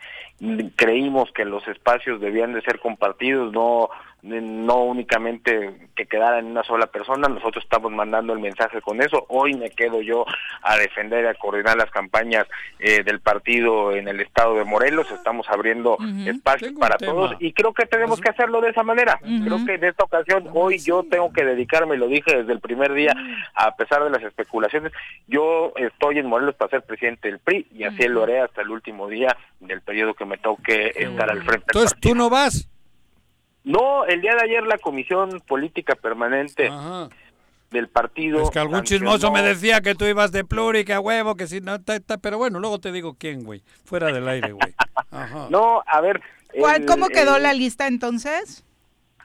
Speaker 14: creímos que los espacios debían de ser compartidos, no no únicamente que quedara en una sola persona, nosotros estamos mandando el mensaje con eso. Hoy me quedo yo a defender y a coordinar las campañas eh, del partido en el estado de Morelos, estamos abriendo
Speaker 1: Ujú.
Speaker 14: espacios
Speaker 2: Tengo un
Speaker 14: para todos y creo que tenemos que hacerlo de esa manera. Creo que en esta ocasión hoy yo tengo que dedicarme, lo dije desde el primer día, a pesar de las especulaciones, yo estoy en Morelos para ser presidente del PRI y así lo haré hasta el último día del periodo que me toque estar al frente
Speaker 2: Entonces, ¿tú no vas?
Speaker 14: no, el día de ayer la Comisión Política Permanente
Speaker 2: Ajá.
Speaker 14: del partido...
Speaker 2: Es que algún
Speaker 14: sancionó-
Speaker 2: chismoso me decía que tú ibas de pluri, que a huevo, que si no... ta, ta, pero bueno, luego te digo quién, güey. Fuera del aire, güey. Ajá. [laughs]
Speaker 14: No, a ver...
Speaker 1: ¿Cuál-
Speaker 14: el-
Speaker 1: ¿Cómo quedó
Speaker 14: el-
Speaker 1: la lista entonces?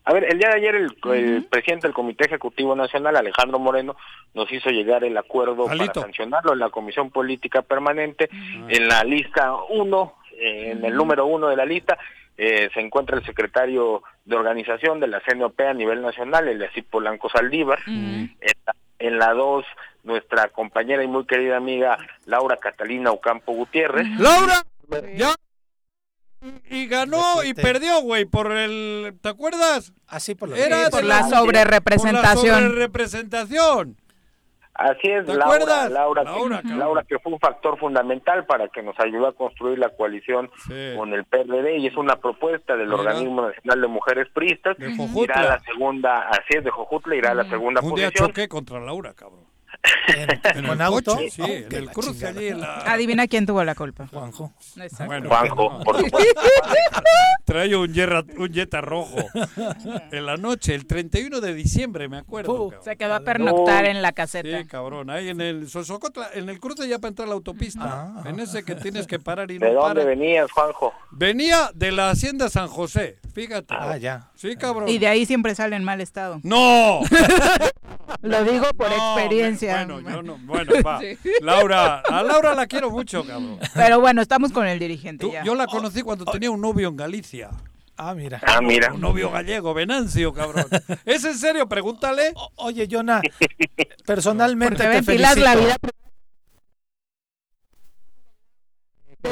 Speaker 14: A ver, el día de ayer el, el presidente del Comité Ejecutivo Nacional, Alejandro Moreno, nos hizo llegar el acuerdo
Speaker 2: Alito.
Speaker 14: para sancionarlo en la Comisión Política Permanente. En la lista 1, en el número 1 de la lista, eh, se encuentra el secretario de organización de la CNOP a nivel nacional, el Así Polanco Saldívar. En la- En la 2, nuestra compañera y muy querida amiga Laura Catalina Ocampo Gutiérrez.
Speaker 2: ¡Laura! ¡Ya! Y ganó y perdió, güey, por el... ¿Te acuerdas?
Speaker 5: Así por la
Speaker 2: Era
Speaker 1: Sí, por la sobrerepresentación.
Speaker 2: Por la sobrerepresentación.
Speaker 14: Así es,
Speaker 2: ¿Te
Speaker 14: Laura? Laura,
Speaker 2: Laura,
Speaker 14: que. Laura, que fue un factor fundamental para que nos ayudó a construir la coalición
Speaker 2: Sí.
Speaker 14: con el PRD y es una propuesta del
Speaker 2: Mira.
Speaker 14: Organismo Nacional de Mujeres Priistas.
Speaker 2: De
Speaker 14: Irá a la segunda, así es, de Jojutla, irá a la segunda
Speaker 2: Un día
Speaker 14: posición.
Speaker 2: choqué contra Laura, cabrón.
Speaker 5: ¿En, [laughs]
Speaker 2: En
Speaker 5: con
Speaker 2: el
Speaker 5: auto?
Speaker 2: coche, sí,
Speaker 5: Oh,
Speaker 2: en el cruce allí la...
Speaker 1: Adivina quién tuvo la culpa.
Speaker 5: Juanjo.
Speaker 1: Exacto.
Speaker 2: Bueno,
Speaker 14: Juanjo, por supuesto. [laughs]
Speaker 2: trae un, Jetta, un Jetta rojo. En la noche, el 31 de diciembre, me acuerdo. cabrón.
Speaker 1: Se quedó a pernoctar
Speaker 14: No.
Speaker 1: en la caseta.
Speaker 2: Sí, cabrón, ahí en el Sosocotla, en el cruce ya para entrar a la autopista.
Speaker 5: Ah.
Speaker 2: En ese que tienes que parar y
Speaker 14: ¿De
Speaker 2: no
Speaker 14: dónde
Speaker 2: para.
Speaker 14: venías, Juanjo?
Speaker 2: Venía de la Hacienda San José, fíjate.
Speaker 5: Ah, ya.
Speaker 2: Sí, cabrón.
Speaker 1: Y de ahí siempre sale en mal estado.
Speaker 2: ¡No! [laughs]
Speaker 1: Lo digo por
Speaker 2: No,
Speaker 1: experiencia.
Speaker 2: Bueno, yo no, bueno, va. [laughs]
Speaker 1: Sí.
Speaker 2: Laura, a Laura la quiero mucho, cabrón.
Speaker 1: Pero bueno, estamos con el dirigente
Speaker 2: Tú-
Speaker 1: ya.
Speaker 2: yo la conocí cuando tenía un novio en Galicia.
Speaker 5: Ah, mira.
Speaker 14: Ah, mira.
Speaker 2: Un novio gallego, Venancio, cabrón. ¿Es en serio? Pregúntale.
Speaker 5: O- Oye, Jonah, [laughs] personalmente
Speaker 1: Porque
Speaker 5: te felicito.
Speaker 1: la vida.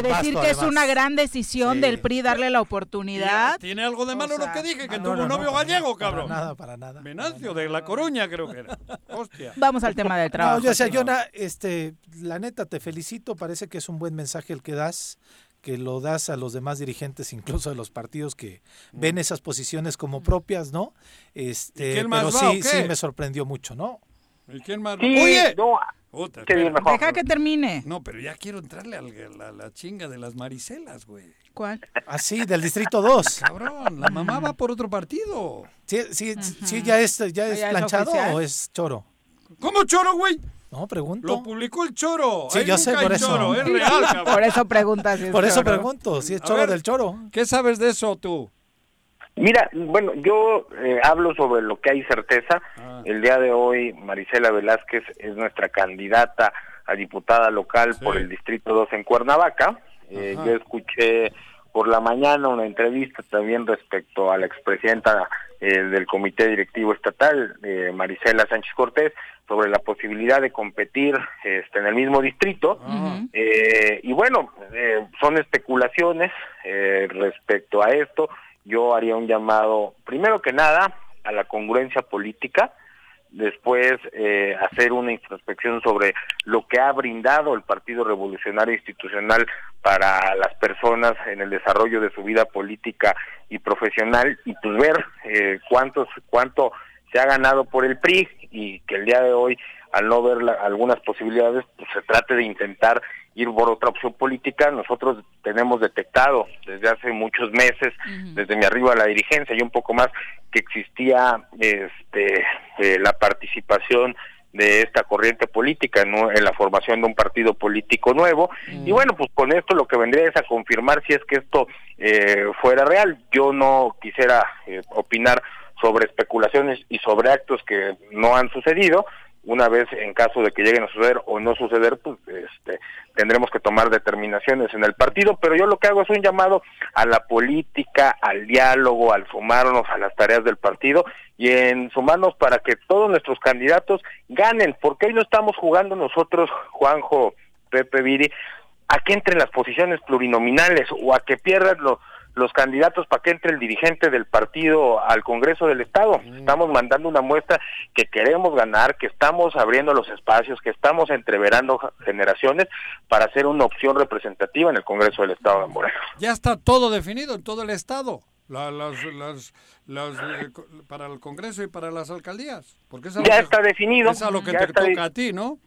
Speaker 1: De decir que es una gran decisión
Speaker 5: Sí.
Speaker 1: del PRI darle la oportunidad.
Speaker 2: ¿Tiene algo de malo
Speaker 1: O sea,
Speaker 2: lo que dije? Que
Speaker 5: no,
Speaker 2: tuvo
Speaker 5: no,
Speaker 2: un
Speaker 5: no,
Speaker 2: novio gallego, cabrón.
Speaker 5: Para nada, para nada.
Speaker 2: Venancio, de La Coruña, creo que era. Hostia.
Speaker 1: Vamos al tema del [laughs] trabajo.
Speaker 5: No, yo decía, Jonah, este, la neta, te felicito. Parece que es un buen mensaje el que das, que lo das a los demás dirigentes, incluso de los partidos que ven esas posiciones como propias, ¿no? Este,
Speaker 2: quién más
Speaker 5: pero
Speaker 2: va, o
Speaker 5: sí,
Speaker 2: qué?
Speaker 5: sí me sorprendió mucho, ¿no?
Speaker 2: ¿Y quién más?
Speaker 14: Sí,
Speaker 2: Oye.
Speaker 14: no,
Speaker 2: Puta,
Speaker 14: ¿qué
Speaker 2: espera.
Speaker 14: dime, Juanjo?
Speaker 1: Deja que termine.
Speaker 2: No, pero ya quiero entrarle a la, la chinga de las maricelas, güey.
Speaker 1: ¿Cuál?
Speaker 5: Así, del Distrito 2. [laughs]
Speaker 2: Cabrón, la mamá va por otro partido.
Speaker 5: Sí, sí, sí, ya es, ya es
Speaker 1: ¿Ya es
Speaker 5: planchado o es choro.
Speaker 2: ¿Cómo choro, güey?
Speaker 5: No, pregunto.
Speaker 2: Lo publicó el choro.
Speaker 5: Sí,
Speaker 2: Ahí
Speaker 5: yo sé, por eso.
Speaker 2: choro, es [laughs] real, cabrón.
Speaker 1: Por eso preguntas. si es
Speaker 5: Por eso
Speaker 1: choro.
Speaker 5: pregunto, si es choro
Speaker 2: ver.
Speaker 5: del choro.
Speaker 2: ¿Qué sabes de eso tú?
Speaker 14: Mira, bueno, yo eh, hablo sobre lo que hay certeza.
Speaker 2: Ah.
Speaker 14: El día de hoy, Marisela Velázquez es nuestra candidata a diputada local
Speaker 2: Sí.
Speaker 14: por el Distrito 2 en Cuernavaca. Eh, yo escuché por la mañana una entrevista también respecto a la expresidenta eh, del Comité Directivo Estatal, eh, Marisela Sánchez Cortés, sobre la posibilidad de competir este, en el mismo distrito. Eh, y bueno, eh, son especulaciones eh, respecto a esto. Yo haría un llamado, primero que nada, a la congruencia política, después eh, hacer una introspección sobre lo que ha brindado el Partido Revolucionario Institucional para las personas en el desarrollo de su vida política y profesional y pues ver eh, cuántos cuánto se ha ganado por el PRI y que el día de hoy al no ver la- algunas posibilidades pues se trate de intentar ir por otra opción política. Nosotros tenemos detectado desde hace muchos meses, desde mi arriba a la dirigencia y un poco más, que existía este, eh, la participación de esta corriente política ¿no? en la formación de un partido político nuevo y bueno pues con esto lo que vendría es a confirmar si es que esto eh, fuera real yo no quisiera eh, opinar sobre especulaciones y sobre actos que no han sucedido una vez en caso de que lleguen a suceder o no suceder, pues este, tendremos que tomar determinaciones en el partido, pero yo lo que hago es un llamado a la política, al diálogo, al sumarnos a las tareas del partido y en sumarnos para que todos nuestros candidatos ganen, porque hoy no estamos jugando nosotros, Juanjo, Pepe Viri, a que entren las posiciones plurinominales o a que pierdan los los candidatos para que entre el dirigente del partido al Congreso del Estado. Estamos mandando una muestra que queremos ganar, que estamos abriendo los espacios, que estamos entreverando generaciones para hacer una opción representativa en el Congreso del Estado de Morelos.
Speaker 2: Ya está todo definido en todo el Estado. La- las- las- las, eh, para el Congreso y para las alcaldías. Porque es
Speaker 14: Ya
Speaker 2: que-
Speaker 14: está definido,
Speaker 2: Es a lo que
Speaker 14: ya
Speaker 2: te toca
Speaker 14: de-
Speaker 2: a ti, ¿no?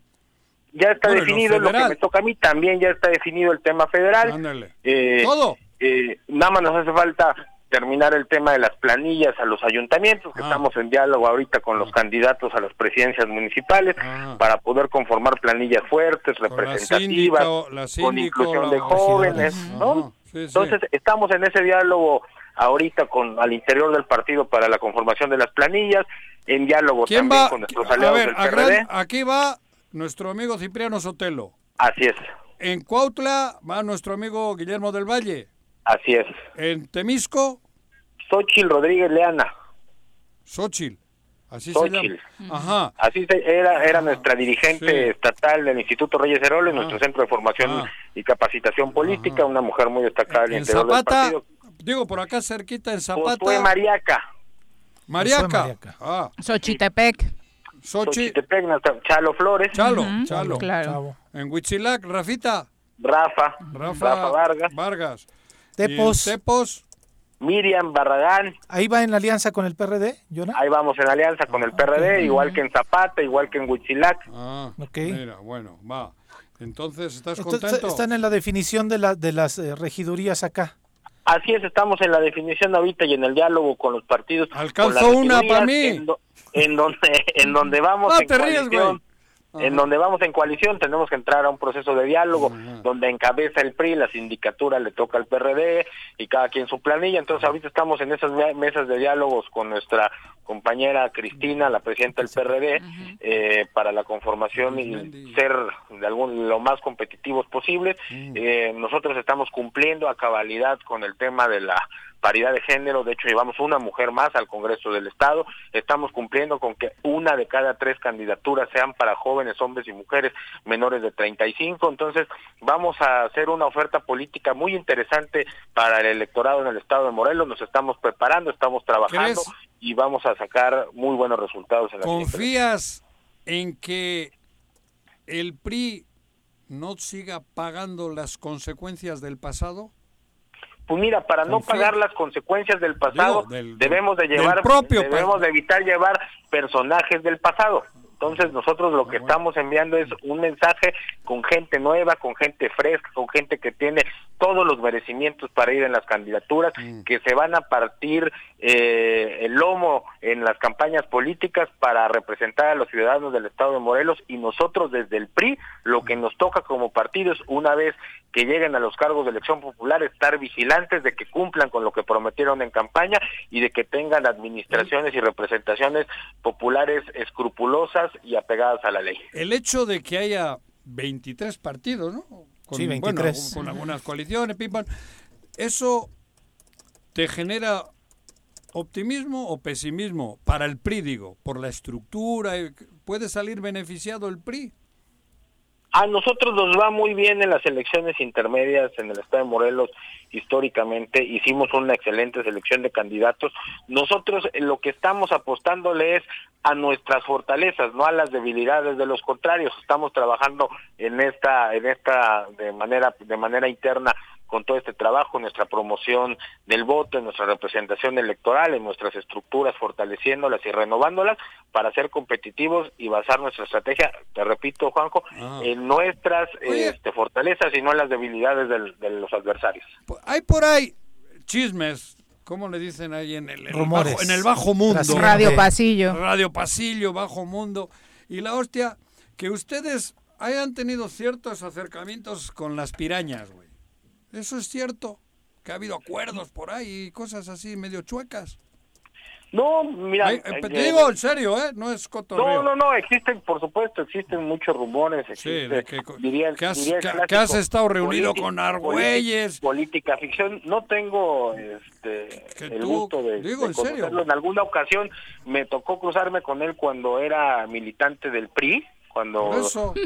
Speaker 14: Ya está
Speaker 2: Bueno, y lo
Speaker 14: definido lo que me toca a mí, también ya está definido el tema federal.
Speaker 2: Ándale.
Speaker 14: Eh,
Speaker 2: Todo.
Speaker 14: Eh, nada más nos hace falta terminar el tema de las planillas a los ayuntamientos,
Speaker 2: Ah.
Speaker 14: que estamos en diálogo ahorita con los candidatos a las presidencias municipales para poder conformar planillas fuertes, representativas,
Speaker 2: síndico, la
Speaker 14: con inclusión de jóvenes,
Speaker 2: Ajá.
Speaker 14: ¿no?
Speaker 2: Sí, sí.
Speaker 14: Entonces estamos en ese diálogo ahorita con al interior del partido para la conformación de las planillas, en diálogo
Speaker 2: ¿Quién
Speaker 14: también
Speaker 2: va?
Speaker 14: con nuestros
Speaker 2: A
Speaker 14: aliados
Speaker 2: ver,
Speaker 14: del
Speaker 2: a
Speaker 14: PRD.
Speaker 2: gran- aquí va nuestro amigo Cipriano Sotelo.
Speaker 14: Así es,
Speaker 2: En Cuautla va nuestro amigo Guillermo del Valle.
Speaker 14: Así es.
Speaker 2: En Temisco,
Speaker 14: Xochil Rodríguez Leana.
Speaker 2: Xochil. Así
Speaker 14: Xochitl.
Speaker 2: se llama. Ajá.
Speaker 14: Así se- era, era nuestra dirigente
Speaker 2: sí.
Speaker 14: estatal del Instituto Reyes Heroles, nuestro centro de formación
Speaker 2: Ah.
Speaker 14: y capacitación política, una mujer muy destacada del
Speaker 2: En
Speaker 14: interior del
Speaker 2: Zapata,
Speaker 14: partido.
Speaker 2: digo por acá cerquita en Zapata.
Speaker 14: Fue Mariaca.
Speaker 2: Mariaca.
Speaker 5: Mariaca.
Speaker 2: Ah,
Speaker 1: Xochitepec.
Speaker 2: Xochi,
Speaker 14: Xochitepec, Chalo Flores.
Speaker 2: Chalo, Chalo.
Speaker 1: Claro.
Speaker 2: En Huitzilac, Rafita.
Speaker 14: Rafa.
Speaker 2: Rafa,
Speaker 14: Rafa Vargas.
Speaker 2: Vargas.
Speaker 5: Tepos.
Speaker 2: Tepos.
Speaker 14: Miriam Barragán.
Speaker 5: Ahí va en la alianza con el PRD, Jonah.
Speaker 14: Ahí vamos en alianza con el PRD, igual que en Zapata, igual que en Huitzilac.
Speaker 2: Ah,
Speaker 5: Ok.
Speaker 2: mira, bueno, va. Entonces, ¿estás
Speaker 5: Entonces,
Speaker 2: contento?
Speaker 5: están en la definición de, la, de las eh, regidurías acá.
Speaker 14: Así es, estamos en la definición ahorita y en el diálogo con los partidos. Las
Speaker 2: una
Speaker 14: regidurías,
Speaker 2: pa' mí.
Speaker 14: En, do- en donde, [laughs] en donde vamos
Speaker 2: No
Speaker 14: en
Speaker 2: te ríes,
Speaker 14: coalición. En donde vamos en coalición tenemos que entrar a un proceso de diálogo donde encabeza el PRI, la sindicatura le toca al PRD y cada quien su planilla. Entonces ahorita estamos en esas me- mesas de diálogos con nuestra compañera Cristina, la presidenta del PRD, eh, para la conformación y ser de algún lo más competitivos posibles. Eh, nosotros estamos cumpliendo a cabalidad con el tema de la paridad de género, de hecho llevamos una mujer más al Congreso del Estado, estamos cumpliendo con que una de cada tres candidaturas sean para jóvenes, hombres y mujeres menores de 35, entonces vamos a hacer una oferta política muy interesante para el electorado en el Estado de Morelos, nos estamos preparando, estamos trabajando y vamos a sacar muy buenos resultados en la
Speaker 2: ¿Confías en que el PRI no siga pagando las consecuencias del pasado?
Speaker 14: Pues mira, para no
Speaker 2: Confía.
Speaker 14: pagar las consecuencias del pasado,
Speaker 2: Digo, del- del-
Speaker 14: debemos de llevar,
Speaker 2: propio
Speaker 14: debemos de evitar llevar personajes del pasado. Entonces nosotros lo que estamos enviando es un mensaje con gente nueva, con gente fresca, con gente que tiene todos los merecimientos para ir en las candidaturas, que se van a partir eh, el lomo en las campañas políticas para representar a los ciudadanos del Estado de Morelos y nosotros desde el PRI lo que nos toca como partido es una vez que lleguen a los cargos de elección popular estar vigilantes de que cumplan con lo que prometieron en campaña y de que tengan administraciones y representaciones populares escrupulosas y apegadas a la ley.
Speaker 2: El hecho de que haya 23 partidos, ¿no? Con,
Speaker 5: Sí, 23.
Speaker 2: bueno, con algunas coaliciones, pim, pam, ¿eso te genera optimismo o pesimismo para el PRI, digo, por la estructura? ¿Puede salir beneficiado el PRI?
Speaker 14: A nosotros nos va muy bien en las elecciones intermedias en el estado de Morelos históricamente. Hicimos una excelente selección de candidatos. Nosotros eh, lo que estamos apostándole es a nuestras fortalezas, no a las debilidades de los contrarios. Estamos trabajando en esta en esta de manera de manera interna con todo este trabajo, nuestra promoción del voto, en nuestra representación electoral, en nuestras estructuras, fortaleciéndolas y renovándolas para ser competitivos y basar nuestra estrategia, te repito, Juanjo,
Speaker 2: Ah.
Speaker 14: en nuestras
Speaker 2: Oye.
Speaker 14: este, fortalezas y no en las debilidades del- de los adversarios.
Speaker 2: Hay por ahí chismes, ¿cómo le dicen ahí en el, en el
Speaker 5: Rumores.
Speaker 2: bajo, en el bajo mundo?
Speaker 1: Radio Pasillo.
Speaker 2: Radio Pasillo, Bajo Mundo. Y la hostia, que ustedes hayan tenido ciertos acercamientos con las pirañas, güey. Eso es cierto. Que ha habido acuerdos por ahí y cosas así medio chuecas.
Speaker 14: No, mira,
Speaker 2: Ay, eh,
Speaker 14: eh,
Speaker 2: te digo en serio, ¿eh? No es cotorreo.
Speaker 14: No, no, no, existen, por supuesto, existen muchos rumores.
Speaker 2: Sí,
Speaker 14: existe,
Speaker 2: de que,
Speaker 14: diría,
Speaker 2: que has,
Speaker 14: diría
Speaker 2: que- has estado reunido
Speaker 14: política-
Speaker 2: con Argüelles.
Speaker 14: Política, ficción, no tengo este, el
Speaker 2: tú-
Speaker 14: gusto de,
Speaker 2: digo,
Speaker 14: de
Speaker 2: en serio.
Speaker 14: conocerlo. En alguna ocasión me tocó cruzarme con él cuando era militante del PRI, cuando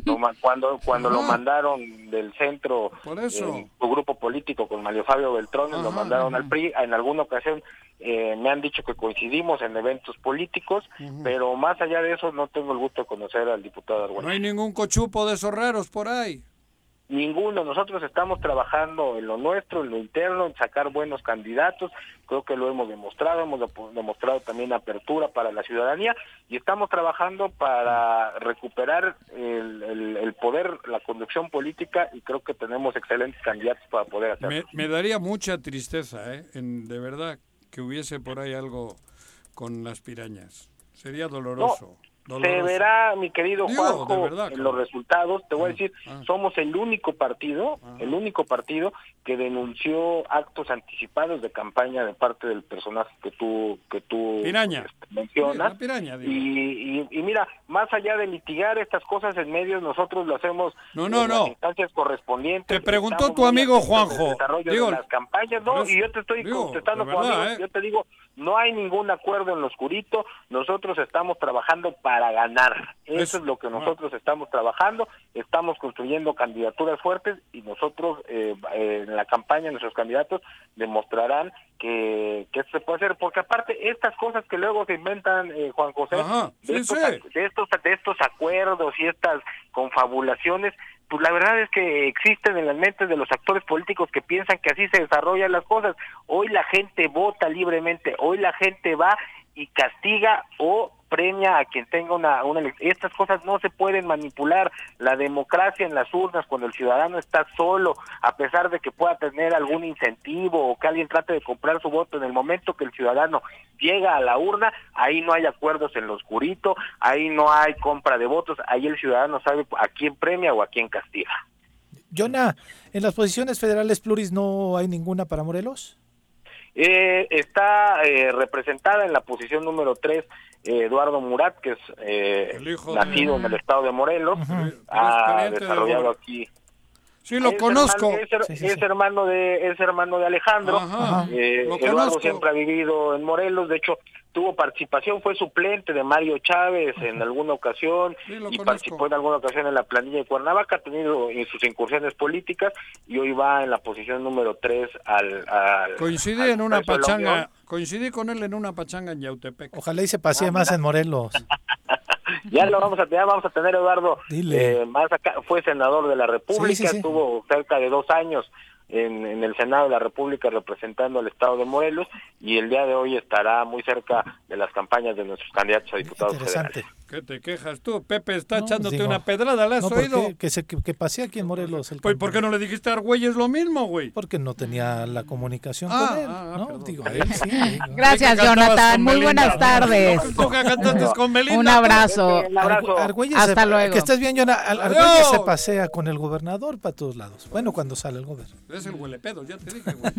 Speaker 14: lo cuando cuando lo mandaron del centro
Speaker 2: Por eso.
Speaker 14: eh, su grupo político con Mario Fabio Beltrón lo mandaron al PRI en alguna ocasión eh, me han dicho que coincidimos en eventos políticos pero más allá de eso no tengo el gusto de conocer al diputado Argüelles
Speaker 2: No hay ningún cochupo de esos raros por ahí.
Speaker 14: Ninguno, nosotros estamos trabajando en lo nuestro, en lo interno, en sacar buenos candidatos, creo que lo hemos demostrado, hemos demostrado también apertura para la ciudadanía y estamos trabajando para recuperar el, el- el poder, la conducción política y creo que tenemos excelentes candidatos para poder hacerlo.
Speaker 2: Me, me daría mucha tristeza, ¿eh? En- de verdad, que hubiese por ahí algo con las pirañas. Sería doloroso. Doloroso.
Speaker 14: verá, mi querido Juanjo,
Speaker 2: verdad,
Speaker 14: en los resultados. Te voy a decir,
Speaker 2: ah.
Speaker 14: somos el único partido, el único partido que denunció actos anticipados de campaña de parte del personaje que tú que tú
Speaker 2: Piraña.
Speaker 14: este, mencionas.
Speaker 2: Piraña,
Speaker 14: y, y- y mira, más allá de litigar estas cosas en medios, nosotros lo hacemos
Speaker 2: No, no,
Speaker 14: en
Speaker 2: no.
Speaker 14: las instancias correspondientes.
Speaker 2: Te preguntó tu amigo Juanjo.
Speaker 14: desarrollo
Speaker 2: Digo,
Speaker 14: de las campañas, no,
Speaker 2: por
Speaker 14: y yo te estoy
Speaker 2: digo,
Speaker 14: contestando
Speaker 2: verdad,
Speaker 14: amigo,
Speaker 2: ¿eh?
Speaker 14: yo te digo, no hay ningún acuerdo en lo oscurito, nosotros estamos trabajando para ganar. Eso, es lo que nosotros estamos trabajando, estamos construyendo candidaturas fuertes y nosotros eh, eh, en la campaña, nuestros candidatos demostrarán que, que esto se puede hacer, porque aparte estas cosas que luego se inventan, eh, Juan José,
Speaker 2: Ajá,
Speaker 14: de,
Speaker 2: sí,
Speaker 14: estos,
Speaker 2: sí.
Speaker 14: de, estos, de estos acuerdos y estas confabulaciones, pues la verdad es que existen en las mentes de los actores políticos que piensan que así se desarrollan las cosas. Hoy la gente vota libremente, hoy la gente va y castiga o premia a quien tenga una, una estas cosas no se pueden manipular. La democracia en las urnas cuando el ciudadano está solo a pesar de que pueda tener algún incentivo o que alguien trate de comprar su voto en el momento que el ciudadano llega a la urna ahí no hay acuerdos en lo oscurito ahí no hay compra de votos ahí el ciudadano sabe a quién premia o a quién castiga.
Speaker 5: Jonah, ¿en las posiciones federales pluris no hay ninguna para Morelos?
Speaker 14: Eh, está eh, representada en la posición número 3 Eduardo Murat, que es eh, nacido
Speaker 2: de-
Speaker 14: en el estado de Morelos,
Speaker 2: Pero
Speaker 14: ha
Speaker 2: de
Speaker 14: desarrollado aquí.
Speaker 2: Sí, lo
Speaker 14: Es
Speaker 2: conozco.
Speaker 14: hermano- es, her-
Speaker 5: Sí, sí,
Speaker 14: es
Speaker 5: sí.
Speaker 14: hermano de es hermano de Alejandro.
Speaker 2: Ajá,
Speaker 14: Eh,
Speaker 2: lo
Speaker 14: Eduardo
Speaker 2: conozco.
Speaker 14: siempre ha vivido en Morelos. De hecho, tuvo participación, fue suplente de Mario Chávez en alguna ocasión
Speaker 2: Sí, lo
Speaker 14: y
Speaker 2: conozco.
Speaker 14: participó en alguna ocasión en la planilla de Cuernavaca. Ha tenido en sus incursiones políticas y hoy va en la posición número 3 al, al
Speaker 2: Coincidí
Speaker 14: al
Speaker 2: en una pachanga, coincidí con él en una pachanga en Yautepec.
Speaker 5: Ojalá y se pasee más en Morelos. [laughs]
Speaker 14: Ya lo vamos a tener, vamos a tener Eduardo eh, más acá, fue senador de la República,
Speaker 5: Sí, sí, sí.
Speaker 14: estuvo cerca de dos años en, en el Senado de la República representando al Estado de Morelos y el día de hoy estará muy cerca de las campañas de nuestros candidatos a diputados federales.
Speaker 2: ¿Qué te quejas tú? Pepe está
Speaker 5: No,
Speaker 2: echándote
Speaker 5: digo,
Speaker 2: una pedrada, ¿la has
Speaker 5: no, ¿por
Speaker 2: oído?
Speaker 5: qué? Que, se, que, que pasee aquí en Morelos. El
Speaker 2: Pues, ¿por qué no le dijiste a Argüelles lo mismo, güey?
Speaker 5: Porque no tenía la comunicación
Speaker 2: Ah,
Speaker 5: con él.
Speaker 2: ah, ah,
Speaker 5: ¿no? Digo, a él sí. digo.
Speaker 1: Gracias, Jonathan. Muy buenas tardes.
Speaker 2: Tú que cantaste con Belinda.
Speaker 1: Un abrazo.
Speaker 14: Un abrazo.
Speaker 5: Argüelles
Speaker 1: Hasta
Speaker 5: se-
Speaker 1: luego.
Speaker 5: Que estés bien,
Speaker 2: Adiós.
Speaker 5: Argüelles se pasea con el gobernador para todos lados. Bueno, cuando sale el gobernador.
Speaker 2: Es el huelepedo, ya te dije, güey.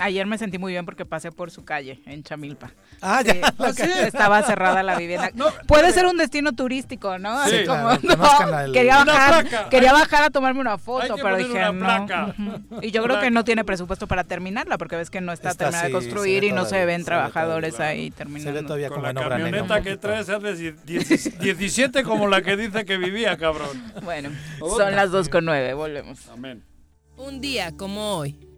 Speaker 1: Ayer me sentí muy bien porque pasé por su calle en Chamilpa.
Speaker 5: Ah, ya. [laughs]
Speaker 1: Estaba cerrada la vivienda.
Speaker 2: No,
Speaker 1: Puede ser un destino turístico, ¿no? Así
Speaker 2: Sí,
Speaker 1: como,
Speaker 5: claro, [laughs]
Speaker 1: no, quería bajar, quería bajar a tomarme una foto, pero dije
Speaker 2: una
Speaker 1: no. Y yo creo que no tiene presupuesto para terminarla, porque ves que no está,
Speaker 5: Está
Speaker 1: terminada de
Speaker 5: así,
Speaker 1: construir y no se ven
Speaker 5: se
Speaker 1: trabajadores
Speaker 5: todavía.
Speaker 1: ahí
Speaker 5: Se ve
Speaker 1: terminando.
Speaker 5: todavía
Speaker 2: Con
Speaker 5: como
Speaker 2: la camioneta que traes, hace 17 [laughs] como la que dice que vivía, cabrón.
Speaker 1: Bueno, son las 2 con 9, volvemos.
Speaker 2: Amén.
Speaker 4: Un día como hoy.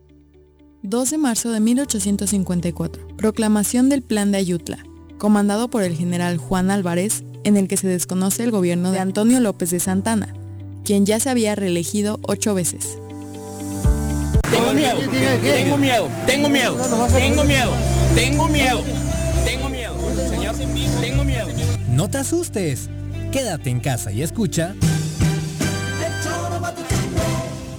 Speaker 3: 2 de marzo de 1854. Proclamación del Plan de Ayutla, comandado por el general Juan Álvarez, en el que se desconoce el gobierno de Antonio López de Santana, quien ya se había reelegido ocho veces.
Speaker 15: Tengo miedo, tengo miedo, tengo miedo, tengo miedo, tengo miedo, tengo miedo, señor, tengo miedo.
Speaker 7: No te asustes. Quédate en casa y escucha.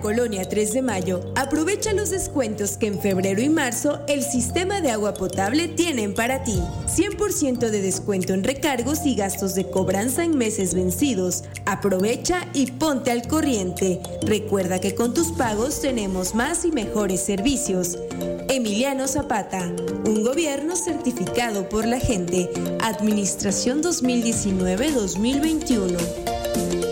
Speaker 9: Colonia 3 de Mayo, aprovecha los descuentos que en febrero y marzo el sistema de agua potable tienen para ti. 100% de descuento en recargos y gastos de cobranza en meses vencidos. Aprovecha y ponte al corriente. Recuerda que con tus pagos tenemos más y mejores servicios. Emiliano Zapata, un gobierno certificado por la gente. Administración 2019-2021.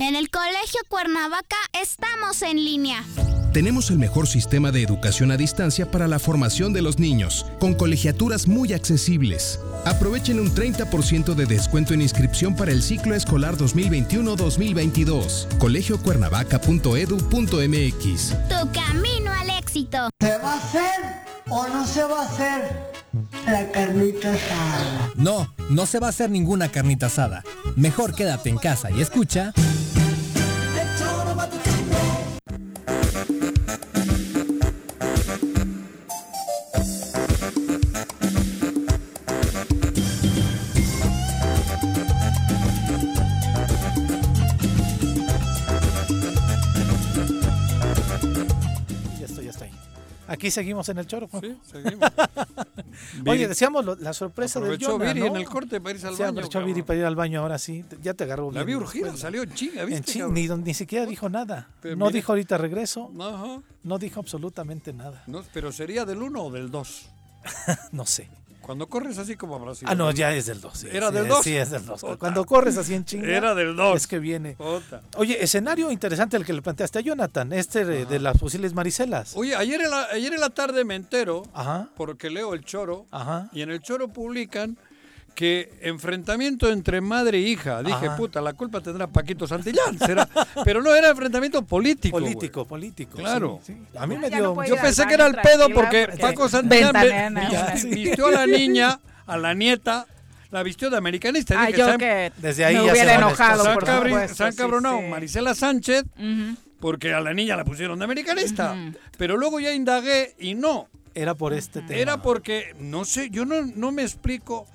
Speaker 8: En el Colegio Cuernavaca estamos en línea.
Speaker 12: Tenemos el mejor sistema de educación a distancia para la formación de los niños, con colegiaturas muy accesibles. Aprovechen un 30% de descuento en inscripción para el ciclo escolar 2021-2022. colegiocuernavaca.edu.mx.
Speaker 8: Tu camino al éxito.
Speaker 6: ¿Se va a hacer o no se va a hacer la carnita asada?
Speaker 7: No, no se va a hacer ninguna carnita asada. Mejor quédate en casa y escucha.
Speaker 5: Aquí seguimos en el choro.
Speaker 2: Sí, [laughs] seguimos.
Speaker 5: Oye, decíamos lo- la sorpresa del
Speaker 2: Aprovechó
Speaker 5: Jonah,
Speaker 2: Viri
Speaker 5: ¿no?
Speaker 2: en el corte para irse al
Speaker 5: Sí,
Speaker 2: baño,
Speaker 5: aprovechó Viri para ir al baño ahora sí. Ya te agarró
Speaker 2: La vi urgida, salió en chinga, ¿viste?
Speaker 5: En chinga, ni, ni siquiera dijo nada.
Speaker 2: Pero
Speaker 5: no
Speaker 2: mira.
Speaker 5: dijo ahorita regreso.
Speaker 2: Ajá.
Speaker 5: No dijo absolutamente nada.
Speaker 2: No, pero sería del 1 o del 2. [laughs]
Speaker 5: no sé.
Speaker 2: Cuando corres así como Brasil.
Speaker 5: Ah, no, ya es del 2.
Speaker 2: ¿Era del 2?
Speaker 5: Sí, es del 2. Cuando corres así en chinga.
Speaker 2: Era del 2.
Speaker 5: Es que viene. Oye, escenario interesante el que le planteaste a Jonathan, este de, de las posibles Maricelas.
Speaker 2: Oye, ayer en, la, ayer en la tarde me entero,
Speaker 5: Ajá.
Speaker 2: porque leo el choro,
Speaker 5: Ajá.
Speaker 2: y en el choro publican que enfrentamiento entre madre e hija. Dije,
Speaker 5: Ajá.
Speaker 2: puta, la culpa tendrá Paquito Santillán. será. [laughs] Pero no era enfrentamiento político.
Speaker 5: Político, político.
Speaker 2: Claro.
Speaker 5: sí, sí. A mí me dio.
Speaker 1: no
Speaker 2: Yo pensé que era el pedo porque
Speaker 1: porque
Speaker 2: Paco Santillán vistió a la niña, [laughs] a la nieta, la vistió de americanista.
Speaker 1: Ah,
Speaker 2: Dije,
Speaker 1: yo
Speaker 2: "Se
Speaker 1: que
Speaker 5: Desde ahí
Speaker 1: me
Speaker 5: ya se
Speaker 1: hubiera
Speaker 5: a
Speaker 1: enojado,
Speaker 2: se han
Speaker 1: por
Speaker 2: cabri-
Speaker 1: supuesto.
Speaker 2: se han
Speaker 1: sí,
Speaker 2: cabronado
Speaker 1: sí.
Speaker 2: Marisela Sánchez porque a la niña la pusieron de americanista. Pero luego ya indagué y no.
Speaker 5: Era por este tema.
Speaker 2: Era porque, no sé, yo no, no me explico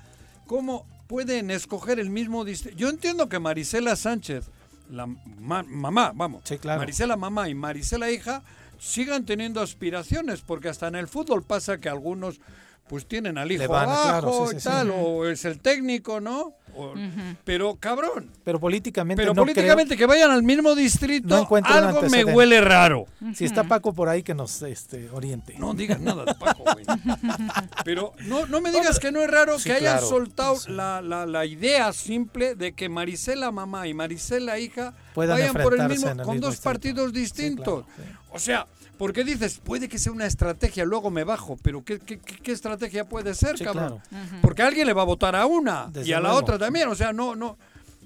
Speaker 2: cómo pueden escoger el mismo distrito. Yo entiendo que Marisela Sánchez, la ma- mamá, vamos,
Speaker 5: Sí, claro.
Speaker 2: Marisela mamá y Marisela hija, sigan teniendo aspiraciones, porque hasta en el fútbol pasa que algunos pues tienen al hijo
Speaker 5: van,
Speaker 2: abajo
Speaker 5: claro, sí,
Speaker 2: y
Speaker 5: sí,
Speaker 2: tal, o es el técnico, ¿no? O- pero cabrón.
Speaker 5: Pero políticamente
Speaker 2: Pero
Speaker 5: no
Speaker 2: políticamente que vayan al mismo distrito,
Speaker 5: No encuentro un
Speaker 2: algo me huele raro.
Speaker 5: Si está Paco por ahí que nos este, oriente.
Speaker 2: No digas nada de Paco, güey. [laughs] Pero no, no me digas que no es raro
Speaker 5: Sí,
Speaker 2: que hayan
Speaker 5: claro.
Speaker 2: soltado la, la- la idea simple de que Marisela mamá y Marisela hija
Speaker 5: Puedan
Speaker 2: vayan por el mismo,
Speaker 5: el
Speaker 2: con
Speaker 5: mismo
Speaker 2: dos
Speaker 5: distrito.
Speaker 2: partidos distintos. O sea, porque dices, puede que sea una estrategia, luego me bajo, pero ¿qué, qué, qué- qué estrategia puede ser,
Speaker 5: Sí,
Speaker 2: cabrón?
Speaker 5: claro.
Speaker 2: Porque alguien le va a votar a una
Speaker 5: Desde
Speaker 2: y a la
Speaker 5: luego.
Speaker 2: otra también. O sea, no, no.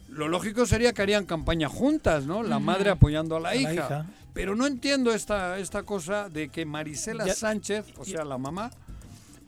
Speaker 2: Lo lógico sería que harían campaña juntas, ¿no? La madre apoyando a la,
Speaker 5: A la
Speaker 2: hija. Pero no entiendo esta, esta cosa de que Marisela
Speaker 5: Ya-
Speaker 2: Sánchez, o sea, la mamá,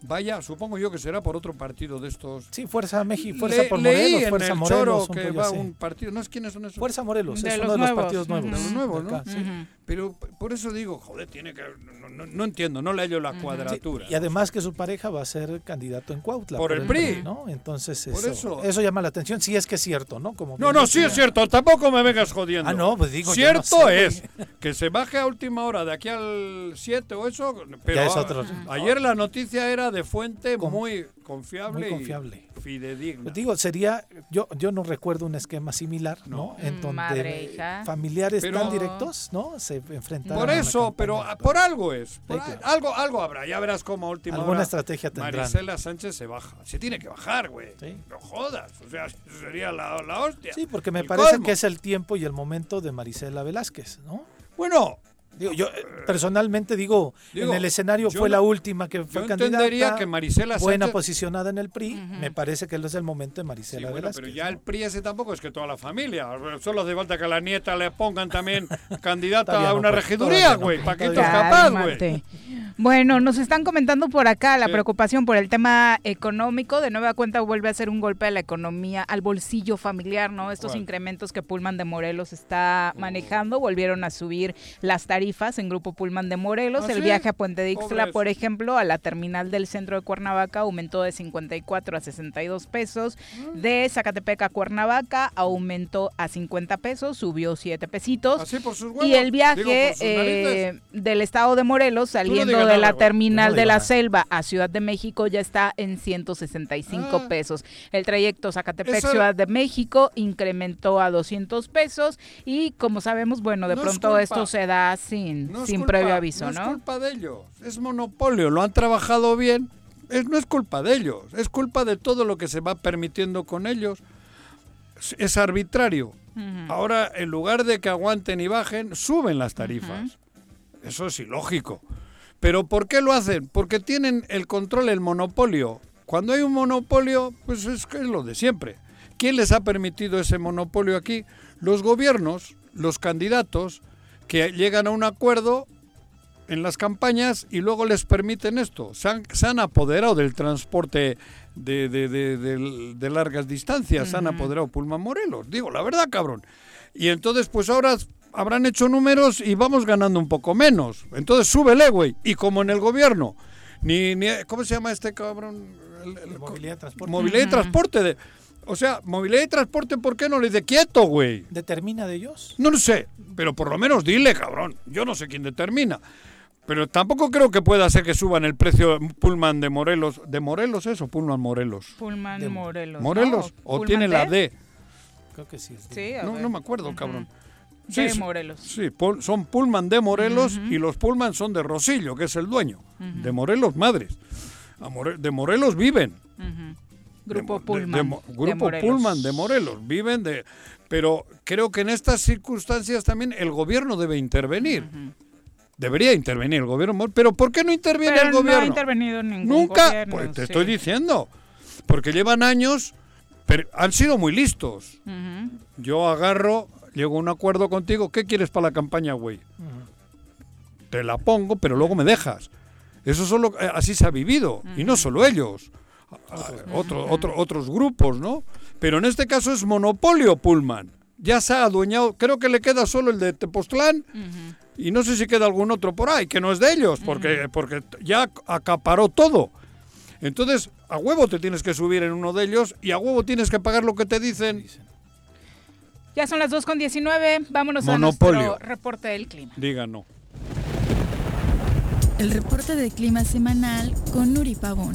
Speaker 2: vaya, supongo yo que será por otro partido de estos.
Speaker 5: Sí, Fuerza México, Fuerza
Speaker 2: Le-
Speaker 5: por
Speaker 2: leí
Speaker 5: Morelos,
Speaker 2: en
Speaker 5: Fuerza
Speaker 2: el
Speaker 5: Morelos.
Speaker 2: choro
Speaker 5: un
Speaker 2: que va
Speaker 5: así.
Speaker 2: un partido. ¿No es quiénes son esos?
Speaker 5: Fuerza Morelos,
Speaker 1: De
Speaker 5: es
Speaker 1: los
Speaker 5: uno de los partidos nuevos.
Speaker 2: De los nuevos, ¿no?
Speaker 5: Acá, sí.
Speaker 2: Pero por eso digo, joder, tiene que. No, no- no entiendo, no le hallo la cuadratura.
Speaker 5: Y además que su pareja va a ser candidato en Cuautla.
Speaker 2: Por el PRI.
Speaker 5: ¿no? Entonces
Speaker 2: Por
Speaker 5: eso,
Speaker 2: eso.
Speaker 5: llama la atención, si es que es cierto, ¿no? Como
Speaker 2: No, no, sí es cierto, tampoco me vengas jodiendo.
Speaker 5: Ah, no, pues digo,
Speaker 2: Cierto
Speaker 5: no sé,
Speaker 2: es que se baje a última hora de aquí al 7 o eso, pero
Speaker 5: Ya es
Speaker 2: a-
Speaker 5: otro.
Speaker 2: ayer la noticia era de fuente muy confiable,
Speaker 5: muy
Speaker 2: y
Speaker 5: confiable.
Speaker 2: fidedigna.
Speaker 5: Pues digo, sería, yo, yo no recuerdo un esquema similar, ¿no? En donde
Speaker 1: Madre, hija.
Speaker 5: familiares
Speaker 2: Pero-
Speaker 5: tan directos, ¿no? Se enfrentaron.
Speaker 2: Por
Speaker 5: a
Speaker 2: eso, pero
Speaker 5: campaña.
Speaker 2: a- por algo es. por
Speaker 5: Sí,
Speaker 2: al-
Speaker 5: claro.
Speaker 2: algo, algo habrá. Ya verás cómo a última
Speaker 5: Alguna
Speaker 2: hora
Speaker 5: estrategia tendrán.
Speaker 2: Marisela Sánchez se baja. Se tiene que bajar, güey. No jodas. O sea, sería la, la hostia.
Speaker 5: Sí, porque me
Speaker 2: El
Speaker 5: parece
Speaker 2: colmo.
Speaker 5: que es el tiempo y el momento de Marisela Velázquez, ¿no?
Speaker 2: Bueno,
Speaker 5: Digo, yo eh, personalmente digo,
Speaker 2: Digo,
Speaker 5: en el escenario
Speaker 2: yo
Speaker 5: fue
Speaker 2: no-
Speaker 5: la última que fue
Speaker 2: yo
Speaker 5: candidata.
Speaker 2: entendería que Marisela
Speaker 5: buena
Speaker 2: Sánchez-
Speaker 5: posicionada en el PRI, me parece que es el momento de Marisela
Speaker 2: Sí, bueno, pero ya el PRI ese tampoco es que toda la familia. Solo hace falta que a la nieta le pongan también candidata a una
Speaker 5: pues,
Speaker 2: regiduría,
Speaker 5: no,
Speaker 2: güey. Paquito es
Speaker 5: todavía no.
Speaker 2: capaz, güey.
Speaker 1: Bueno, nos están comentando por acá la
Speaker 2: Sí.
Speaker 1: preocupación por el tema económico. De nueva cuenta vuelve a ser un golpe a la economía, al bolsillo familiar, ¿no? Estos
Speaker 2: ¿Cuál?
Speaker 1: incrementos que Pullman de Morelos está manejando. Volvieron a subir las tarifas en Grupo Pullman de Morelos.
Speaker 2: ¿Ah,
Speaker 1: el
Speaker 2: sí?
Speaker 1: viaje a Puente de Ixtla, por ejemplo, a la terminal del centro de Cuernavaca aumentó de 54 a 62 pesos. De Zacatepec a Cuernavaca aumentó a 50 pesos, subió 7 pesitos.
Speaker 2: Así por sus huevos.
Speaker 1: Y el viaje eh, del estado de Morelos saliendo de
Speaker 2: nada,
Speaker 1: la terminal
Speaker 5: no
Speaker 1: de la
Speaker 5: nada.
Speaker 1: selva a Ciudad de México ya está en 165
Speaker 2: Ah.
Speaker 1: pesos. El trayecto Zacatepec
Speaker 2: Eso-
Speaker 1: Ciudad de México incrementó a 200 pesos y como sabemos, bueno, de
Speaker 2: No
Speaker 1: pronto esto se da sin,
Speaker 2: No es
Speaker 1: sin
Speaker 2: culpa-
Speaker 1: previo aviso,
Speaker 2: no
Speaker 1: ¿no?
Speaker 2: es culpa de ellos, es monopolio, lo han trabajado bien. Es- no es culpa de ellos, es culpa de todo lo que se va permitiendo con ellos. Es, es arbitrario. Ahora, en lugar de que aguanten y bajen, suben las tarifas. Eso es ilógico. ¿Pero por qué lo hacen? Porque tienen el control, el monopolio. Cuando hay un monopolio, pues es lo de siempre. ¿Quién les ha permitido ese monopolio aquí? Los gobiernos, los candidatos, que llegan a un acuerdo en las campañas y luego les permiten esto. Se han, se han apoderado del transporte de, de- de- de- de largas distancias, se han apoderado Pulman Morelos. Digo, la verdad, cabrón. Y entonces, pues ahora habrán hecho números y vamos ganando un poco menos. Entonces, súbele, güey. Y como en el gobierno, ni, ni ¿cómo se llama este cabrón? El- el-
Speaker 5: movilidad y transporte.
Speaker 2: movilidad y transporte. de- o sea, movilidad y transporte, ¿por qué no le dice quieto, güey?
Speaker 5: ¿Determina de ellos?
Speaker 2: No lo sé, pero por lo menos dile, cabrón. Yo no sé quién determina. Pero tampoco creo que pueda ser que suban el precio Pullman de Morelos. ¿De Morelos es o Pullman Morelos?
Speaker 1: Pullman
Speaker 5: De-
Speaker 1: Morelos.
Speaker 2: ¿Morelos?
Speaker 1: ¿no?
Speaker 2: ¿O
Speaker 1: Pullman
Speaker 2: tiene la
Speaker 1: D?
Speaker 5: Creo que sí.
Speaker 1: Sí, a
Speaker 2: No,
Speaker 1: ver.
Speaker 2: no me acuerdo, cabrón.
Speaker 1: De
Speaker 2: sí,
Speaker 1: Morelos.
Speaker 2: Sí, son Pullman de Morelos y los Pullman son de Rosillo, que es el dueño. De Morelos Madres. A More- de Morelos viven.
Speaker 1: Grupo
Speaker 2: De-
Speaker 1: Pullman.
Speaker 2: de Grupo. Pullman de Morelos. Viven de. Pero creo que en estas circunstancias también el gobierno debe intervenir. Debería intervenir el gobierno. Pero ¿por qué no interviene
Speaker 1: Pero
Speaker 2: el
Speaker 1: no ha
Speaker 2: gobierno?
Speaker 1: intervenido ningún
Speaker 2: Nunca.
Speaker 1: gobierno,
Speaker 2: pues te
Speaker 1: sí.
Speaker 2: estoy diciendo. Porque llevan años. Pero han sido muy listos. Yo agarro, llego a un acuerdo contigo. ¿Qué quieres para la campaña, güey? Te la pongo, pero luego me dejas. Eso solo eh, así se ha vivido. Y no solo ellos. Ah, otro- otro- otros grupos, ¿no? Pero en este caso es monopolio Pullman. Ya se ha adueñado, creo que le queda solo el de Tepoztlán y no sé si queda algún otro por ahí, que no es de ellos, porque, porque ya acaparó todo. Entonces, a huevo te tienes que subir en uno de ellos y a huevo tienes que pagar lo que te dicen.
Speaker 1: Ya son las 2.19. Vámonos
Speaker 2: Monopolio.
Speaker 1: a nuestro reporte del clima.
Speaker 2: Diga no.
Speaker 16: El reporte de clima semanal con Nuri Pavón.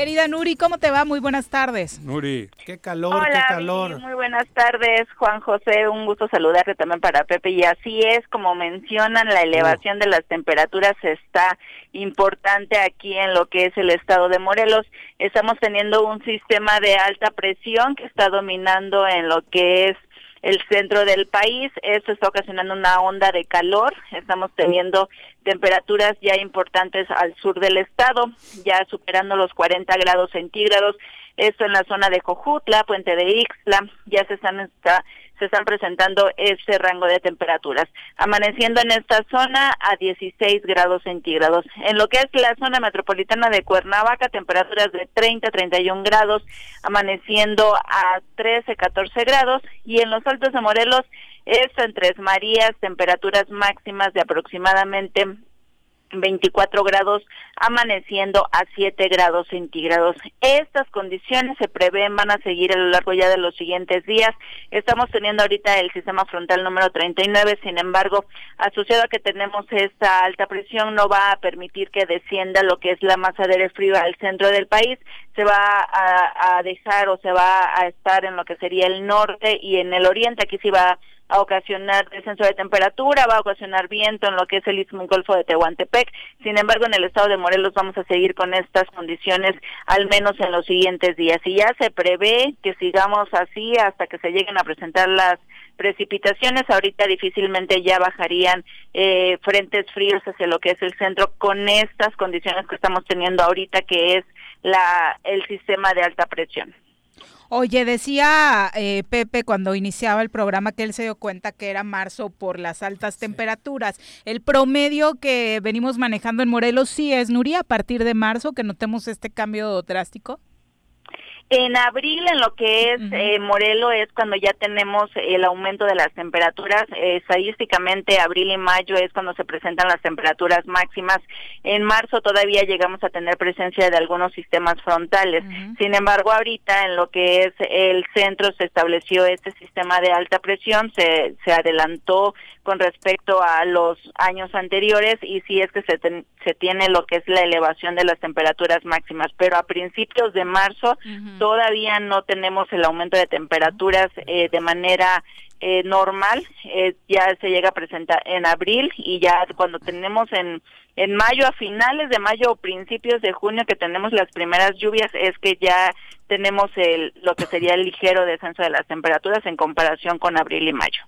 Speaker 1: Querida Nuri, ¿cómo te va? Muy buenas tardes.
Speaker 2: Nuri.
Speaker 5: Qué calor,
Speaker 17: Hola,
Speaker 5: qué calor.
Speaker 17: Vicky, muy buenas tardes, Juan José. Un gusto saludarte también para Pepe. Y así es, como mencionan, la elevación de las temperaturas está importante aquí en lo que es el estado de Morelos. Estamos teniendo un sistema de alta presión que está dominando en lo que es el centro del país. Esto está ocasionando una onda de calor. Estamos teniendo temperaturas ya importantes al sur del estado, ya superando los 40 grados centígrados. Esto en la zona de Jojutla, Puente de Ixtla, ya se están está, se están presentando ese rango de temperaturas. Amaneciendo en esta zona a 16 grados centígrados. En lo que es la zona metropolitana de Cuernavaca, temperaturas de 30 a 31 grados, amaneciendo a 13, 14 grados. Y en los altos de Morelos, esto en Tres Marías, temperaturas máximas de aproximadamente 24 grados, amaneciendo a 7 grados centígrados. Estas condiciones se prevén van a seguir a lo largo ya de los siguientes días. Estamos teniendo ahorita el sistema frontal número 39, sin embargo, asociado a que tenemos esta alta presión, no va a permitir que descienda lo que es la masa de aire frío al centro del país. Se va a, a dejar o se va a estar en lo que sería el norte y en el oriente. Aquí sí va a ocasionar descenso de temperatura, va a ocasionar viento en lo que es el Istmo Golfo de Tehuantepec. Sin embargo, en el estado de Morelos vamos a seguir con estas condiciones al menos en los siguientes días. Y ya se prevé que sigamos así hasta que se lleguen a presentar las precipitaciones. Ahorita difícilmente ya bajarían eh, frentes fríos hacia lo que es el centro con estas condiciones que estamos teniendo ahorita, que es la el sistema de alta presión.
Speaker 1: Oye, decía eh, Pepe cuando iniciaba el programa que él se dio cuenta que era marzo por las altas temperaturas. El promedio que venimos manejando en Morelos sí es, Nuria, a partir de marzo que notemos este cambio drástico.
Speaker 17: En abril, en lo que es eh, Morelos, es cuando ya tenemos el aumento de las temperaturas. Eh, estadísticamente, abril y mayo es cuando se presentan las temperaturas máximas. En marzo todavía llegamos a tener presencia de algunos sistemas frontales. Sin embargo, ahorita en lo que es el centro se estableció este sistema de alta presión, se, se adelantó con respecto a los años anteriores y sí es que se, ten- se tiene lo que es la elevación de las temperaturas máximas. Pero a principios de marzo todavía no tenemos el aumento de temperaturas eh, de manera eh, normal, eh, ya se llega a presentar en abril y ya cuando tenemos en en mayo, a finales de mayo o principios de junio que tenemos las primeras lluvias, es que ya tenemos el, lo que sería el ligero descenso de las temperaturas en comparación con abril y mayo.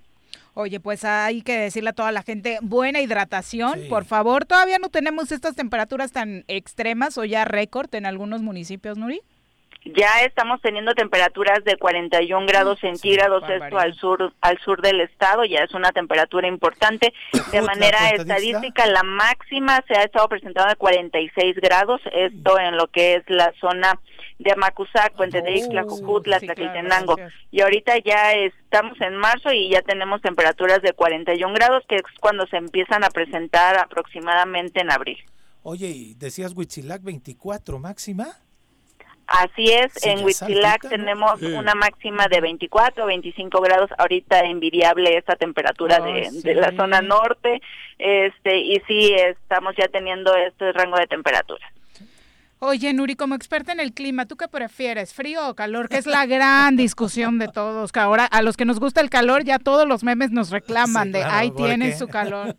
Speaker 1: Oye, pues hay que decirle a toda la gente, buena hidratación, por favor. Todavía no tenemos estas temperaturas tan extremas o ya récord en algunos municipios, Nuri.
Speaker 17: Ya estamos teniendo temperaturas de 41 grados centígrados, esto al sur al sur del estado, ya es una temperatura importante. [coughs] De manera estadística, la máxima se ha estado presentando de 46 grados, esto en lo que es la zona de Amacuzac, Puente de Ixtla, Jojutla, Tlaquiltenango. Y ahorita ya estamos en marzo y ya tenemos temperaturas de 41 grados, que es cuando se empiezan a presentar aproximadamente en abril.
Speaker 5: Oye, y decías Huitzilac 24 máxima.
Speaker 17: Así es,
Speaker 5: Sí,
Speaker 17: en Huitzilac tenemos
Speaker 5: Sí.
Speaker 17: una máxima de 24, 25 grados, ahorita envidiable esta temperatura
Speaker 1: Oh,
Speaker 17: de,
Speaker 1: sí.
Speaker 17: de la zona norte, este y sí estamos ya teniendo este rango de temperatura.
Speaker 1: Oye, Nuri, como experta en el clima, ¿tú qué prefieres, frío o calor? Que es la gran discusión de todos. Que ahora a los que nos gusta el calor, ya todos los memes nos reclaman
Speaker 17: Sí,
Speaker 1: de,
Speaker 17: claro,
Speaker 1: ahí
Speaker 17: ¿por
Speaker 1: tienes
Speaker 17: qué?
Speaker 1: su calor.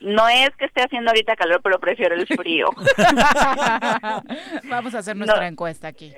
Speaker 17: No es que esté haciendo ahorita calor, pero prefiero el frío. [laughs]
Speaker 1: Vamos a hacer nuestra encuesta aquí.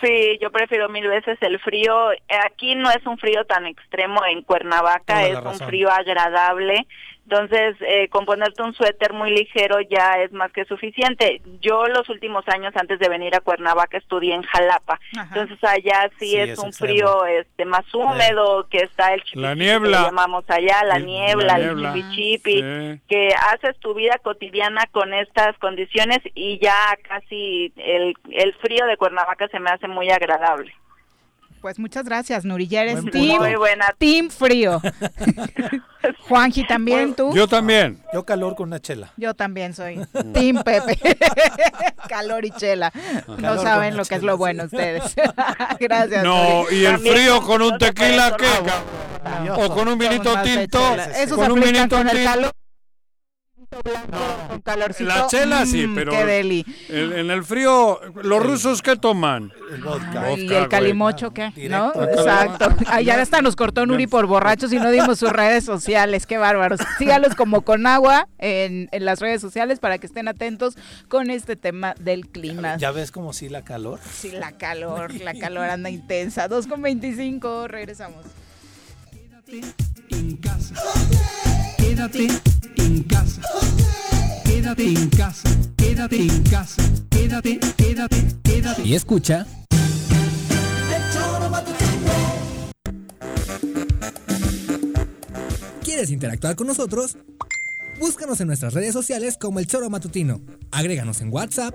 Speaker 17: Sí, yo prefiero mil veces el frío. Aquí no es un frío tan extremo en Cuernavaca,
Speaker 1: Toda
Speaker 17: es un frío agradable. Entonces, eh, con ponerte un suéter muy ligero ya es más que suficiente. Yo los últimos años antes de venir a Cuernavaca estudié en Jalapa. Entonces allá sí,
Speaker 2: Sí,
Speaker 17: es,
Speaker 2: es
Speaker 17: un
Speaker 2: extremo.
Speaker 17: frío este más húmedo, que está el chipi
Speaker 2: La niebla.
Speaker 17: que llamamos allá, la niebla,
Speaker 2: la
Speaker 17: el
Speaker 2: niebla.
Speaker 17: chipi chipi,
Speaker 2: Sí.
Speaker 17: que haces tu vida cotidiana con estas condiciones y ya casi el, el frío de Cuernavaca se me hace muy agradable.
Speaker 1: Pues muchas gracias, Nuri. Ya eres
Speaker 17: Buen
Speaker 1: team.
Speaker 17: Muy buena.
Speaker 1: team frío. [laughs] Juanji, también tú.
Speaker 2: Yo también.
Speaker 5: Yo calor con una chela.
Speaker 1: Yo también soy Team Pepe. [laughs] Calor y chela. No saben lo que es lo bueno ustedes. [laughs] Gracias.
Speaker 2: No,
Speaker 1: Nuri.
Speaker 2: y el
Speaker 1: También
Speaker 2: frío
Speaker 1: con
Speaker 2: un tequila, ¿qué? O con un vinito tinto.
Speaker 1: Esos
Speaker 2: Con un vinito
Speaker 1: con el
Speaker 2: tinto.
Speaker 1: calor. Blanco con calorcito.
Speaker 2: La chela sí,
Speaker 1: mm,
Speaker 2: pero
Speaker 1: Qué deli.
Speaker 2: el- en el frío, ¿los rusos qué toman?
Speaker 5: El vodka.
Speaker 1: ¿Y el calimocho qué? ¿No? Exacto. Ay, ya hasta nos cortó Nuri por borrachos y no dimos sus redes sociales. Qué bárbaros. Sígalos como con agua en, en las redes sociales para que estén atentos con este tema del clima.
Speaker 5: ¿Ya ves como si la calor?
Speaker 1: Sí, la calor, la calor anda intensa. 2 con 25, regresamos.
Speaker 18: en casa. Quédate en casa. Quédate en casa. Quédate en casa. Quédate, quédate, quédate.
Speaker 7: Y escucha. ¿Quieres interactuar con nosotros? Búscanos en nuestras redes sociales como El Choro Matutino. Agréganos en WhatsApp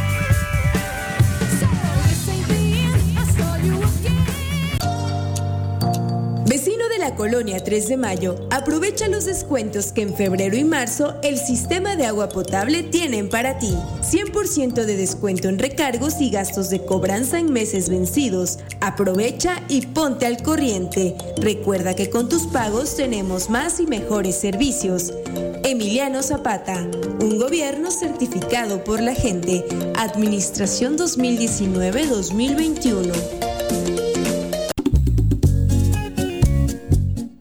Speaker 9: La colonia 3 de Mayo, aprovecha los descuentos que en febrero y marzo el sistema de agua potable tienen para ti. 100% de descuento en recargos y gastos de cobranza en meses vencidos. Aprovecha y ponte al corriente. Recuerda que con tus pagos tenemos más y mejores servicios. Emiliano Zapata, un gobierno certificado por la gente. Administración 2019-2021.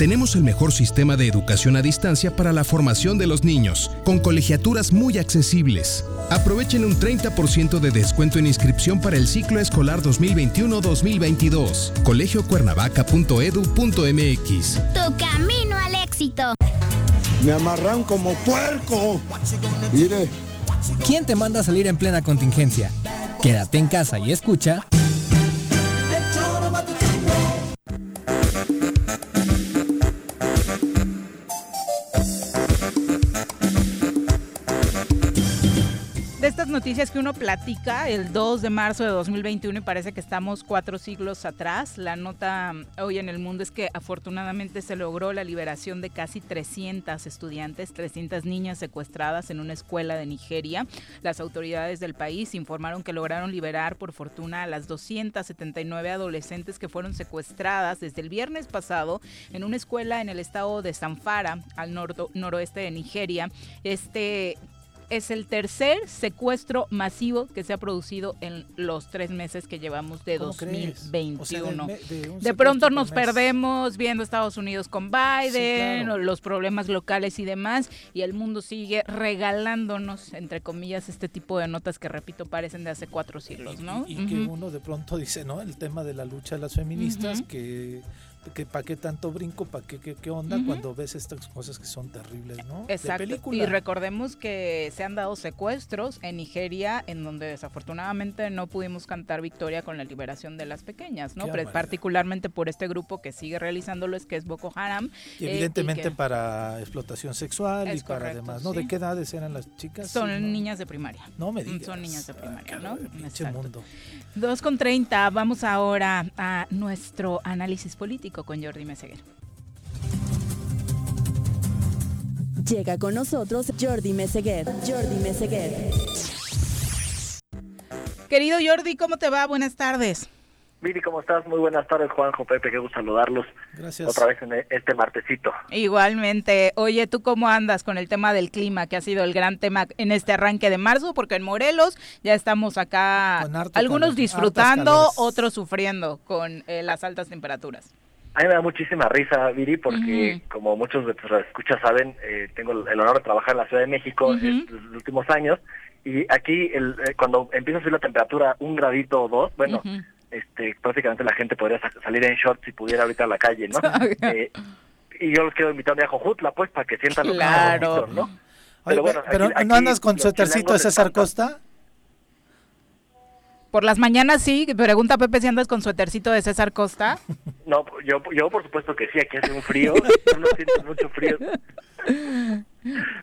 Speaker 12: Tenemos el mejor sistema de educación a distancia para la formación de los niños, con colegiaturas muy accesibles. Aprovechen un 30% de descuento en inscripción para el ciclo escolar 2021-2022. colegiocuernavaca.edu.mx.
Speaker 8: Tu camino al éxito.
Speaker 19: Me amarran como puerco. Mire.
Speaker 7: ¿Quién te manda a salir en plena contingencia? Quédate en casa y escucha.
Speaker 1: Noticias que uno platica el 2 de marzo de 2021 y parece que estamos cuatro siglos atrás, la nota mm, hoy en el mundo es que afortunadamente se logró la liberación de casi 300 estudiantes, 300 niñas secuestradas en una escuela de Nigeria. Las autoridades del país informaron que lograron liberar por fortuna a las 279 adolescentes que fueron secuestradas desde el viernes pasado en una escuela en el estado de Zamfara, al noroeste de Nigeria. Este es el tercer secuestro masivo que se ha producido en los tres meses que llevamos de
Speaker 5: ¿Cómo crees?
Speaker 1: 2021.
Speaker 5: O sea, del me- de
Speaker 1: pronto nos perdemos viendo Estados Unidos con Biden,
Speaker 5: claro.
Speaker 1: los problemas locales y demás, y el mundo sigue regalándonos, entre comillas, este tipo de notas que, repito, parecen de hace cuatro siglos, ¿no?
Speaker 5: Y que uno de pronto dice, ¿no? El tema de la lucha de las feministas, que, que para qué tanto brinco, para qué, qué, qué onda, cuando ves estas cosas que son terribles, ¿no? De
Speaker 1: Exacto.
Speaker 5: película.
Speaker 1: Y recordemos que se han dado secuestros en Nigeria, en donde desafortunadamente no pudimos cantar victoria con la liberación de las pequeñas, ¿no? Particularmente por este grupo que sigue realizándolo, es que es Boko Haram.
Speaker 5: Y
Speaker 1: eh,
Speaker 5: evidentemente
Speaker 1: que
Speaker 5: para explotación sexual y para
Speaker 1: correcto,
Speaker 5: demás, ¿no?
Speaker 1: sí.
Speaker 5: ¿De qué edades eran las chicas?
Speaker 1: son
Speaker 5: Sí, ¿no?
Speaker 1: niñas de primaria.
Speaker 5: No me digas.
Speaker 1: Son niñas de primaria, ¿no?
Speaker 5: Pinche
Speaker 1: Exacto.
Speaker 5: mundo.
Speaker 1: 2 con 30, vamos ahora a nuestro análisis político con Jordi Meseguer.
Speaker 9: Llega con nosotros Jordi Meseguer. Jordi Meseguer.
Speaker 1: Querido Jordi, ¿cómo te va? Buenas tardes.
Speaker 20: Miri, ¿cómo estás? Muy buenas tardes, Juanjo, Pepe, qué gusto saludarlos.
Speaker 5: Gracias.
Speaker 20: Otra vez en este martesito.
Speaker 1: Igualmente. Oye, ¿tú cómo andas con el tema del clima, que ha sido el gran tema en este arranque de marzo? Porque en Morelos ya estamos acá, algunos
Speaker 20: calor,
Speaker 1: disfrutando, otros sufriendo con eh, las altas temperaturas.
Speaker 20: A mí me da muchísima risa, Viri, porque como muchos de tus escuchas saben, eh, tengo el honor de trabajar en la Ciudad de México
Speaker 1: Ujú.
Speaker 20: estos últimos años. Y aquí, el, eh, cuando empieza a subir la temperatura un gradito o dos, bueno, este prácticamente la gente podría sa- salir en shorts si pudiera ahorita a la calle, ¿no? [laughs] Eh, y yo los quiero invitar a Jojutla, pues, para que sientan
Speaker 1: Claro.
Speaker 20: calorcitos, ¿no?
Speaker 5: Oye,
Speaker 20: Pero bueno,
Speaker 5: pero
Speaker 20: aquí-
Speaker 5: ¿no andas con suétercito de César Costa?
Speaker 1: Por las mañanas sí, pregunta Pepe si andas con suétercito de César Costa. [laughs]
Speaker 20: No, yo, yo por supuesto que sí, aquí hace un frío, [laughs] yo no siento mucho frío.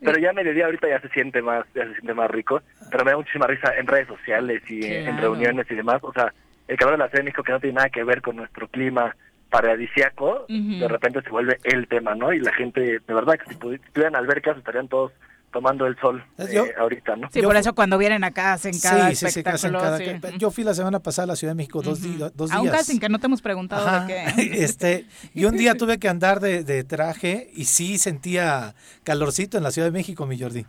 Speaker 20: Pero ya mediodía ahorita ya se siente más, ya se siente más rico, pero me da muchísima risa en redes sociales y en- reuniones y demás, o sea, el calor de la Ciudad de México que no tiene nada que ver con nuestro clima paradisiaco, de repente se vuelve el tema, ¿no? Y la gente, de verdad que si pudi- si tuvieran albercas estarían todos tomando el sol eh, ahorita, ¿no?
Speaker 1: Sí, por eso cuando vienen acá hacen cada
Speaker 5: sí, sí,
Speaker 1: espectáculo.
Speaker 5: cada-
Speaker 1: sí.
Speaker 5: Yo fui la semana pasada a la Ciudad de México dos, di- dos
Speaker 1: Aún
Speaker 5: días.
Speaker 1: casi que no te hemos preguntado
Speaker 5: Ajá.
Speaker 1: de qué. [laughs]
Speaker 5: Este, y un día tuve que andar de, de traje y sí sentía calorcito en la Ciudad de México, mi Jordi.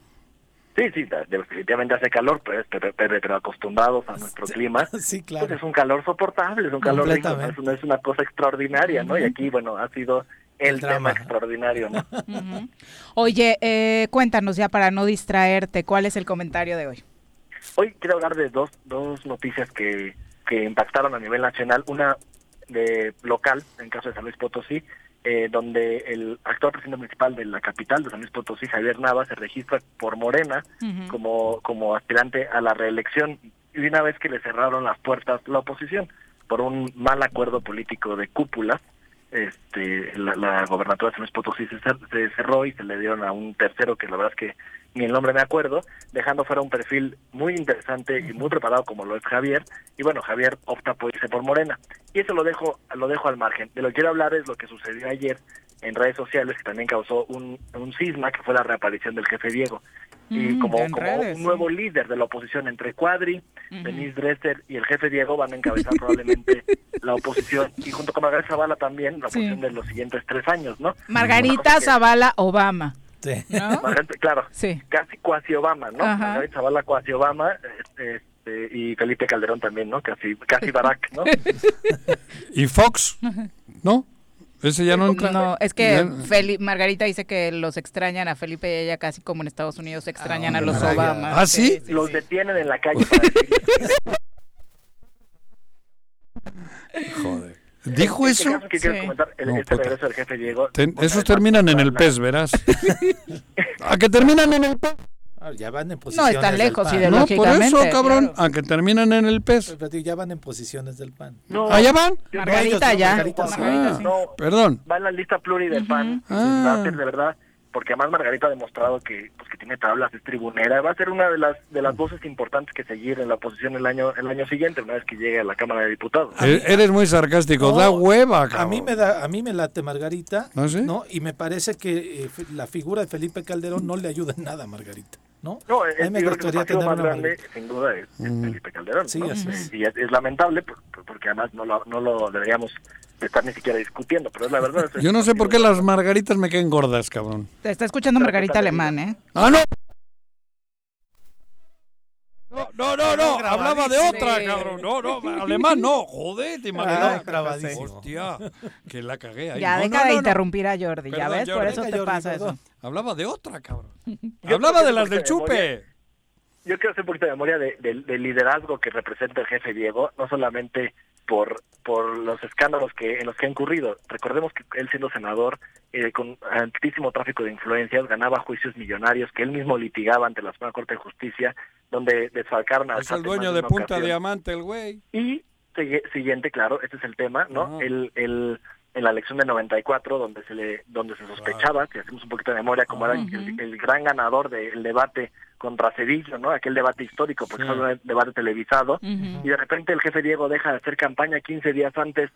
Speaker 20: Sí, sí, definitivamente hace calor, pero, pero, pero, pero acostumbrados a nuestro clima, [laughs]
Speaker 5: sí, claro.
Speaker 20: pues es un calor soportable, es un calor rico, no es,
Speaker 5: Completamente.
Speaker 20: una, es una cosa extraordinaria, ¿no? Y aquí, bueno, ha sido el,
Speaker 5: El
Speaker 20: tema
Speaker 5: drama.
Speaker 20: extraordinario, ¿no? [laughs]
Speaker 1: Oye, eh, cuéntanos ya para no distraerte, ¿cuál es el comentario de hoy?
Speaker 20: Hoy quiero hablar de dos, dos noticias que, que impactaron a nivel nacional. Una de local, en caso de San Luis Potosí, eh, donde el actual presidente municipal de la capital de San Luis Potosí, Javier Nava, se registra por Morena como, como aspirante a la reelección. Y una vez que le cerraron las puertas la oposición por un mal acuerdo político de cúpula, este, la, la gobernatura de San Luis Potosí se, se cerró y se le dieron a un tercero que la verdad es que ni el nombre me acuerdo, dejando fuera un perfil muy interesante y muy preparado como lo es Javier. Y bueno, Javier opta por irse por Morena. Y eso lo dejo, lo dejo al margen. De lo que quiero hablar es lo que sucedió ayer en redes sociales, que también causó un, un cisma, que fue la reaparición del jefe Diego. Y
Speaker 1: Mm,
Speaker 20: como, como
Speaker 1: redes,
Speaker 20: un
Speaker 1: sí.
Speaker 20: nuevo líder de la oposición entre Cuadri,
Speaker 1: Ujú.
Speaker 20: Denise Dresser y el jefe Diego van a encabezar [laughs] probablemente la oposición y junto con Margarita Zavala también la
Speaker 1: Sí.
Speaker 20: oposición de los siguientes tres años, ¿no?
Speaker 1: Margarita
Speaker 20: que-
Speaker 1: Zavala Obama. ¿no?
Speaker 20: Margarita, claro,
Speaker 1: Sí.
Speaker 20: casi cuasi Obama, ¿no?
Speaker 1: Ajá.
Speaker 20: Margarita Zavala cuasi Obama este, este, y Felipe Calderón también, ¿no? Casi, casi Barack, ¿no? [laughs]
Speaker 2: ¿Y Fox? [laughs] ¿No? Ese ya no entra.
Speaker 1: No, es que Margarita dice que los extrañan a Felipe y ella casi como en Estados Unidos extrañan a los
Speaker 2: Ah.
Speaker 1: Obama.
Speaker 2: ¿Ah, sí?
Speaker 20: Los detienen en la calle [laughs]
Speaker 2: Joder. ¿Dijo eso?
Speaker 20: caso que quiero
Speaker 1: Sí.
Speaker 20: comentar, el-
Speaker 2: No,
Speaker 20: este
Speaker 2: puta.
Speaker 20: regreso del jefe Diego.
Speaker 2: Ten- esos terminan en el pez, verás. [laughs] ¿A que terminan en el pez?
Speaker 5: Ah, ya van en
Speaker 1: No,
Speaker 5: posiciones
Speaker 1: están
Speaker 5: del
Speaker 1: lejos
Speaker 5: PAN.
Speaker 1: y
Speaker 2: No, por
Speaker 1: ideológicamente.
Speaker 2: eso, cabrón.
Speaker 1: claro.
Speaker 2: A que terminan en el pez.
Speaker 5: Pero ya van en posiciones del PAN.
Speaker 20: No,
Speaker 2: ¿Allá van?
Speaker 1: Margarita
Speaker 5: ellos no,
Speaker 1: ya.
Speaker 5: Margarita sí.
Speaker 1: Margarita
Speaker 2: Ah,
Speaker 1: sí.
Speaker 20: no,
Speaker 2: Perdón.
Speaker 20: va en la lista pluri del PAN.
Speaker 2: Ah.
Speaker 20: Va a ser de verdad, porque además Margarita ha demostrado que pues que tiene tablas, es tribunera, va a ser una de las de las voces importantes que seguir en la oposición el año el año siguiente, una vez que llegue a la Cámara de Diputados.
Speaker 2: E- Eres muy sarcástico.
Speaker 5: No,
Speaker 2: da hueva,
Speaker 5: A
Speaker 2: cabrón.
Speaker 5: mí me da, a mí me late Margarita,
Speaker 2: ¿Ah, sí?
Speaker 5: ¿no? Y me parece que eh, la figura de Felipe Calderón no le ayuda en nada a Margarita, ¿no?
Speaker 20: No,
Speaker 5: a
Speaker 20: es,
Speaker 5: mí me gustaría tener
Speaker 20: más
Speaker 5: una
Speaker 20: grande, sin duda, es, es Felipe Calderón.
Speaker 5: Sí,
Speaker 20: ¿no?
Speaker 5: así es.
Speaker 20: Y es, es lamentable, por- por- porque además no lo, no lo deberíamos estar ni siquiera discutiendo, pero es la verdad. es-
Speaker 2: Yo no sé por qué las margaritas me caen gordas, cabrón.
Speaker 1: Te está escuchando Margarita
Speaker 20: ¿qué tal,
Speaker 1: Alemán, ¿eh?
Speaker 2: ¡Ah, no! No, no, no, hablaba de otra, cabrón. No, no, alemán no, joder, te imaginas. Hostia, que la cagué ahí.
Speaker 1: Ya
Speaker 2: No,
Speaker 1: deja
Speaker 2: no,
Speaker 1: de
Speaker 2: no,
Speaker 1: interrumpir a Jordi, ya ves, por eso te
Speaker 2: Jordi,
Speaker 1: pasa
Speaker 2: perdón.
Speaker 1: eso.
Speaker 2: Hablaba de otra, cabrón. [laughs]
Speaker 20: Yo
Speaker 2: Hablaba de las del chupe.
Speaker 20: Yo quiero hacer un poquito de memoria de- del- del liderazgo que representa el jefe Diego, no solamente por por los escándalos que en los que ha incurrido. Recordemos que él siendo senador, eh, con altísimo tráfico de influencias, ganaba juicios millonarios que él mismo litigaba ante la Suprema Corte de Justicia, donde desfalcaron al
Speaker 2: Es el dueño de Punta
Speaker 20: ocasión.
Speaker 2: Diamante, el güey.
Speaker 20: Y siguiente, claro, este es el tema, ¿no? El, el, en la elección de 94, donde se le donde se sospechaba, si hacemos un poquito de memoria, como era el, el gran ganador del debate contra Cedillo, ¿no? Aquel debate histórico, porque
Speaker 2: Sí.
Speaker 20: fue un debate televisado. Y de repente el jefe Diego deja de hacer campaña 15 días antes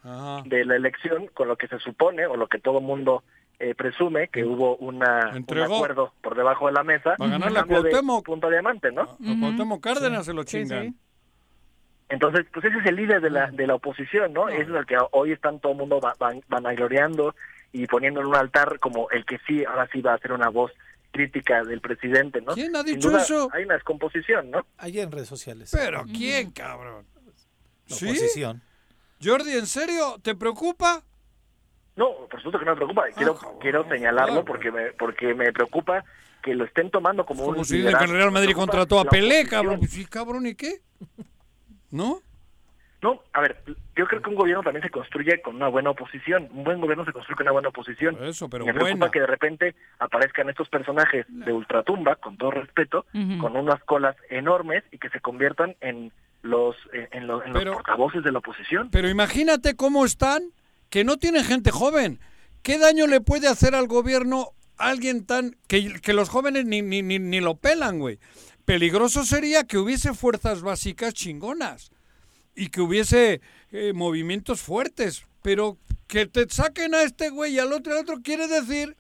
Speaker 20: de la elección, con lo que se supone, o lo que todo mundo eh, presume, que hubo una, un acuerdo por debajo de la mesa.
Speaker 2: Va a ganar
Speaker 20: a
Speaker 2: la
Speaker 20: cambio de
Speaker 2: Cuauhtémoc.
Speaker 20: Punto Diamante, ¿no?
Speaker 2: A Cuauhtémoc Cárdenas se lo chingan.
Speaker 20: Entonces, pues ese es el líder de la, de la oposición, ¿no? Ese es el que hoy están todo el mundo va- van, vanagloriando y poniendo en un altar como el que sí, ahora sí va a ser una voz crítica del presidente, ¿no?
Speaker 2: ¿Quién ha dicho
Speaker 20: duda,
Speaker 2: eso?
Speaker 20: Hay una descomposición, ¿no?
Speaker 5: Ayer en redes sociales.
Speaker 2: Pero ¿quién, cabrón?
Speaker 5: La
Speaker 2: ¿Sí?
Speaker 5: oposición.
Speaker 2: Jordi, ¿en serio? ¿Te preocupa?
Speaker 20: No, por supuesto que no me preocupa. Quiero, quiero señalarlo porque me, porque me preocupa que lo estén tomando como, un
Speaker 2: Como si el. Real Madrid contrató a Pelé, cabrón. Pues sí, cabrón, ¿y qué? ¿No?
Speaker 20: No, a ver, yo creo que un gobierno también se construye con una buena oposición. Un buen gobierno se construye con una buena oposición.
Speaker 2: Eso, pero
Speaker 20: me preocupa
Speaker 2: buena.
Speaker 20: que de repente aparezcan estos personajes de ultratumba, con todo respeto, con unas colas enormes y que se conviertan en los en, en los, en los portavoces de la oposición.
Speaker 2: Pero imagínate cómo están, que no tienen gente joven. ¿Qué daño le puede hacer al gobierno alguien tan... que, que los jóvenes ni, ni, ni, ni lo pelan, güey? Peligroso sería que hubiese fuerzas básicas chingonas y que hubiese eh, movimientos fuertes, pero que te saquen a este güey y al otro y al otro quiere decir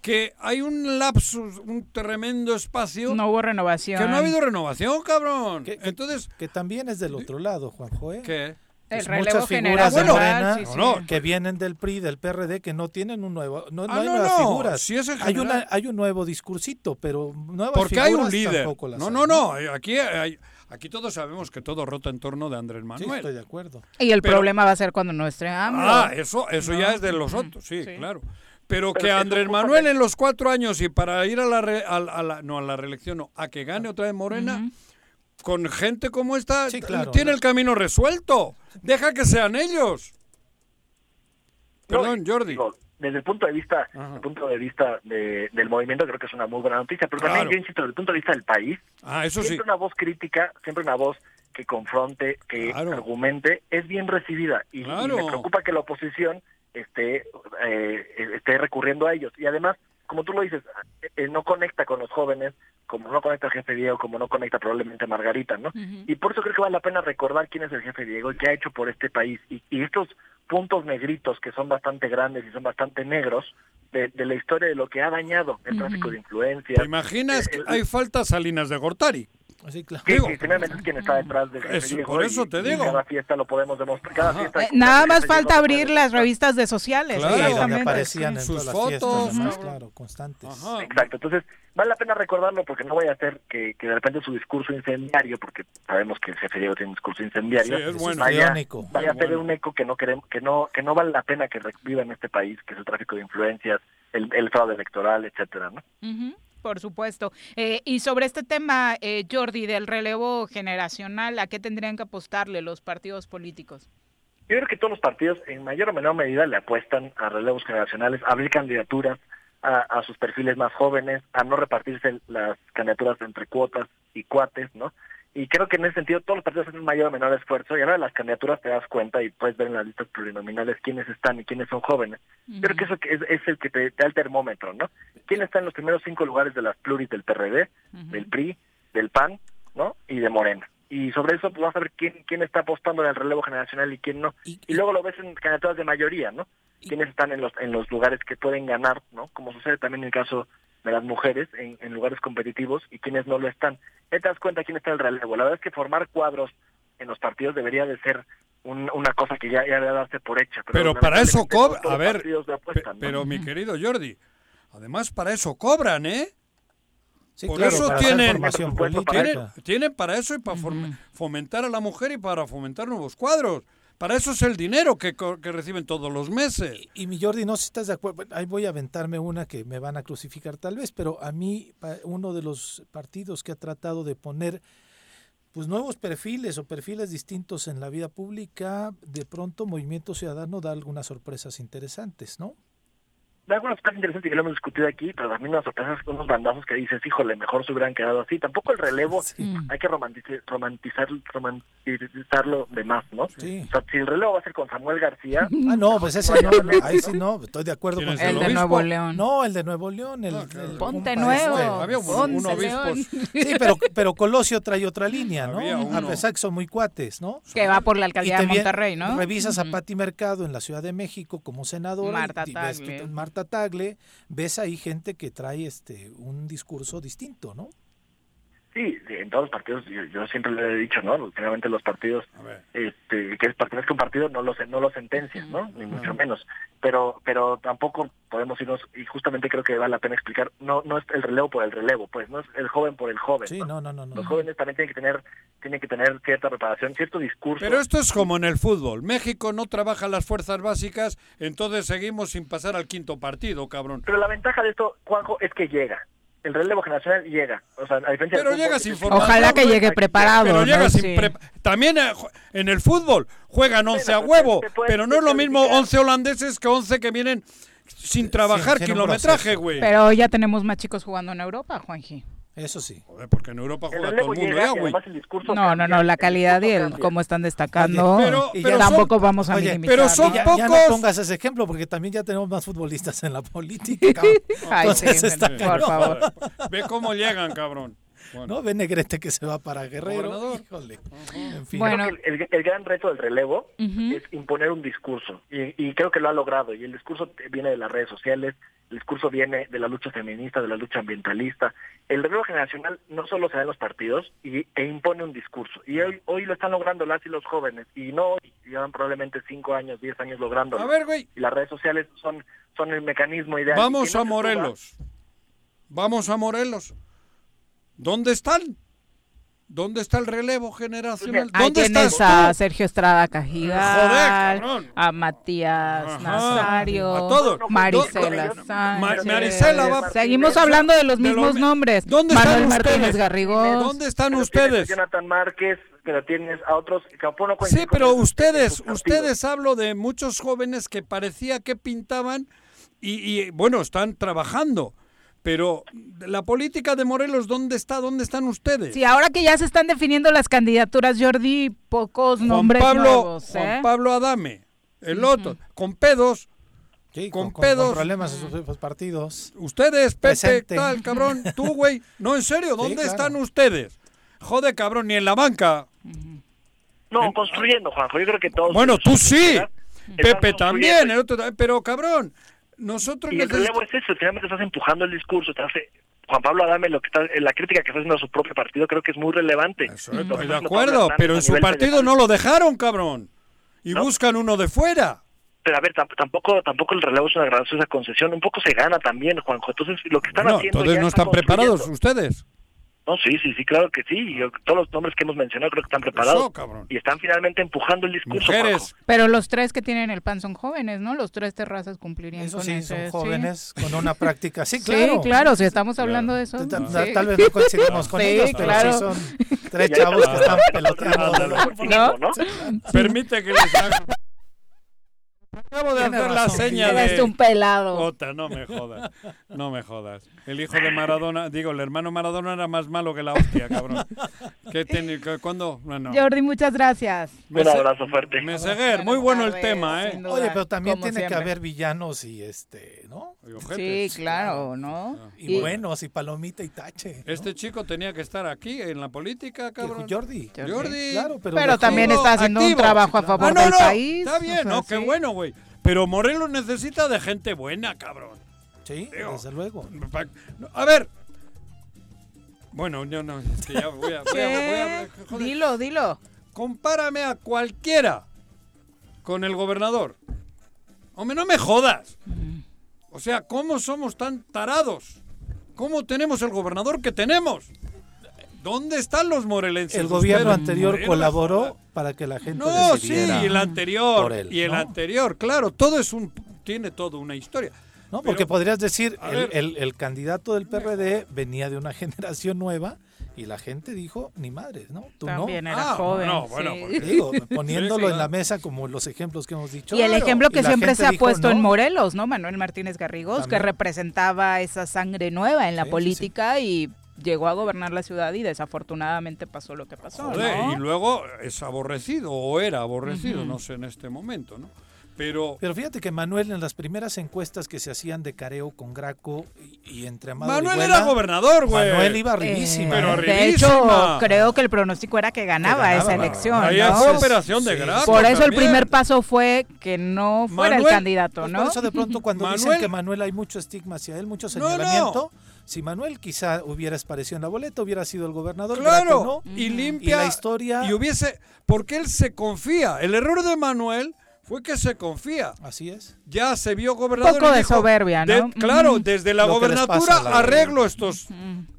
Speaker 2: que hay un lapsus, un tremendo espacio.
Speaker 1: No hubo renovación.
Speaker 2: Que no ha habido renovación, cabrón. Entonces,
Speaker 5: Que también es del otro lado, Juanjo, ¿eh?
Speaker 2: ¿qué?
Speaker 1: El
Speaker 5: Pues muchas figuras de Morena
Speaker 1: sí, sí.
Speaker 2: No, no.
Speaker 5: que vienen del PRI, del PRD, que no tienen un nuevo, no, no
Speaker 2: Ah,
Speaker 5: hay
Speaker 2: no,
Speaker 5: nuevas
Speaker 2: no,
Speaker 5: figuras.
Speaker 2: sí es
Speaker 5: hay una, hay un nuevo discursito, pero nuevas
Speaker 2: Porque hay un
Speaker 5: figuras
Speaker 2: líder.
Speaker 5: tampoco las
Speaker 2: No,
Speaker 5: hay,
Speaker 2: no, no. Aquí, hay- aquí todos sabemos que todo rota en torno de Andrés
Speaker 5: Sí,
Speaker 2: Manuel.
Speaker 5: estoy de acuerdo.
Speaker 1: Y el
Speaker 2: Pero-
Speaker 1: problema va a ser cuando no esté AMLO.
Speaker 2: Ah, eso, eso ya es de los otros, sí, claro. Pero que Andrés Manuel en los cuatro años y para ir a la, re- a, la- a la- no a la reelección, no, a que gane otra vez Morena, con gente como esta,
Speaker 5: claro,
Speaker 2: tiene
Speaker 5: no.
Speaker 2: el camino resuelto. Deja que sean ellos.
Speaker 20: No,
Speaker 2: Perdón, Jordi.
Speaker 20: desde el punto de vista, el punto de vista de- del movimiento creo que es una muy buena noticia, pero también
Speaker 2: Claro.
Speaker 20: yo insisto, desde el punto de vista del país,
Speaker 2: Ah, eso sí.
Speaker 20: siempre una voz crítica, siempre una voz que confronte, que argumente, es bien recibida. Y, y me preocupa que la oposición esté, eh, esté recurriendo a ellos. Y además, como tú lo dices, eh, no conecta con los jóvenes, como no conecta el jefe Diego, como no conecta probablemente Margarita, ¿no? Y por eso creo que vale la pena recordar quién es el jefe Diego y qué ha hecho por este país. Y, y estos puntos negritos que son bastante grandes y son bastante negros de, de la historia de lo que ha dañado el tráfico de influencias.
Speaker 2: ¿Te imaginas que hay falta Salinas de Gortari?
Speaker 5: Sí, claro.
Speaker 20: Que,
Speaker 2: Digo,
Speaker 20: que finalmente es quien está detrás del jefe
Speaker 2: Eso-
Speaker 20: Diego
Speaker 2: por
Speaker 20: y-
Speaker 2: eso te
Speaker 20: y
Speaker 2: digo.
Speaker 20: cada fiesta lo podemos demostrar. Cada fiesta
Speaker 1: Eh, nada más falta abrir las revistas de sociales.
Speaker 2: Claro.
Speaker 5: Sí, donde
Speaker 1: exactamente.
Speaker 5: aparecían en
Speaker 2: Sus
Speaker 5: todas las
Speaker 2: fotos,
Speaker 5: fiestas, además,
Speaker 2: cabrón.
Speaker 5: claro, constantes.
Speaker 20: Exacto, entonces vale la pena recordarlo porque no vaya a ser que, que de repente su discurso incendiario, porque sabemos que el jefe Diego tiene un discurso incendiario,
Speaker 2: Sí, es bueno.
Speaker 20: vaya, vaya a ser
Speaker 2: bueno.
Speaker 20: un eco que no queremos, que no, que no vale la pena que viva en este país, que es el tráfico de influencias, el, el fraude electoral, etcétera, ¿no?
Speaker 1: Ujú, Por supuesto. Eh, y sobre este tema, eh, Jordi, del relevo generacional, ¿a qué tendrían que apostarle los partidos políticos?
Speaker 20: Yo creo que todos los partidos, en mayor o menor medida, le apuestan a relevos generacionales, a abrir candidaturas a, a sus perfiles más jóvenes, a no repartirse las candidaturas entre cuotas y cuates, ¿no? Y creo que en ese sentido todos los partidos hacen un mayor o menor esfuerzo y ahora de las candidaturas te das cuenta y puedes ver en las listas plurinominales quiénes están y quiénes son jóvenes. Yo Creo que eso que es, es el que te, te da el termómetro, ¿no? ¿Quién está en los primeros cinco lugares de las pluris del PRD, del PRI, del PAN, ¿no? Y de Morena. Y sobre eso pues vas a ver quién, quién está apostando en el relevo generacional y quién no. Y, luego lo ves en candidaturas de mayoría, ¿no? Quiénes están en los, en los lugares que pueden ganar, ¿no? Como sucede también en el caso de las mujeres en, en lugares competitivos y quienes no lo están. Ya te das cuenta quién está en el relevo. La verdad es que formar cuadros en los partidos debería de ser un- una cosa que ya, ya debe darse por hecha.
Speaker 2: Pero para eso
Speaker 20: lamentablemente no
Speaker 2: cobra.
Speaker 20: todos
Speaker 2: A ver, pero mi querido Jordi, además para eso cobran, ¿eh?
Speaker 5: Sí,
Speaker 2: Por
Speaker 5: claro,
Speaker 2: eso
Speaker 5: para
Speaker 2: tienen,
Speaker 5: formación
Speaker 2: tienen, tienen para eso y para fomentar a la mujer y para fomentar nuevos cuadros. Para eso es el dinero que, que reciben todos los meses.
Speaker 5: Y mi Jordi, no sé si estás de acuerdo, ahí voy a aventarme una que me van a crucificar tal vez, pero a mí uno de los partidos que ha tratado de poner pues nuevos perfiles o perfiles distintos en la vida pública, de pronto Movimiento Ciudadano da algunas sorpresas interesantes, ¿no?
Speaker 20: Da algunas cosas interesantes que lo hemos discutido aquí, pero también unas sorpresas, unos bandazos que dices, híjole, mejor se hubieran quedado así. Tampoco el relevo hay que romantici- romantizar, romantizarlo de más, ¿no? O sea, si el relevo va a ser con Samuel García... [laughs]
Speaker 5: Ah, no, pues ese no, no, ahí sí no, estoy de acuerdo
Speaker 2: ¿Quién
Speaker 5: con
Speaker 2: el
Speaker 1: El de
Speaker 2: obispo?
Speaker 1: Nuevo León.
Speaker 5: No, el de Nuevo León, el, el
Speaker 1: Ponte nuevo.
Speaker 5: este.
Speaker 2: Había un-
Speaker 1: Ponce
Speaker 2: un obispo.
Speaker 1: León. [laughs]
Speaker 5: Sí, pero, pero Colosio trae otra línea, ¿no? A pesar que son muy cuates, ¿no?
Speaker 1: Que va por la alcaldía de Monterrey, ¿no?
Speaker 5: Revisas a Pati Mercado en la Ciudad de México como senadora.
Speaker 1: Marta
Speaker 5: y ves
Speaker 1: Tagle.
Speaker 5: tú- Marta Tagle. Ves ahí gente que trae este un discurso distinto, ¿no?
Speaker 20: Sí, en todos los partidos, yo, yo siempre le he dicho, ¿no? Generalmente los partidos, este, que es partido que un partido no lo, sen- no lo sentencia, ¿no? Ni mucho menos. Pero pero tampoco podemos irnos, y justamente creo que vale la pena explicar, no no es el relevo por el relevo, pues, no es el joven por el joven.
Speaker 5: Sí, no, no, no. no.
Speaker 20: Los jóvenes también tienen que tener tienen que tener cierta preparación, cierto discurso.
Speaker 2: Pero esto es como en el fútbol. México no trabaja las fuerzas básicas, entonces seguimos sin pasar al quinto partido, cabrón.
Speaker 20: Pero la ventaja de esto, Juanjo, es que llega. El relevo generacional llega. O sea, a diferencia
Speaker 2: Pero llega sin formación.
Speaker 1: Ojalá que llegue preparado.
Speaker 2: Pero
Speaker 1: ¿no?
Speaker 2: llega sin
Speaker 1: Sí.
Speaker 2: prepa- También eh, en el fútbol juegan 11 a huevo, pero no es lo mismo
Speaker 20: fijar.
Speaker 2: 11 holandeses que 11 que vienen sin trabajar kilometraje, güey.
Speaker 1: Pero ya tenemos más chicos jugando en Europa, Juanji.
Speaker 5: Eso sí.
Speaker 2: Joder, porque en Europa juega todo el mundo
Speaker 20: llega
Speaker 2: ya,
Speaker 20: y
Speaker 2: güey.
Speaker 20: además el discurso
Speaker 1: No, no,
Speaker 20: cambia,
Speaker 1: no, la calidad y el cómo están destacando.
Speaker 2: Oye, pero-
Speaker 1: y
Speaker 2: pero
Speaker 1: tampoco
Speaker 2: son-
Speaker 1: vamos a
Speaker 5: Oye,
Speaker 1: minimizar.
Speaker 2: pero son
Speaker 5: ya,
Speaker 2: pocos.
Speaker 5: ya no pongas ese ejemplo porque también ya tenemos más futbolistas en la política. [laughs]
Speaker 1: Ay,
Speaker 5: Entonces
Speaker 1: sí,
Speaker 5: está
Speaker 1: por favor.
Speaker 2: Ve cómo llegan, cabrón. Bueno.
Speaker 5: ¿No? Ve Negrete que se va para Guerrero. Híjole. En fin.
Speaker 1: Bueno.
Speaker 20: Creo que el, el gran reto del relevo es imponer un discurso y, y creo que lo ha logrado y el discurso viene de las redes sociales, el discurso viene de la lucha feminista, de la lucha ambientalista. El relevo generacional no solo se da en los partidos y, e impone un discurso y hoy, hoy lo están logrando las y los jóvenes y no hoy, llevan probablemente cinco años, diez años lográndolo.
Speaker 2: A ver, güey,
Speaker 20: y las redes sociales son son el mecanismo ideal.
Speaker 2: Vamos
Speaker 20: no
Speaker 2: a Morelos. Vamos a Morelos. ¿Dónde están? ¿Dónde está el relevo generacional?
Speaker 1: Ahí
Speaker 2: ¿Dónde
Speaker 1: tienes
Speaker 2: estás
Speaker 1: a? Sergio Estrada Cajigal,
Speaker 2: Joder,
Speaker 1: a Matías
Speaker 2: Ajá.
Speaker 1: Nazario,
Speaker 2: A todos.
Speaker 1: Marisela Sánchez.
Speaker 2: Ma- Marisela va-
Speaker 1: Seguimos hablando de los
Speaker 2: De
Speaker 1: mismos
Speaker 2: los-
Speaker 1: nombres.
Speaker 2: ¿Dónde
Speaker 1: Manuel
Speaker 2: están
Speaker 1: Martínez
Speaker 2: ustedes?
Speaker 1: Garrigós.
Speaker 2: ¿Dónde están
Speaker 20: Pero tienes a
Speaker 2: ustedes?
Speaker 20: Jonathan Márquez, pero tienes a otros que tampoco no coinciden
Speaker 2: Sí,
Speaker 20: con
Speaker 2: pero ustedes, ustedes hablo de muchos jóvenes que parecía que pintaban y, y, bueno, están trabajando. Pero la política de Morelos, ¿dónde está? ¿Dónde están ustedes?
Speaker 1: Sí, ahora que ya se están definiendo las candidaturas, Jordi, pocos
Speaker 2: Juan
Speaker 1: nombres
Speaker 2: Pablo,
Speaker 1: nuevos, ¿eh?
Speaker 2: Juan Pablo Adame, el otro, con pedos,
Speaker 5: Sí,
Speaker 2: con pedos.
Speaker 5: con problemas en sus partidos.
Speaker 2: ustedes, Pepe, tal, cabrón, tú, [laughs] güey. No, en serio, ¿dónde
Speaker 5: claro.
Speaker 2: están ustedes? Joder, cabrón, ni en la banca.
Speaker 20: No, construyendo, Juanjo. Yo creo que todos.
Speaker 2: Bueno, tú sí. Pepe también, el otro también, pero cabrón, nosotros
Speaker 20: Y el relevo es eso, finalmente estás empujando el discurso, hace Juan Pablo Adame, lo que está, la crítica que está haciendo a su propio partido creo que es muy relevante. Lo que
Speaker 2: de acuerdo, pero en su partido no lo dejaron, cabrón. Y
Speaker 20: ¿No?
Speaker 2: buscan uno de fuera.
Speaker 20: Pero a ver, tamp- tampoco tampoco el relevo es una graciosa concesión, un poco se gana también, Juanjo. Entonces, lo que están
Speaker 2: No,
Speaker 20: haciendo
Speaker 2: entonces no
Speaker 20: está
Speaker 2: están preparados ustedes.
Speaker 20: No, sí, sí, sí, claro que sí. Yo- todos los nombres que hemos mencionado creo que están preparados.
Speaker 2: Eso.
Speaker 20: Y están finalmente empujando el discurso.
Speaker 2: Mujeres.
Speaker 1: Pero los tres que tienen el pan son jóvenes, ¿no? Los tres terrazas cumplirían
Speaker 5: Eso
Speaker 1: con
Speaker 5: sí,
Speaker 1: ese,
Speaker 5: son
Speaker 1: sí.
Speaker 5: jóvenes [laughs] con una práctica. Sí,
Speaker 1: Sí,
Speaker 5: claro.
Speaker 1: claro, si estamos hablando de eso. Sí.
Speaker 5: Tal vez no coincidimos con
Speaker 1: Sí,
Speaker 5: ellos, pero
Speaker 1: claro.
Speaker 5: sí son tres chavos que están [laughs] peloteando.
Speaker 1: ¿No?
Speaker 20: ¿no?
Speaker 2: Permite que les haga. Acabo de hacer la seña
Speaker 1: Eres
Speaker 2: de...
Speaker 1: un pelado.
Speaker 2: Jota, no me jodas, no me jodas. El hijo de Maradona, digo, el hermano Maradona era más malo que la hostia, cabrón. ¿Qué que- ¿Cuándo? Bueno.
Speaker 1: Jordi, muchas gracias.
Speaker 20: Un abrazo fuerte.
Speaker 2: Meseguer, muy bueno el tema, ¿eh?
Speaker 5: Oye, pero también tiene que
Speaker 1: siempre.
Speaker 5: haber villanos y este, ¿no?
Speaker 2: Y
Speaker 1: Sí, claro, ¿no?
Speaker 5: Y, buenos y palomita y tache. ¿no?
Speaker 2: Este chico tenía que estar aquí en la política,
Speaker 5: Que
Speaker 2: cabrón.
Speaker 5: Jordi.
Speaker 2: Jordi.
Speaker 5: Claro, pero,
Speaker 1: Pero también está haciendo un
Speaker 2: activo.
Speaker 1: trabajo a favor
Speaker 2: Ah, no,
Speaker 1: del
Speaker 2: no,
Speaker 1: país.
Speaker 2: Está bien,
Speaker 1: o sea,
Speaker 2: ¿no? Qué
Speaker 1: sí.
Speaker 2: bueno, güey. Pero Morelos necesita de gente buena, cabrón.
Speaker 5: Sí,
Speaker 2: Digo,
Speaker 5: desde luego.
Speaker 2: A ver. Bueno, yo no, es que ya voy a... voy a- voy a- [laughs]
Speaker 1: ¿Qué?
Speaker 2: joder.
Speaker 1: Dilo, dilo.
Speaker 2: Compárame a cualquiera con el gobernador. Hombre, no me jodas. O sea, ¿cómo somos tan tarados? ¿Cómo tenemos el gobernador que tenemos? ¿Dónde están los morelenses?
Speaker 5: El gobierno anterior
Speaker 2: Morelos,
Speaker 5: colaboró para que la gente
Speaker 2: No, sí, y el anterior,
Speaker 5: por él,
Speaker 2: y el
Speaker 5: ¿no?
Speaker 2: anterior, claro, todo es un, tiene toda una historia.
Speaker 5: No, porque
Speaker 2: Pero-
Speaker 5: podrías decir, el,
Speaker 2: ver.
Speaker 5: el- el candidato del PRD venía de una [laughs] generación nueva y la gente dijo, ni madres, ¿no? Tú
Speaker 1: También
Speaker 5: no.
Speaker 1: era Ah, joven,
Speaker 2: no, bueno,
Speaker 1: sí.
Speaker 2: porque-
Speaker 5: Digo, [laughs] poniéndolo
Speaker 2: Sí, sí.
Speaker 5: en la mesa como los ejemplos que hemos dicho.
Speaker 1: Y el
Speaker 5: Claro.
Speaker 1: ejemplo que siempre se ha
Speaker 5: dijo,
Speaker 1: puesto en. Morelos, ¿no? Manuel Martínez Garrigós, que
Speaker 5: También.
Speaker 1: representaba esa sangre nueva en la
Speaker 5: Sí, sí,
Speaker 1: política y llegó a gobernar la ciudad y desafortunadamente pasó lo que pasó,
Speaker 2: Joder,
Speaker 1: ¿no?
Speaker 2: Y luego es aborrecido, o era aborrecido, no sé en este momento, ¿no? Pero
Speaker 5: Pero fíjate que Manuel en las primeras encuestas que se hacían de careo con Graco y, y entre Amado
Speaker 2: Manuel era gobernador, güey.
Speaker 5: Manuel iba arribísima.
Speaker 2: Pero
Speaker 1: Eh, de hecho, creo que el pronóstico era que ganaba,
Speaker 5: ganaba,
Speaker 1: esa elección.
Speaker 2: Ahí
Speaker 1: ¿no?
Speaker 2: fue operación de
Speaker 5: Sí.
Speaker 2: Graco
Speaker 1: Por eso el primer paso fue que no fuera
Speaker 2: Manuel,
Speaker 1: el candidato,
Speaker 5: Pues
Speaker 1: ¿no?
Speaker 5: Por eso de pronto cuando dicen
Speaker 2: Manuel-
Speaker 5: que Manuel hay mucho estigma hacia él, mucho
Speaker 2: No, no.
Speaker 5: Si Manuel quizá hubiera aparecido en la boleta, hubiera sido el gobernador.
Speaker 2: Claro,
Speaker 5: no.
Speaker 2: y limpia.
Speaker 5: Y la historia...
Speaker 2: Y hubiese. Porque él se confía. El error de Manuel fue que se confía.
Speaker 5: Así es.
Speaker 2: Ya se vio gobernador.
Speaker 1: poco
Speaker 2: y
Speaker 1: de soberbia, ¿no?
Speaker 2: de- claro, desde la
Speaker 5: Lo
Speaker 2: gobernatura
Speaker 5: la-
Speaker 2: arreglo estos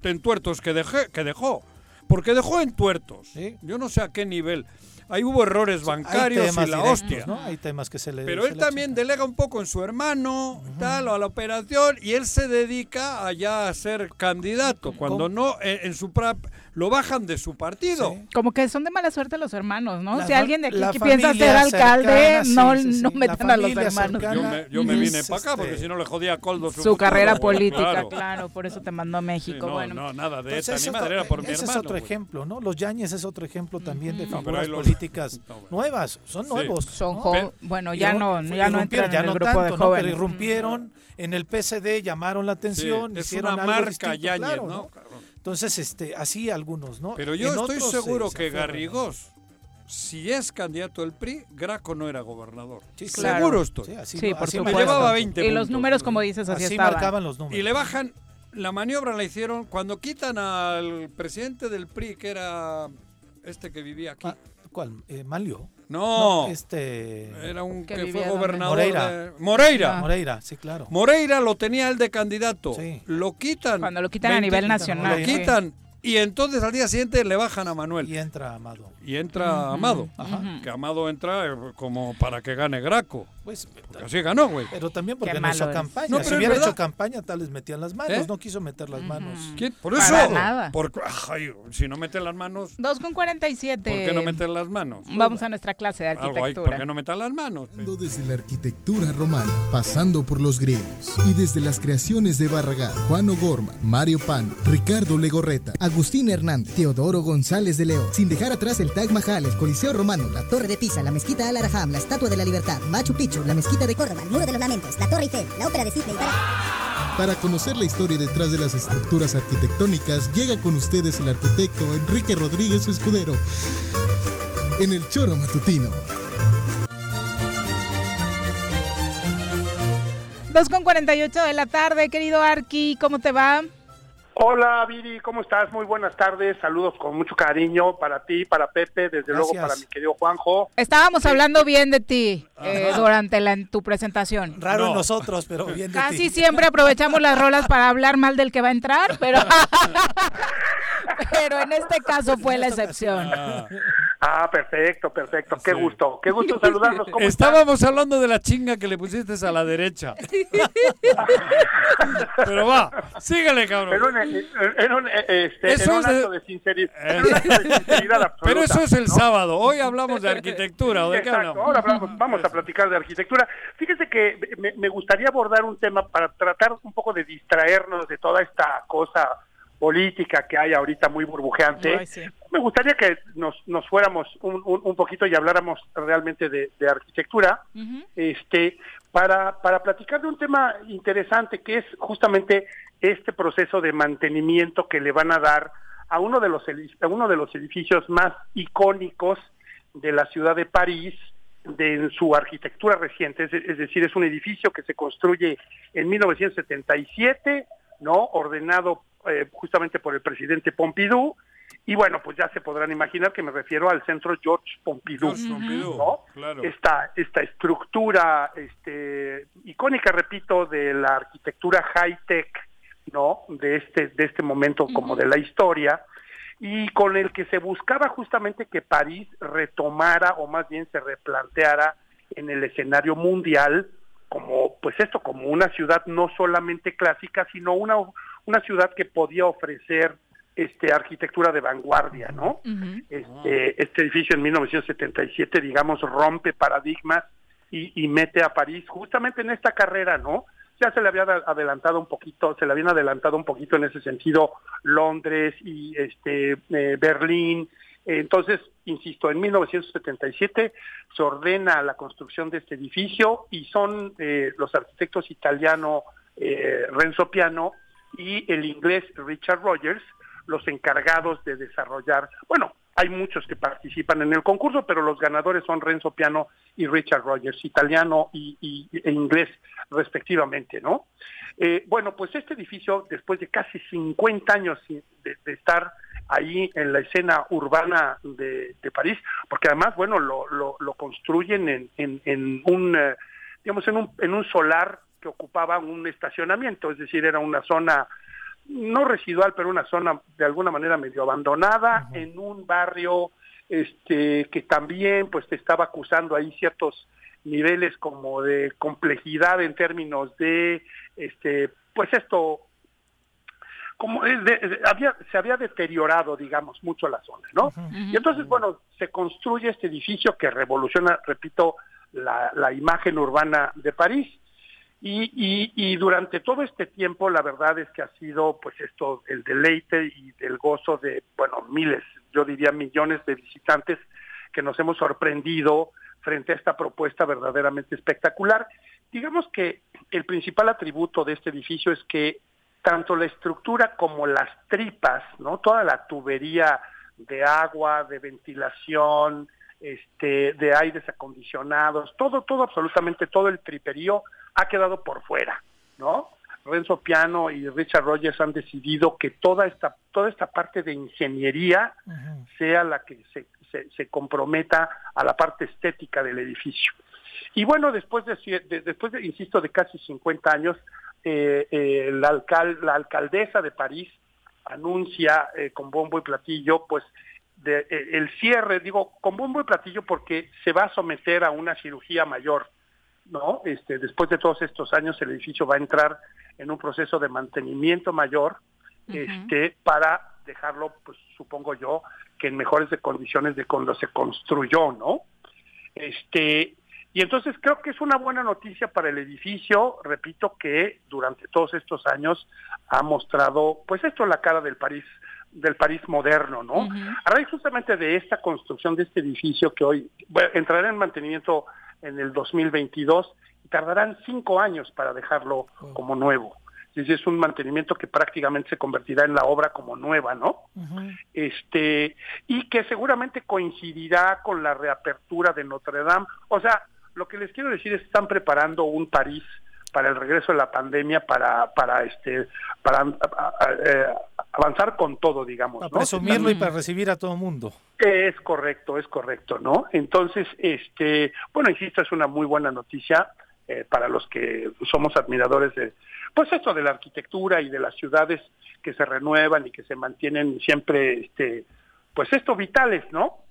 Speaker 2: entuertos que, dejé, que dejó. Porque dejó entuertos.
Speaker 5: Sí.
Speaker 2: Yo no sé a qué nivel. Ahí hubo errores bancarios y la hostia.
Speaker 5: ¿no? Hay temas que se le
Speaker 2: Pero
Speaker 5: se
Speaker 2: él
Speaker 5: le
Speaker 2: también delega un poco en su hermano, tal, o a la operación, y él se dedica allá a ser candidato, cuando no, en, en su pra- lo bajan de su partido.
Speaker 1: Como que son de mala suerte los hermanos, ¿no?
Speaker 5: La
Speaker 1: si alguien de aquí piensa ser alcalde,
Speaker 5: cercana,
Speaker 1: no,
Speaker 5: sí, sí,
Speaker 1: no metan a los hermanos.
Speaker 5: cercana.
Speaker 2: Yo me, yo me
Speaker 5: Ujú.
Speaker 2: vine para acá porque si no le jodía a Coldo su,
Speaker 1: Su
Speaker 2: futuro,
Speaker 1: carrera política,
Speaker 2: claro.
Speaker 1: claro. por eso te mandó a
Speaker 2: Sí,
Speaker 1: México.
Speaker 2: no,
Speaker 1: bueno,
Speaker 2: no, nada de
Speaker 5: Entonces,
Speaker 2: ETA,
Speaker 5: ese
Speaker 2: ni
Speaker 5: es
Speaker 2: madre,
Speaker 5: otro-
Speaker 2: era por mi
Speaker 5: ese
Speaker 2: hermano.
Speaker 5: es otro
Speaker 2: güey.
Speaker 5: ejemplo, ¿no? Los Yañez es otro ejemplo también de figuras
Speaker 2: los-
Speaker 5: políticas [laughs]
Speaker 2: No,
Speaker 5: nuevas, son
Speaker 2: Sí.
Speaker 5: nuevos.
Speaker 1: son
Speaker 5: ¿no?
Speaker 1: bueno, ya no, ya no entran
Speaker 5: ya
Speaker 1: en el
Speaker 5: no
Speaker 1: grupo de
Speaker 5: ¿no?
Speaker 1: jóvenes.
Speaker 5: Pero irrumpieron en el PSD, llamaron la atención, hicieron
Speaker 2: una
Speaker 5: algo
Speaker 2: marca
Speaker 5: claro,
Speaker 2: ¿no?
Speaker 5: Entonces, este, así algunos, ¿no?
Speaker 2: Pero yo
Speaker 5: En
Speaker 2: estoy
Speaker 5: otros,
Speaker 2: seguro
Speaker 5: se
Speaker 2: que. Garrigós, si es candidato del PRI, Graco no era gobernador.
Speaker 5: Sí, claro.
Speaker 2: Seguro estoy.
Speaker 5: Sí, así,
Speaker 1: Sí,
Speaker 5: no,
Speaker 1: por
Speaker 5: así
Speaker 1: supuesto.
Speaker 5: marcaban.
Speaker 2: llevaba 20
Speaker 1: y los números, como dices, así,
Speaker 5: Así
Speaker 1: estaban.
Speaker 5: marcaban los números.
Speaker 2: Y le bajan, la maniobra la hicieron cuando quitan al presidente del PRI, que era este que vivía aquí.
Speaker 5: Ah, ¿Cuál? Eh, ¿Manlio?
Speaker 2: No,
Speaker 5: este...
Speaker 2: era un
Speaker 1: Que
Speaker 2: fue gobernador
Speaker 5: Moreira.
Speaker 2: de- Moreira.
Speaker 1: Ah.
Speaker 5: Moreira, sí, claro.
Speaker 2: Moreira lo tenía él de candidato.
Speaker 5: Sí.
Speaker 2: Lo quitan.
Speaker 1: Cuando lo quitan a nivel nacional.
Speaker 2: Lo
Speaker 1: sí.
Speaker 2: quitan. Y entonces al día siguiente le bajan a Manuel.
Speaker 5: Y entra Amado.
Speaker 2: Y entra. Amado.
Speaker 5: Ajá.
Speaker 2: Que Amado entra eh, como para que gane Graco.
Speaker 5: Pues,
Speaker 2: Porque así ganó, güey.
Speaker 5: pero también porque
Speaker 1: Qué
Speaker 5: no hizo campaña.
Speaker 2: No,
Speaker 5: si hubiera
Speaker 2: verdad.
Speaker 5: hecho campaña, tal vez metían las manos.
Speaker 2: ¿Eh?
Speaker 5: No quiso meter las manos.
Speaker 2: ¿Quién? Por
Speaker 1: Para
Speaker 2: eso.
Speaker 1: nada.
Speaker 2: Por, ay, si no meten las manos,
Speaker 1: 2 con 47.
Speaker 2: ¿por qué no meten las manos?
Speaker 1: Vamos a nuestra clase de arquitectura.
Speaker 2: ¿por qué no metan las manos?
Speaker 12: Desde la arquitectura romana, pasando por los griegos, y desde las creaciones de Barragán, Juan O'Gorman, Mario Pan, Ricardo Legorreta,
Speaker 21: Agustín Hernández, Teodoro González de León, sin dejar atrás el Taj Mahal, el Coliseo Romano, la Torre de Pisa, la Mezquita Al Araham, la Estatua de la Libertad, Machu Picchu, la Mezquita de Córdoba, el Muro de los Lamentos, la Torre Eiffel, la Ópera de Sydney. para-
Speaker 12: Para conocer la historia detrás de las estructuras arquitectónicas, llega con ustedes el arquitecto Enrique Rodríguez Escudero en el Choro Matutino.
Speaker 1: 2 con 48 de la tarde, querido Arqui, ¿cómo te va?
Speaker 22: Hola Viri, ¿cómo estás? Muy buenas tardes, saludos con mucho cariño para ti, para Pepe, desde luego para mi querido Juanjo.
Speaker 1: Estábamos hablando bien de ti eh, durante la, en tu presentación.
Speaker 5: Raro
Speaker 2: No.
Speaker 5: nosotros, pero bien de
Speaker 1: Casi
Speaker 5: ti.
Speaker 1: siempre aprovechamos las rolas para hablar mal del que va a entrar, pero, [laughs] [laughs] pero en este caso fue la excepción.
Speaker 22: Ah, perfecto, perfecto, qué
Speaker 2: Sí.
Speaker 22: gusto, qué gusto [laughs] saludarlos. ¿Cómo están?
Speaker 2: Estábamos hablando de la chinga que le pusiste a la derecha. [laughs] [laughs] Pero va, síguele, cabrón.
Speaker 22: Pero en, en- en un, eh, este,
Speaker 2: Eso
Speaker 22: en un
Speaker 2: es de-
Speaker 22: acto de sinceridad, en un acto de sinceridad absoluta.
Speaker 2: Pero eso es el
Speaker 22: ¿no?
Speaker 2: sábado. Hoy hablamos de arquitectura. ¿o de qué
Speaker 22: Exacto,
Speaker 2: hablamos?
Speaker 22: ahora hablamos- vamos a platicar de arquitectura. Fíjese que me, me gustaría abordar un tema para tratar un poco de distraernos de toda esta cosa política que hay ahorita muy burbujeante.
Speaker 1: Ay, sí.
Speaker 22: Me gustaría que nos, nos fuéramos un, un- un poquito y habláramos realmente de, de arquitectura, este, para, para platicar de un tema interesante que es justamente este proceso de mantenimiento que le van a dar a uno de los a uno de los edificios más icónicos de la ciudad de París, de en su arquitectura reciente, es, es decir, es un edificio que se construye en 1977, ¿no? Ordenado eh, justamente por el presidente Pompidou, y bueno, pues ya se podrán imaginar que me refiero al centro George Pompidou,
Speaker 2: George Pompidou,
Speaker 22: ¿no?
Speaker 2: claro.
Speaker 22: Esta, esta estructura este, icónica, repito, de la arquitectura high-tech ¿no? De este, de este momento como de la historia, y con el que se buscaba justamente que París retomara, o más bien se replanteara en el escenario mundial, como, pues esto, como una ciudad no solamente clásica, sino una, una ciudad que podía ofrecer este arquitectura de vanguardia, ¿no? este, este edificio en 1977, digamos, rompe paradigmas y, y mete a París justamente en esta carrera, ¿no? ya se le había adelantado un poquito, se le habían adelantado un poquito en ese sentido Londres y este eh, Berlín. Entonces, insisto, en 1977 se ordena la construcción de este edificio y son eh, los arquitectos italiano eh, Renzo Piano y el inglés Richard Rogers los encargados de desarrollar, bueno, hay muchos que participan en el concurso, pero los ganadores son Renzo Piano y Richard Rogers, italiano y, e inglés respectivamente, ¿no? Eh, bueno, pues este edificio, después de casi 50 años de, estar ahí en la escena urbana de, París, porque además, bueno, lo, lo, construyen en, en, un, eh, digamos, en un, en un solar que ocupaba un estacionamiento, es decir, era una zona no residual, pero una zona de alguna manera medio abandonada, en un barrio este que también pues te estaba acusando ahí ciertos niveles como de complejidad en términos de este pues esto como había, se había deteriorado, digamos, mucho la zona, ¿no? Y entonces, bueno, se construye este edificio que revoluciona, repito, la, la imagen urbana de París. Y, y, durante todo este tiempo la verdad es que ha sido pues esto el deleite y el gozo de bueno miles yo diría millones de visitantes que nos hemos sorprendido frente a esta propuesta verdaderamente espectacular digamos que el principal atributo de este edificio es que tanto la estructura como las tripas no toda la tubería de agua de ventilación este de aires acondicionados todo todo absolutamente todo el triperío ha quedado por fuera, ¿no? Renzo Piano y Richard Rogers han decidido que toda esta, toda esta parte de ingeniería sea la que se, se, comprometa a la parte estética del edificio. Y bueno, después de, después de, insisto, de casi 50 años, eh, eh, la, alcal, la alcaldesa de París anuncia eh, con bombo y platillo, pues, de, el cierre, digo, con bombo y platillo porque se va a someter a una cirugía mayor ¿no? Este, después de todos estos años el edificio va a entrar en un proceso de mantenimiento mayor, este, para dejarlo, pues supongo yo, que en mejores de condiciones de cuando se construyó, ¿no? Este, y entonces creo que es una buena noticia para el edificio, repito que durante todos estos años ha mostrado, pues esto la cara del París del París moderno, ¿no? A raíz justamente de esta construcción de este edificio que hoy entrará en mantenimiento en el 2022 y tardarán cinco años para dejarlo como nuevo. Es es un mantenimiento que prácticamente se convertirá en la obra como nueva, ¿no? Este y que seguramente coincidirá con la reapertura de Notre Dame. O sea, lo que les quiero decir es que están preparando un París para el regreso de la pandemia para para este para eh, avanzar con todo digamos
Speaker 5: para presumirlo y para recibir a todo el mundo.
Speaker 22: Es correcto es correcto no entonces este bueno insisto es una muy buena noticia eh, para los que somos admiradores de pues esto de la arquitectura y de las ciudades que se renuevan y que se mantienen siempre este pues esto vitales no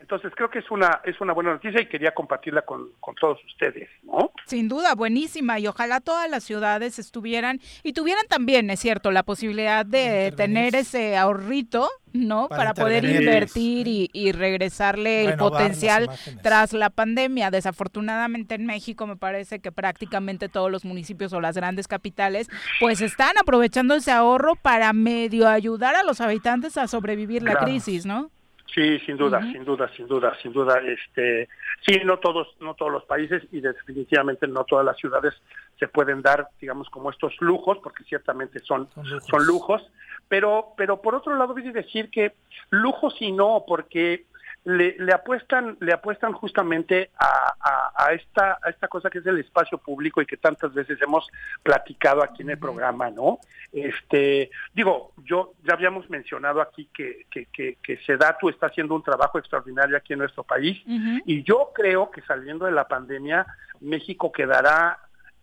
Speaker 22: entonces creo que es una es una buena noticia y quería compartirla con, con, todos ustedes, ¿no?
Speaker 1: Sin duda, buenísima y ojalá todas las ciudades estuvieran y tuvieran también, es cierto, la posibilidad de tener ese ahorrito, ¿no? Para, poder invertir y, y regresarle el potencial tras la pandemia. Desafortunadamente en México me parece que prácticamente todos los municipios o las grandes capitales pues están aprovechando ese ahorro para medio ayudar a los habitantes a sobrevivir la crisis, ¿no?
Speaker 22: Sí, sin duda, sin duda, sin duda, sin duda. Este, sí, no todos, no todos los países y definitivamente no todas las ciudades se pueden dar, digamos, como estos lujos, porque ciertamente son, son lujos. pero, pero por otro lado, voy a decir que lujos y no, porque le, le, apuestan le apuestan justamente a, a, esta a esta cosa que es el espacio público y que tantas veces hemos platicado aquí en el programa no este digo yo ya habíamos mencionado aquí que que, que, que Sedatu está haciendo un trabajo extraordinario aquí en nuestro país y yo creo que saliendo de la pandemia México quedará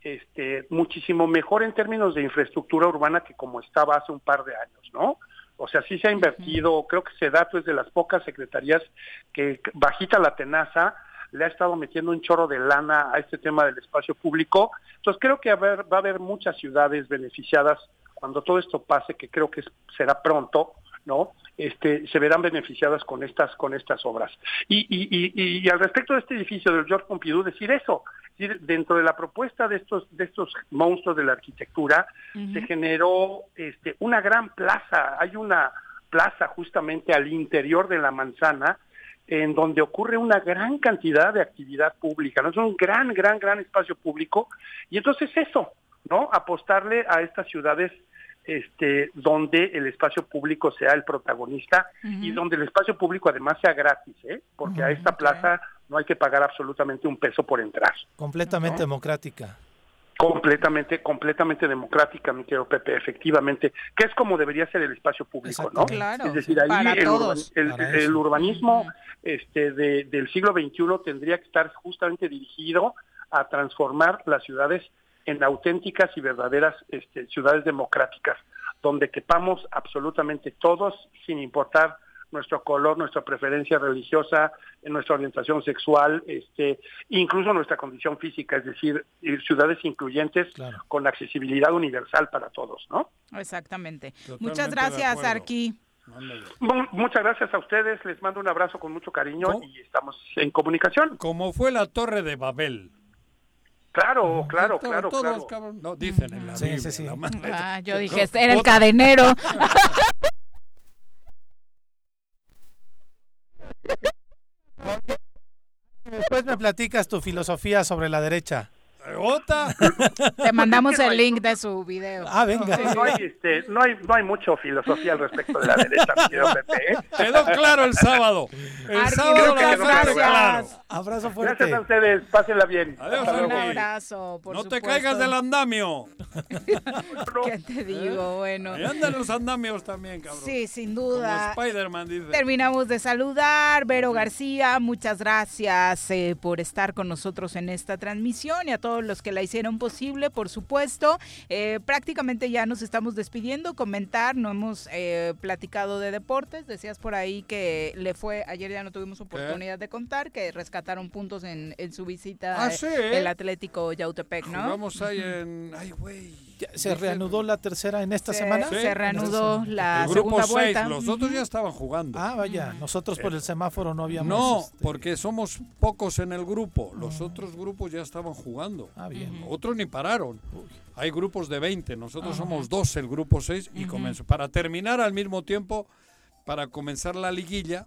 Speaker 22: este, muchísimo mejor en términos de infraestructura urbana que como estaba hace un par de años, ¿no? O sea, sí se ha invertido, creo que ese dato es de las pocas secretarías que bajita la tenaza le ha estado metiendo un chorro de lana a este tema del espacio público. Entonces creo que va a haber muchas ciudades beneficiadas cuando todo esto pase, que creo que será pronto, ¿no? Este, se verán beneficiadas con estas con estas obras. Y, y, y, y al respecto de este edificio del George Pompidou, decir eso, decir, dentro de la propuesta de estos de estos monstruos de la arquitectura, se generó este, una gran plaza, hay una plaza justamente al interior de la manzana, en donde ocurre una gran cantidad de actividad pública, ¿no? Es un gran, gran, gran espacio público, y entonces eso, ¿no? Apostarle a estas ciudades este, donde el espacio público sea el protagonista y donde el espacio público además sea gratis, ¿eh? porque a esta plaza no hay que pagar absolutamente un peso por entrar.
Speaker 5: Completamente democrática.
Speaker 22: Completamente, completamente democrática, mi querido Pepe, efectivamente, que es como debería ser el espacio público, ¿no?
Speaker 1: Claro,
Speaker 22: es decir, ahí
Speaker 1: para
Speaker 22: el,
Speaker 1: todos.
Speaker 22: urban- el-
Speaker 1: Para
Speaker 22: el
Speaker 1: eso.
Speaker 22: urbanismo este, de- del siglo XXI tendría que estar justamente dirigido a transformar las ciudades en auténticas y verdaderas este, ciudades democráticas, donde quepamos absolutamente todos, sin importar nuestro color, nuestra preferencia religiosa, nuestra orientación sexual, este, incluso nuestra condición física, es decir, ciudades incluyentes con accesibilidad universal para todos, ¿no?
Speaker 1: Exactamente.
Speaker 22: Totalmente
Speaker 1: Muchas gracias. Arqui.
Speaker 22: Mu- Muchas gracias a ustedes, les mando un abrazo con mucho cariño y estamos en comunicación.
Speaker 2: Como fue la Torre de Babel.
Speaker 22: Claro, claro,
Speaker 2: Todo-
Speaker 22: claro,
Speaker 2: todos,
Speaker 22: claro.
Speaker 2: cabrón, no, dicen en la
Speaker 5: Sí,
Speaker 2: Biblia.
Speaker 5: sí, sí.
Speaker 2: la.
Speaker 1: Ah, yo
Speaker 2: No,
Speaker 1: dije, este era el
Speaker 2: otra-
Speaker 1: cadenero. [laughs]
Speaker 5: Después me platicas tu filosofía sobre la derecha.
Speaker 2: ¿Otra? [laughs]
Speaker 1: Te mandamos el link de su video.
Speaker 5: Ah, venga.
Speaker 22: No, hay, este, no, hay, no hay mucho filosofía al respecto de la derecha, Pepe. ¿eh? [laughs]
Speaker 2: Quedó claro el sábado. El
Speaker 22: Arqui,
Speaker 2: sábado
Speaker 22: muchas gracias.
Speaker 2: claro.
Speaker 5: Abrazo
Speaker 22: Gracias a ustedes, pásenla bien.
Speaker 2: Adiós,
Speaker 1: Un abrazo, por
Speaker 2: No te caigas del andamio. [laughs]
Speaker 1: ¿Qué te digo? Bueno.
Speaker 2: Ahí andan los andamios también, cabrón.
Speaker 1: Sí, sin duda.
Speaker 2: Spider-Man dice.
Speaker 1: Terminamos de saludar. Vero García, muchas gracias eh, por estar con nosotros en esta transmisión y a todos los que la hicieron posible, por supuesto. Eh, prácticamente ya nos estamos despidiendo. Comentar, no hemos eh, platicado de deportes. Decías por ahí que le fue, ayer ya no tuvimos oportunidad de contar, que rescataron puntos en, en su visita
Speaker 2: Ah,
Speaker 1: eh, el Atlético Yautepec, ¿no?
Speaker 2: Jugamos ahí en. Ay, güey.
Speaker 5: ¿Se reanudó la tercera en esta
Speaker 1: Se-
Speaker 5: semana?
Speaker 1: se reanudó la
Speaker 2: El grupo
Speaker 1: segunda
Speaker 2: 6,
Speaker 1: vuelta.
Speaker 2: los otros ya estaban jugando.
Speaker 5: Ah, vaya, nosotros por el semáforo no habíamos...
Speaker 2: No,
Speaker 5: este,
Speaker 2: porque somos pocos en el grupo. Los otros grupos ya estaban jugando.
Speaker 5: Ah, bien.
Speaker 2: Otros ni pararon. Hay grupos de 20. Nosotros somos dos, el grupo 6. Y comenzó. Para terminar al mismo tiempo, para comenzar la liguilla,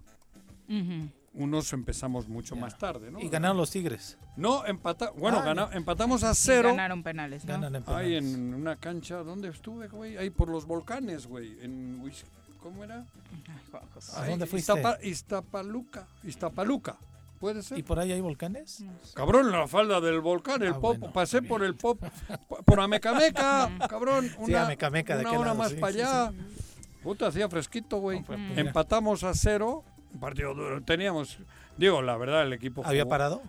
Speaker 1: Ujú.
Speaker 2: Unos empezamos mucho más tarde, ¿no?
Speaker 5: Y ganaron los Tigres.
Speaker 2: No, empata bueno,
Speaker 5: Ah,
Speaker 2: gana- empatamos a
Speaker 1: Y
Speaker 2: cero.
Speaker 1: Ganaron penales, ¿no?
Speaker 5: Ganan en
Speaker 2: Ahí
Speaker 5: penales.
Speaker 2: en una cancha, ¿dónde estuve, güey? Ahí por los volcanes, güey. En ¿Cómo era?
Speaker 5: ¿A
Speaker 2: Ahí,
Speaker 5: dónde fuiste?
Speaker 2: Iztapa- Iztapaluca. Iztapaluca. ¿Puede ser?
Speaker 5: ¿Y por ahí hay volcanes?
Speaker 2: Cabrón, la falda del volcán, el
Speaker 5: Ah,
Speaker 2: pop,
Speaker 5: bueno,
Speaker 2: pasé por el pop, [laughs] por Amecameca, [laughs] cabrón,
Speaker 5: Sí,
Speaker 2: una,
Speaker 5: Amecameca, ¿de
Speaker 2: una
Speaker 5: qué
Speaker 2: hora
Speaker 5: lado?
Speaker 2: más
Speaker 5: Sí,
Speaker 2: para
Speaker 5: sí,
Speaker 2: allá. Puta, hacía fresquito, güey.
Speaker 5: pues mira.
Speaker 2: Empatamos a cero, un partido duro. Teníamos, digo, la verdad, el equipo
Speaker 5: ¿Había
Speaker 2: jugó-
Speaker 5: parado?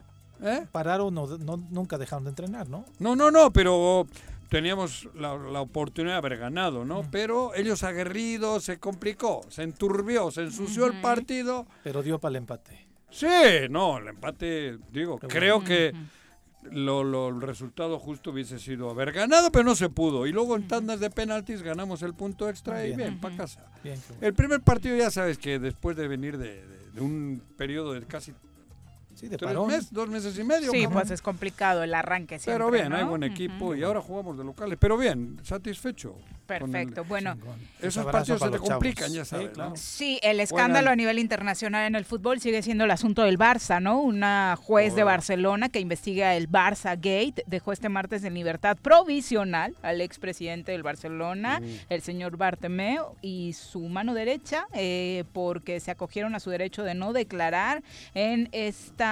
Speaker 2: ¿Eh?
Speaker 5: Pararon, no, no- nunca dejaron de entrenar, ¿no?
Speaker 2: No, no, no, pero teníamos la, la oportunidad de haber ganado, ¿no? Pero ellos aguerridos, se complicó, se enturbió, se ensució el partido.
Speaker 5: Pero dio para el empate.
Speaker 2: Sí, no, el empate, digo, creo que lo, lo- el resultado justo hubiese sido haber ganado, pero no se pudo. Y luego en tandas de penaltis ganamos el punto extra y
Speaker 5: Bien.
Speaker 2: para casa.
Speaker 5: Bien, qué bueno.
Speaker 2: El primer partido ya sabes que después de venir de, de- de un periodo de casi
Speaker 5: Sí, de
Speaker 2: tres
Speaker 5: parón.
Speaker 2: meses, dos meses y medio.
Speaker 1: Sí,
Speaker 2: cabrón.
Speaker 1: pues es complicado el arranque siempre,
Speaker 2: Pero bien,
Speaker 1: ¿no?
Speaker 2: hay buen equipo y ahora jugamos de locales. Pero bien, satisfecho. el-
Speaker 1: Perfecto, bueno.
Speaker 2: Esos partidos se te complican, ya
Speaker 5: Sí,
Speaker 2: sabes.
Speaker 5: claro.
Speaker 2: ¿no?
Speaker 1: Sí, el escándalo a nivel internacional en el fútbol sigue siendo el asunto del Barça, ¿no? Una juez de Barcelona que investiga el Barça Gate dejó este martes en libertad provisional al expresidente del Barcelona, el señor Bartomeu, y su mano derecha, eh, porque se acogieron a su derecho de no declarar en esta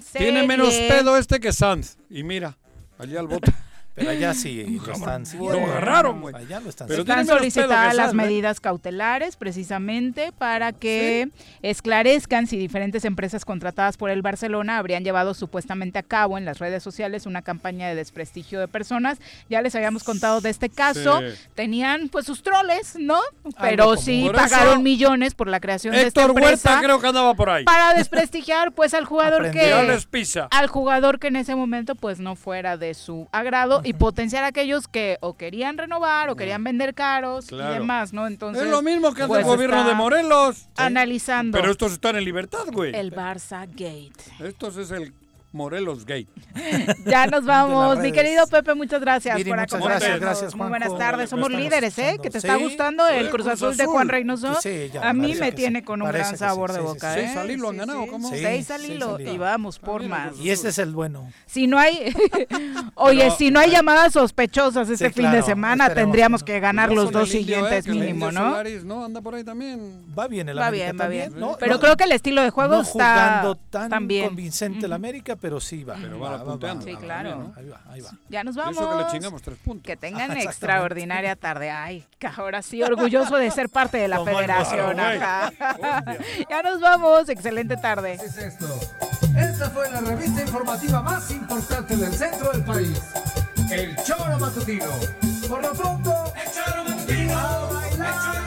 Speaker 1: serie.
Speaker 2: Tiene menos pedo este que Sanz. Y mira, allá al bote.
Speaker 5: Pero allá sí [laughs] lo están
Speaker 2: Lo agarraron, güey.
Speaker 5: Allá lo están
Speaker 2: Pero
Speaker 1: Están solicitadas las
Speaker 2: ¿eh?
Speaker 1: medidas cautelares precisamente para que esclarezcan si diferentes empresas contratadas por el Barcelona habrían llevado supuestamente a cabo en las redes sociales una campaña de desprestigio de personas. Ya les habíamos contado de este caso.
Speaker 2: Sí.
Speaker 1: Tenían pues sus troles, ¿no? Pero sí pagaron
Speaker 2: eso,
Speaker 1: millones por la creación de esta
Speaker 2: Héctor
Speaker 1: empresa
Speaker 2: Huerta creo que andaba por ahí.
Speaker 1: para desprestigiar pues al jugador [laughs]
Speaker 2: Aprendió.
Speaker 1: que
Speaker 2: les pisa.
Speaker 1: al jugador que en ese momento pues no fuera de su agrado y potenciar a aquellos que o querían renovar o querían vender caros
Speaker 2: Claro.
Speaker 1: y demás, ¿no? Entonces
Speaker 2: es lo mismo que hace
Speaker 1: pues,
Speaker 2: el gobierno de Morelos.
Speaker 1: Analizando
Speaker 2: Pero estos están en libertad, güey.
Speaker 1: el Barça Gate.
Speaker 2: Estos es el Morelos Gate. [laughs]
Speaker 1: Ya nos vamos, mi querido Pepe, muchas gracias por
Speaker 5: muchas
Speaker 1: acompañarnos.
Speaker 5: gracias, gracias,
Speaker 1: Muy buenas tardes, somos líderes, ¿eh? Que te está gustando el Cruz
Speaker 2: Cruz
Speaker 1: Azul de. Juan Reynoso.
Speaker 5: Sí, ya,
Speaker 1: a mí me tiene
Speaker 5: sí.
Speaker 1: con un
Speaker 5: Parece
Speaker 1: gran sabor de boca. ¿eh?
Speaker 2: Seis al hilo han ganado. ¿cómo?
Speaker 5: Sí,
Speaker 1: Seis al hilo y vamos por más.
Speaker 5: Y este es el bueno.
Speaker 1: Si no hay, [laughs] oye,
Speaker 2: Pero-
Speaker 1: si no hay llamadas sospechosas este
Speaker 5: Sí,
Speaker 1: fin de semana, tendríamos
Speaker 5: que
Speaker 1: ganar los dos siguientes
Speaker 2: eh, el
Speaker 1: mínimo, ¿no?
Speaker 2: Anda por ahí también.
Speaker 5: Va bien el
Speaker 1: Va
Speaker 5: América
Speaker 1: bien, va
Speaker 5: también.
Speaker 1: Pero creo que el estilo de juego está
Speaker 5: jugando tan
Speaker 1: también.
Speaker 5: convincente el América, pero sí va.
Speaker 2: Pero va
Speaker 5: va, va,
Speaker 2: punteando.
Speaker 1: Sí, claro.
Speaker 5: Ahí va, ahí va.
Speaker 1: Ya nos vamos.
Speaker 2: Eso que le chingamos tres puntos.
Speaker 1: Que tengan
Speaker 5: Exactamente.
Speaker 1: extraordinaria tarde. Ay, que ahora sí, orgulloso de ser parte de la federación.
Speaker 2: Claro, [laughs]
Speaker 1: ya nos vamos. Excelente tarde.
Speaker 7: es esto? Esta fue la revista informativa más importante del centro del país. El Choro Matutino. Por lo pronto, el Choro Matutino.